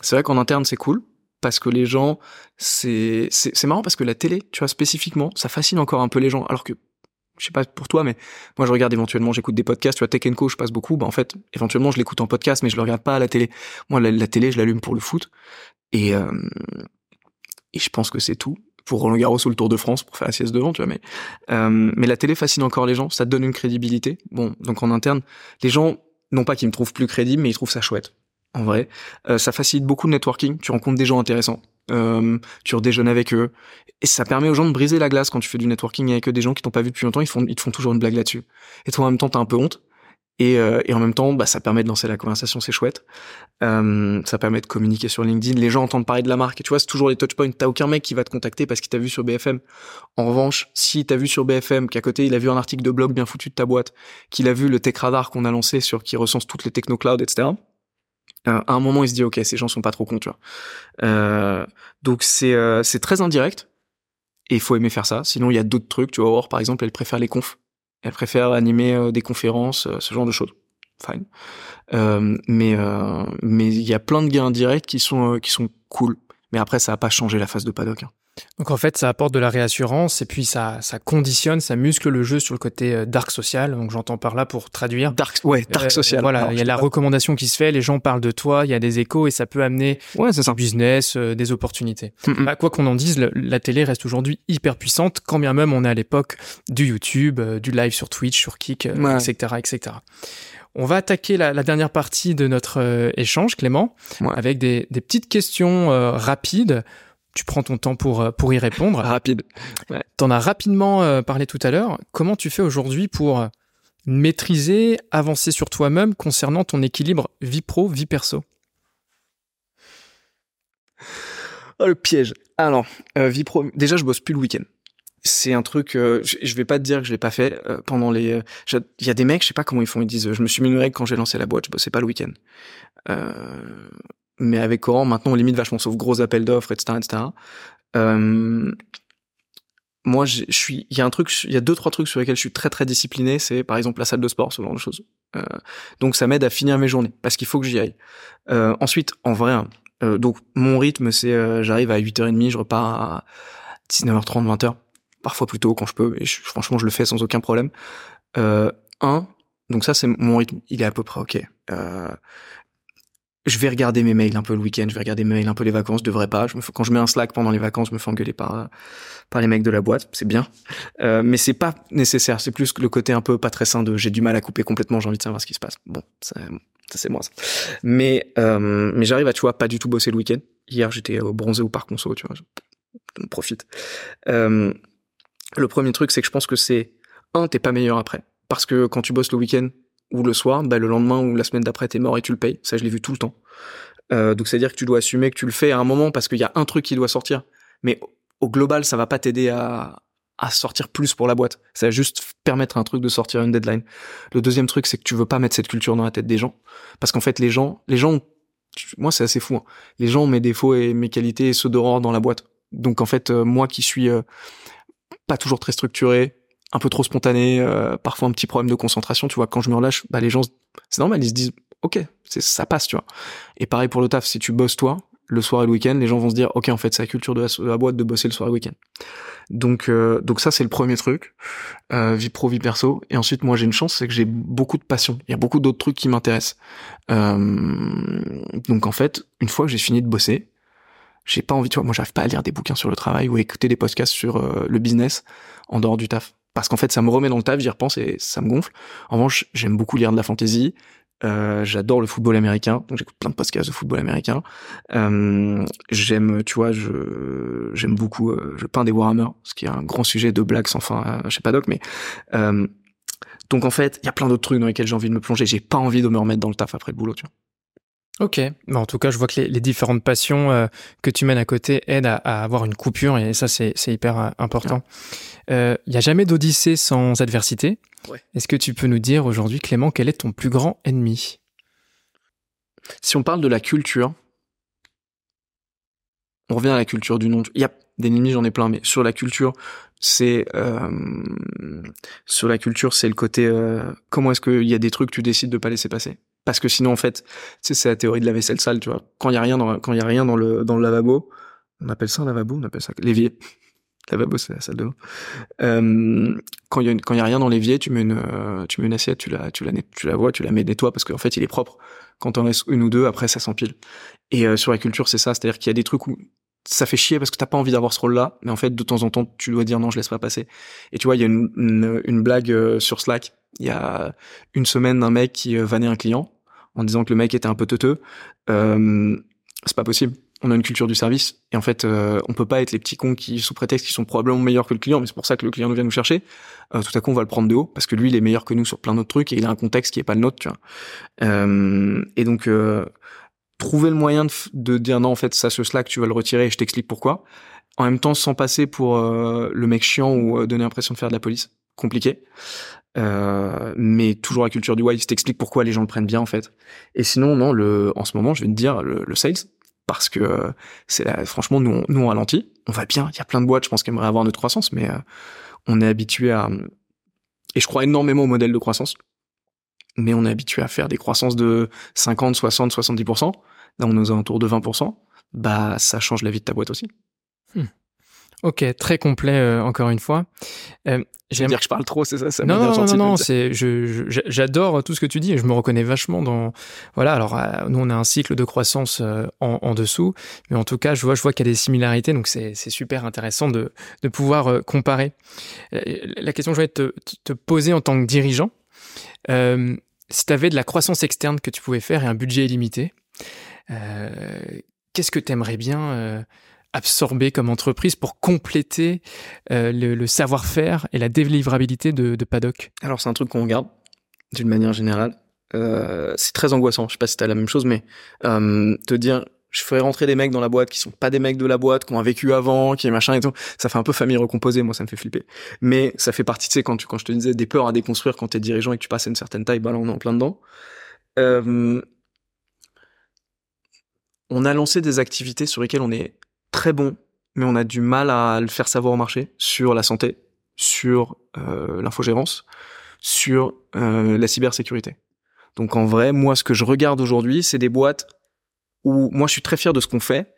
[SPEAKER 2] C'est vrai qu'en interne, c'est cool, parce que les gens, c'est, c'est, c'est marrant parce que la télé, tu vois, spécifiquement, ça fascine encore un peu les gens, alors que je sais pas pour toi, mais moi je regarde éventuellement, j'écoute des podcasts, tu vois, Tech Co, je passe beaucoup, bah en fait, éventuellement je l'écoute en podcast, mais je le regarde pas à la télé. Moi, la, télé, je l'allume pour le foot, et euh, et je pense que c'est tout pour Roland Garros ou le Tour de France pour faire la sieste devant, tu vois, mais euh, mais la télé fascine encore les gens, ça donne une crédibilité. Bon, donc en interne, les gens non pas qu'ils me trouvent plus crédible, mais ils trouvent ça chouette. En vrai, euh, ça facilite beaucoup le networking. Tu rencontres des gens intéressants euh, tu redéjeunes avec eux. Et ça permet aux gens de briser la glace quand tu fais du networking avec eux, des gens qui t'ont pas vu depuis longtemps, ils, font, ils te font toujours une blague là-dessus. Et toi, en même temps, t'as un peu honte. Et, euh, et en même temps, bah, ça permet de lancer la conversation, c'est chouette. Euh, ça permet de communiquer sur LinkedIn. Les gens entendent parler de la marque. Et tu vois, c'est toujours les touchpoints. T'as aucun mec qui va te contacter parce qu'il t'a vu sur BFM. En revanche, si t'as vu sur BFM qu'à côté, il a vu un article de blog bien foutu de ta boîte, qu'il a vu le Tech Radar qu'on a lancé sur qui recense toutes les techno cloud, etc euh, à un moment, il se dit ok, ces gens sont pas trop cons, tu vois. Euh, donc c'est euh, très indirect et il faut aimer faire ça. Sinon, il y a d'autres trucs. Tu vois, Or, par exemple, elle préfère les confs. Elle préfère animer des conférences, ce genre de choses. Fine. mais mais il y a plein de gains indirects qui sont qui sont cool. Mais après, ça a pas changé la phase de paddock. Hein.
[SPEAKER 1] Donc en fait, ça apporte de la réassurance et puis ça, ça conditionne, ça muscle le jeu sur le côté euh, dark social. Donc j'entends par là pour traduire.
[SPEAKER 2] Dark, ouais, dark euh, social.
[SPEAKER 1] voilà, il y a la recommandation qui se fait, les gens parlent de toi, il y a des échos et ça peut amener
[SPEAKER 2] ouais, du
[SPEAKER 1] business, euh, des opportunités. Bah, quoi qu'on en dise, la télé reste aujourd'hui hyper puissante, quand bien même on est à l'époque du YouTube, du live sur Twitch, sur Kik, etc., etc. On va attaquer la, la dernière partie de notre échange, Clément, avec des, des, petites questions rapides tu prends ton temps pour, euh, pour y répondre.
[SPEAKER 2] Rapide.
[SPEAKER 1] Ouais. T'en as rapidement euh, parlé tout à l'heure. Comment tu fais aujourd'hui pour maîtriser, avancer sur toi-même concernant ton équilibre vie pro, vie perso?
[SPEAKER 2] Oh, le piège. Alors, euh, vie pro, déjà, je bosse plus le week-end. C'est un truc, je, vais pas te dire que je l'ai pas fait pendant les. Il y a des mecs, je sais pas comment ils font, ils disent, je me suis mis une règle quand j'ai lancé la boîte, je bossais pas le week-end mais avec Coran, maintenant, on limite vachement, sauf gros appels d'offres, etc., etc. Euh, moi, je suis, il y a un truc, il y a deux, trois trucs sur lesquels je suis très, très discipliné. C'est, par exemple, la salle de sport, ce genre de choses. Euh, donc, ça m'aide à finir mes journées parce qu'il faut que j'y aille. Euh, ensuite, en vrai, Euh, donc mon rythme, c'est euh, j'arrive à 8h30, je repars à 19h30, 20h, parfois plus tôt quand je peux, et franchement je le fais sans aucun problème. Euh, un, donc ça c'est mon rythme, il est à peu près ok. Je vais regarder mes mails un peu le week-end, je vais regarder mes mails un peu les vacances, je devrais pas. Quand je mets un Slack pendant les vacances, je me fais engueuler par les mecs de la boîte, c'est bien, euh, mais c'est pas nécessaire. C'est plus le côté un peu pas très sain de j'ai du mal à couper complètement, j'ai envie de savoir ce qui se passe. Bon, ça, c'est moi ça. Mais euh, mais j'arrive à tu vois pas du tout bosser le week-end. Hier j'étais bronzé au parc conso, tu vois, je, profite. Euh, le premier truc c'est que je pense que c'est un t'es pas meilleur après parce que quand tu bosses le week-end ou le soir, bah, le lendemain ou la semaine d'après, t'es mort et tu le payes. Ça, je l'ai vu tout le temps. Euh, donc, c'est-à-dire que tu dois assumer que tu le fais à un moment parce qu'il y a un truc qui doit sortir. Mais au global, ça va pas t'aider à, à sortir plus pour la boîte. Ça va juste permettre un truc de sortir une deadline. Le deuxième truc, c'est que tu veux pas mettre cette culture dans la tête des gens. Parce qu'en fait, les gens, les gens, moi, c'est assez fou. Hein. Les gens ont mes défauts et mes qualités et ceux d'Aurore dans la boîte. Donc, en fait, euh, moi qui suis euh, pas toujours très structuré, un peu trop spontané, euh, parfois un petit problème de concentration, tu vois, quand je me relâche, bah les gens, c'est normal, ils se disent, ok, c'est ça passe, tu vois. Et pareil pour le taf, si tu bosses toi, le soir et le week-end, les gens vont se dire, ok, en fait, c'est la culture de la, boîte de bosser le soir et le week-end. Donc, euh, donc ça, c'est le premier truc, euh, vie pro, vie perso. Et ensuite, moi, j'ai une chance, c'est que j'ai beaucoup de passion. Il y a beaucoup d'autres trucs qui m'intéressent. donc, en fait, une fois que j'ai fini de bosser, j'ai pas envie, tu vois, moi, j'arrive pas à lire des bouquins sur le travail ou à écouter des podcasts sur le business en dehors du taf parce qu'en fait ça me remet dans le taf, j'y repense et ça me gonfle. En revanche, j'aime beaucoup lire de la fantasy. Euh, j'adore le football américain, donc j'écoute plein de podcasts de football américain. Euh, j'aime, tu vois, je j'aime beaucoup, euh, je peins des Warhammer, ce qui est un grand sujet de blagues sans fin je sais pas doc, mais euh, donc en fait, il y a plein d'autres trucs dans lesquels j'ai envie de me plonger. J'ai pas envie de me remettre dans le taf après le boulot, tu vois.
[SPEAKER 1] Ok, en tout cas, je vois que les, différentes passions euh, que tu mènes à côté aident à, avoir une coupure et ça, c'est hyper euh, important. Il euh, n'y a jamais d'odyssée sans adversité. Est-ce que tu peux nous dire aujourd'hui, Clément, quel est ton plus grand ennemi?
[SPEAKER 2] Si on parle de la culture, on revient à la culture du nom. Il y a des ennemis, j'en ai plein, mais sur la culture, c'est sur la culture, c'est le côté comment est-ce qu'il y a des trucs que tu décides de pas laisser passer? Parce que sinon en fait c'est la théorie de la vaisselle sale tu vois. Quand il y a rien dans quand y a rien dans le dans le lavabo on appelle ça un lavabo on appelle ça l'évier. Lavabo c'est la salle de l'eau. Euh, quand il y a quand il y a rien dans l'évier tu mets une euh, tu mets une assiette tu la tu la tu la vois tu la mets nettoie parce qu'en fait il est propre. Quand on reste une ou deux après ça s'empile. Et euh, sur la culture c'est ça. C'est-à-dire qu'il y a des trucs où ça fait chier parce que t'as pas envie d'avoir ce rôle-là, mais en fait, de temps en temps, tu dois dire non, je laisse pas passer. Et tu vois, il y a une, une, une blague sur Slack il y a une semaine d'un mec qui euh, vannait un client en disant que le mec était un peu teuteux. Euh, c'est pas possible. On a une culture du service et en fait, euh, on peut pas être les petits cons qui, sous prétexte, qui sont probablement meilleurs que le client, mais c'est pour ça que le client nous vient nous chercher. Euh, tout à coup, on va le prendre de haut parce que lui, il est meilleur que nous sur plein d'autres trucs et il a un contexte qui est pas le nôtre, tu vois. Euh, et donc, trouver le moyen de, de, dire non, en fait, ça, ce Slack, tu vas le retirer et je t'explique pourquoi. En même temps, sans passer pour le mec chiant ou donner l'impression de faire de la police. Compliqué. Euh, mais toujours la culture du why, t'explique pourquoi les gens le prennent bien en fait. Et sinon, non, le, en ce moment, je vais te dire le, le sales, parce que c'est franchement, nous, nous on ralentit, on va bien. Il y a plein de boîtes, je pense, qui aimeraient avoir notre croissance, mais euh, on est habitué à, et je crois énormément au modèle de croissance, mais on est habitué à faire des croissances de 50, 60, 70%. Là, on est aux alentours de 20%. Bah, ça change la vie de ta boîte aussi.
[SPEAKER 1] Hmm. Ok, très complet euh, encore une fois.
[SPEAKER 2] Euh, J'aime dire que je parle trop, c'est ça, ça
[SPEAKER 1] Non, non, non, non, c'est, je, j'adore tout ce que tu dis et je me reconnais vachement dans, voilà. Alors, euh, nous, on a un cycle de croissance euh, en, en, dessous, mais en tout cas, je vois, je vois qu'il y a des similarités, donc c'est, c'est super intéressant de, de pouvoir comparer. La question que je voulais te, te poser en tant que dirigeant, si tu avais de la croissance externe que tu pouvais faire et un budget illimité, qu'est-ce que tu aimerais bien absorber comme entreprise pour compléter euh, le, savoir-faire et la délivrabilité de, de Paddock
[SPEAKER 2] Alors c'est un truc qu'on regarde d'une manière générale. Euh, c'est très angoissant. Je sais pas si t'as la même chose, mais euh, te dire je ferais rentrer des mecs dans la boîte qui sont pas des mecs de la boîte, qui ont vécu avant, qui est machin et tout. Ça fait un peu famille recomposée, moi ça me fait flipper. Mais ça fait partie, tu sais, quand, tu, quand je te disais des peurs à déconstruire quand t'es dirigeant et que tu passes à une certaine taille, bah là on est en plein dedans. Euh, on a lancé des activités sur lesquelles on est très bon, mais on a du mal à le faire savoir au marché sur la santé, sur euh, l'infogérance, sur euh, la cybersécurité. Donc en vrai, moi, ce que je regarde aujourd'hui, c'est des boîtes où moi je suis très fier de ce qu'on fait,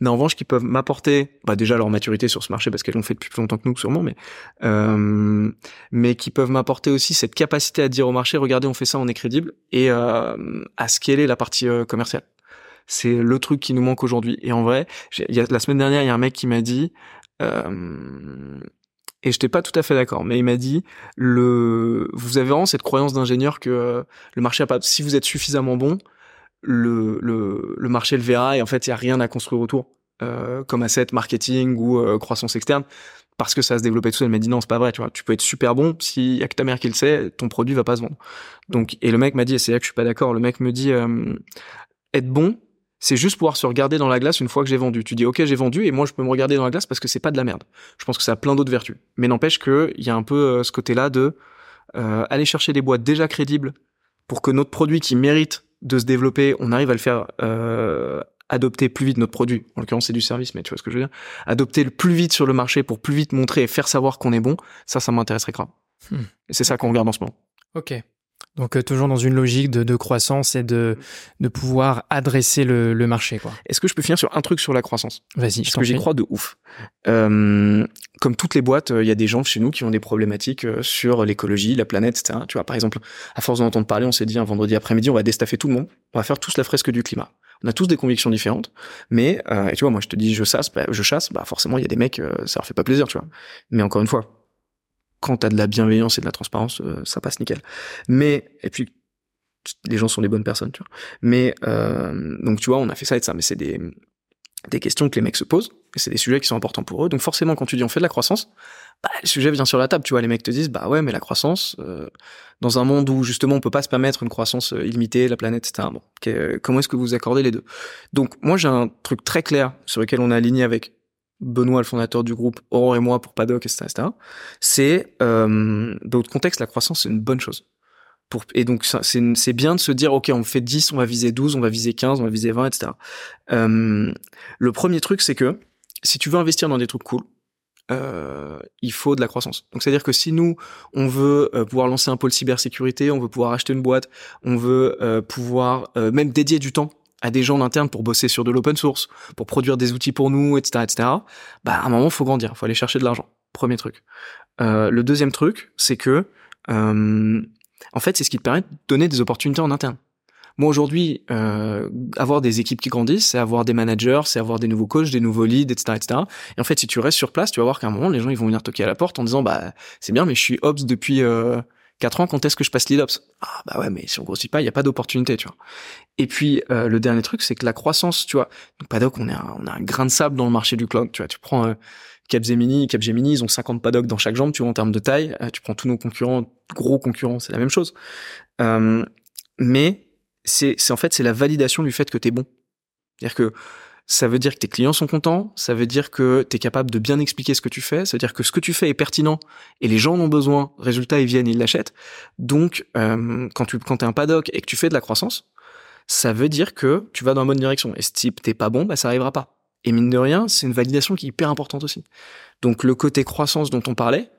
[SPEAKER 2] mais en revanche qui peuvent m'apporter bah déjà leur maturité sur ce marché parce qu'elles l'ont fait depuis plus longtemps que nous sûrement mais euh, mais qui peuvent m'apporter aussi cette capacité à dire au marché regardez on fait ça on est crédible et euh, à scaler la partie euh, commerciale c'est le truc qui nous manque aujourd'hui et en vrai y a, la semaine dernière il y a un mec qui m'a dit euh, et j'étais pas tout à fait d'accord, mais il m'a dit le, vous avez vraiment cette croyance d'ingénieur que le marché a pas, si vous êtes suffisamment bon, le, le, le marché le verra et en fait il y a rien à construire autour, euh, comme asset marketing ou euh, croissance externe, parce que ça se développait tout seul. M'a dit non c'est pas vrai, tu vois, tu peux être super bon, s'il y a que ta mère qui le sait, ton produit va pas se vendre. Donc et le mec m'a dit, et c'est là que je suis pas d'accord, le mec me dit euh, être bon, c'est juste pouvoir se regarder dans la glace une fois que j'ai vendu. Tu dis ok j'ai vendu et moi je peux me regarder dans la glace parce que c'est pas de la merde. Je pense que ça a plein d'autres vertus. Mais n'empêche que il y a un peu euh, ce côté-là de euh, aller chercher des boîtes déjà crédibles pour que notre produit qui mérite de se développer, on arrive à le faire euh, adopter plus vite notre produit. En l'occurrence c'est du service, mais tu vois ce que je veux dire. Adopter le plus vite sur le marché pour plus vite montrer et faire savoir qu'on est bon. Ça, ça m'intéresserait grave. Hmm. Et c'est ça qu'on regarde en ce moment.
[SPEAKER 1] Ok. Donc euh, toujours dans une logique de, de, croissance et de, de pouvoir adresser le, le marché. quoi.
[SPEAKER 2] Est-ce que je peux finir sur un truc sur la croissance?
[SPEAKER 1] Vas-y,
[SPEAKER 2] Parce que j'y crois de ouf. Euh, comme toutes les boîtes, il y a des gens chez nous qui ont des problématiques euh, sur l'écologie, la planète, etc. Tu vois, par exemple, à force d'en entendre parler, on s'est dit un vendredi après-midi, on va déstaffer tout le monde, on va faire tous la fresque du climat. On a tous des convictions différentes, mais euh, et tu vois, moi je te dis je chasse, bah, je chasse, bah forcément il y a des mecs, euh, ça leur fait pas plaisir, tu vois. Mais encore une fois, quand t'as de la bienveillance et de la transparence, euh, ça passe nickel. Mais et puis les gens sont des bonnes personnes, tu vois. Mais euh, donc tu vois, on a fait ça et ça, mais c'est des des questions que les mecs se posent et c'est des sujets qui sont importants pour eux. Donc forcément, quand tu dis on fait de la croissance, bah, le sujet vient sur la table. Tu vois, les mecs te disent bah ouais, mais la croissance euh, dans un monde où justement on peut pas se permettre une croissance euh, illimitée, la planète, etc. Bon, comment est-ce que vous accordez les deux? Donc moi j'ai un truc très clair sur lequel on est aligné avec Benoît, le fondateur du groupe, Aurore et moi pour Paddock, etc.. C'est euh, dans d'autres contextes, la croissance c'est une bonne chose. Et donc c'est bien de se dire ok on fait 10, on va viser 12, on va viser 15, on va viser 20, etc. Euh, le premier truc c'est que si tu veux investir dans des trucs cool, euh, il faut de la croissance. Donc c'est-à-dire que si nous on veut pouvoir lancer un pôle cybersécurité, on veut pouvoir acheter une boîte, on veut pouvoir même dédier du temps à des gens d'interne pour bosser sur de l'open source, pour produire des outils pour nous, etc., etc. Bah, à un moment, faut grandir, faut aller chercher de l'argent. Premier truc. Euh, le deuxième truc, c'est que, euh, en fait, c'est ce qui te permet de donner des opportunités en interne. Moi aujourd'hui, euh, avoir des équipes qui grandissent, c'est avoir des managers, c'est avoir des nouveaux coachs, des nouveaux leads, etc., etc. Et en fait, si tu restes sur place, tu vas voir qu'à un moment, les gens ils vont venir toquer à la porte en disant, bah c'est bien, mais je suis ops depuis 4 ans, quand est-ce que je passe lead ops Ah bah ouais, mais si on grossit pas, il y a pas d'opportunité, tu vois. Et puis euh, le dernier truc, c'est que la croissance, tu vois. Donc Paddock, on est un, on a un grain de sable dans le marché du cloud, tu vois. Tu prends euh, Capgemini, Capgemini, ils ont 50 Paddock dans chaque jambe, tu vois, en termes de taille. Euh, tu prends tous nos concurrents, gros concurrents, c'est la même chose. Euh, mais c'est, c'est en fait, c'est la validation du fait que t'es bon. C'est-à-dire que ça veut dire que tes clients sont contents, ça veut dire que tu es capable de bien expliquer ce que tu fais, ça veut dire que ce que tu fais est pertinent et les gens en ont besoin, résultat ils viennent, ils l'achètent. Donc euh, quand tu quand es un paddock et que tu fais de la croissance, ça veut dire que tu vas dans la bonne direction. Et si t'es pas bon, bah ça arrivera pas. Et mine de rien, c'est une validation qui est hyper importante aussi. Donc le côté croissance dont on parlait,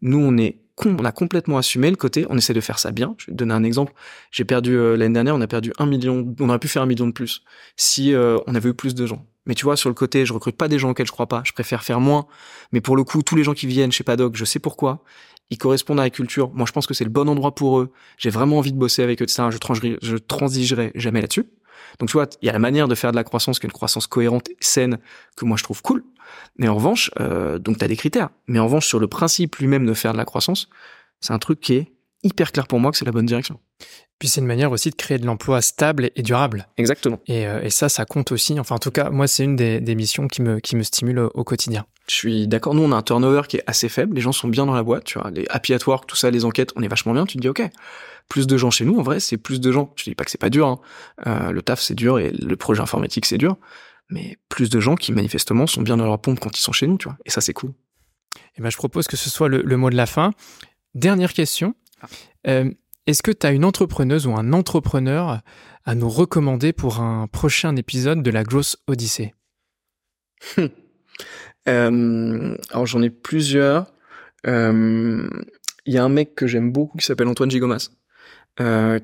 [SPEAKER 2] nous on est on a complètement assumé le côté, on essaie de faire ça bien. Je vais te donner un exemple. J'ai perdu euh, l'année dernière, on a perdu un million, on aurait pu faire un million de plus si euh, on avait eu plus de gens. Mais tu vois, sur le côté, je recrute pas des gens auxquels je crois pas. Je préfère faire moins. Mais pour le coup, tous les gens qui viennent chez Paddock, je sais pourquoi. Ils correspondent à la culture. Moi, je pense que c'est le bon endroit pour eux. J'ai vraiment envie de bosser avec eux, etc. Je, transigerai, je transigerai jamais là-dessus. Donc tu vois, il y a la manière de faire de la croissance qui est une croissance cohérente saine que moi je trouve cool. Mais en revanche, euh, donc tu as des critères. Mais en revanche, sur le principe lui-même de faire de la croissance, c'est un truc qui est hyper clair pour moi que c'est la bonne direction.
[SPEAKER 1] Puis c'est une manière aussi de créer de l'emploi stable et durable.
[SPEAKER 2] Exactement.
[SPEAKER 1] Et, euh, et, ça, ça compte aussi. Enfin, en tout cas, moi, c'est une des, des, missions qui me, qui me stimule au, quotidien.
[SPEAKER 2] Je suis d'accord. Nous, on a un turnover qui est assez faible. Les gens sont bien dans la boîte. Tu vois, les happy at work, tout ça, les enquêtes, on est vachement bien. Tu te dis, ok, plus de gens chez nous. En vrai, c'est plus de gens. Je dis pas que c'est pas dur. Hein. Euh, le taf, c'est dur et le projet informatique, c'est dur. Mais plus de gens qui manifestement sont bien dans leur pompe quand ils sont chez nous. Tu vois. Et ça, c'est cool.
[SPEAKER 1] Et ben, je propose que ce soit le, le mot de la fin. Dernière question. Ah. Euh, Est-ce que tu as une entrepreneuse ou un entrepreneur à nous recommander pour un prochain épisode de la Grosse Odyssée?
[SPEAKER 2] Euh, Alors j'en ai plusieurs. Il euh, y a un mec que j'aime beaucoup qui s'appelle Antoine Gigomas,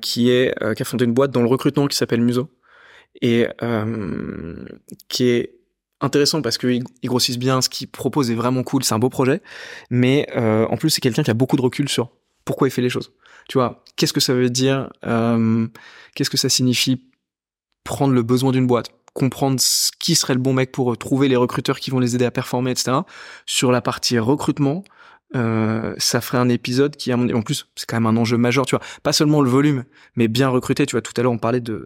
[SPEAKER 2] qui est qui a fondé une boîte dans le recrutement qui s'appelle Muso et euh, qui est intéressant parce qu'ils grossissent bien, ce qu'ils proposent est vraiment cool, c'est un beau projet, mais euh, en plus c'est quelqu'un qui a beaucoup de recul sur pourquoi il fait les choses. Tu vois, qu'est-ce que ça veut dire, euh, qu'est-ce que ça signifie prendre le besoin d'une boîte, comprendre qui serait le bon mec pour trouver les recruteurs qui vont les aider à performer, etc. Sur la partie recrutement, euh, ça ferait un épisode qui, en plus, c'est quand même un enjeu majeur, tu vois. Pas seulement le volume, mais bien recruter. Tu vois, tout à l'heure, on parlait de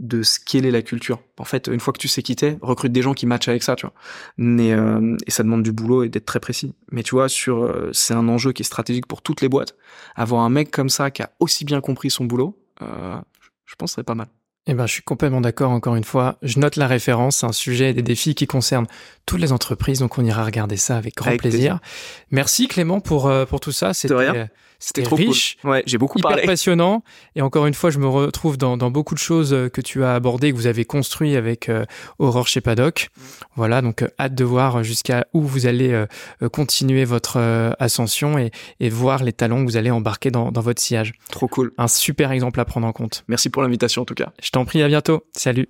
[SPEAKER 2] de scaler la culture. En fait, une fois que tu sais quitter, recrute des gens qui matchent avec ça, tu vois. Mais, euh, et ça demande du boulot et d'être très précis. Mais tu vois, sur, euh, c'est un enjeu qui est stratégique pour toutes les boîtes. Avoir un mec comme ça qui a aussi bien compris son boulot, euh, je pense que ce serait pas mal.
[SPEAKER 1] Eh ben, je suis complètement d'accord. Encore une fois, je note la référence. C'est un sujet et des défis qui concernent toutes les entreprises, donc on ira regarder ça avec grand plaisir. Merci Clément pour pour tout ça.
[SPEAKER 2] C'était c'était trop riche,
[SPEAKER 1] ouais,
[SPEAKER 2] j'ai beaucoup
[SPEAKER 1] hyper
[SPEAKER 2] parlé.
[SPEAKER 1] passionnant. Et encore une fois, je me retrouve dans, dans beaucoup de choses euh, que tu as abordées, que vous avez construit avec euh, Aurore chez Paddock. Voilà, donc euh, hâte de voir jusqu'à où vous allez continuer votre ascension et, et voir les talents que vous allez embarquer dans, dans votre sillage.
[SPEAKER 2] Trop cool.
[SPEAKER 1] Un super exemple à prendre en compte.
[SPEAKER 2] Merci pour l'invitation en tout cas.
[SPEAKER 1] Je t'en prie, à bientôt. Salut.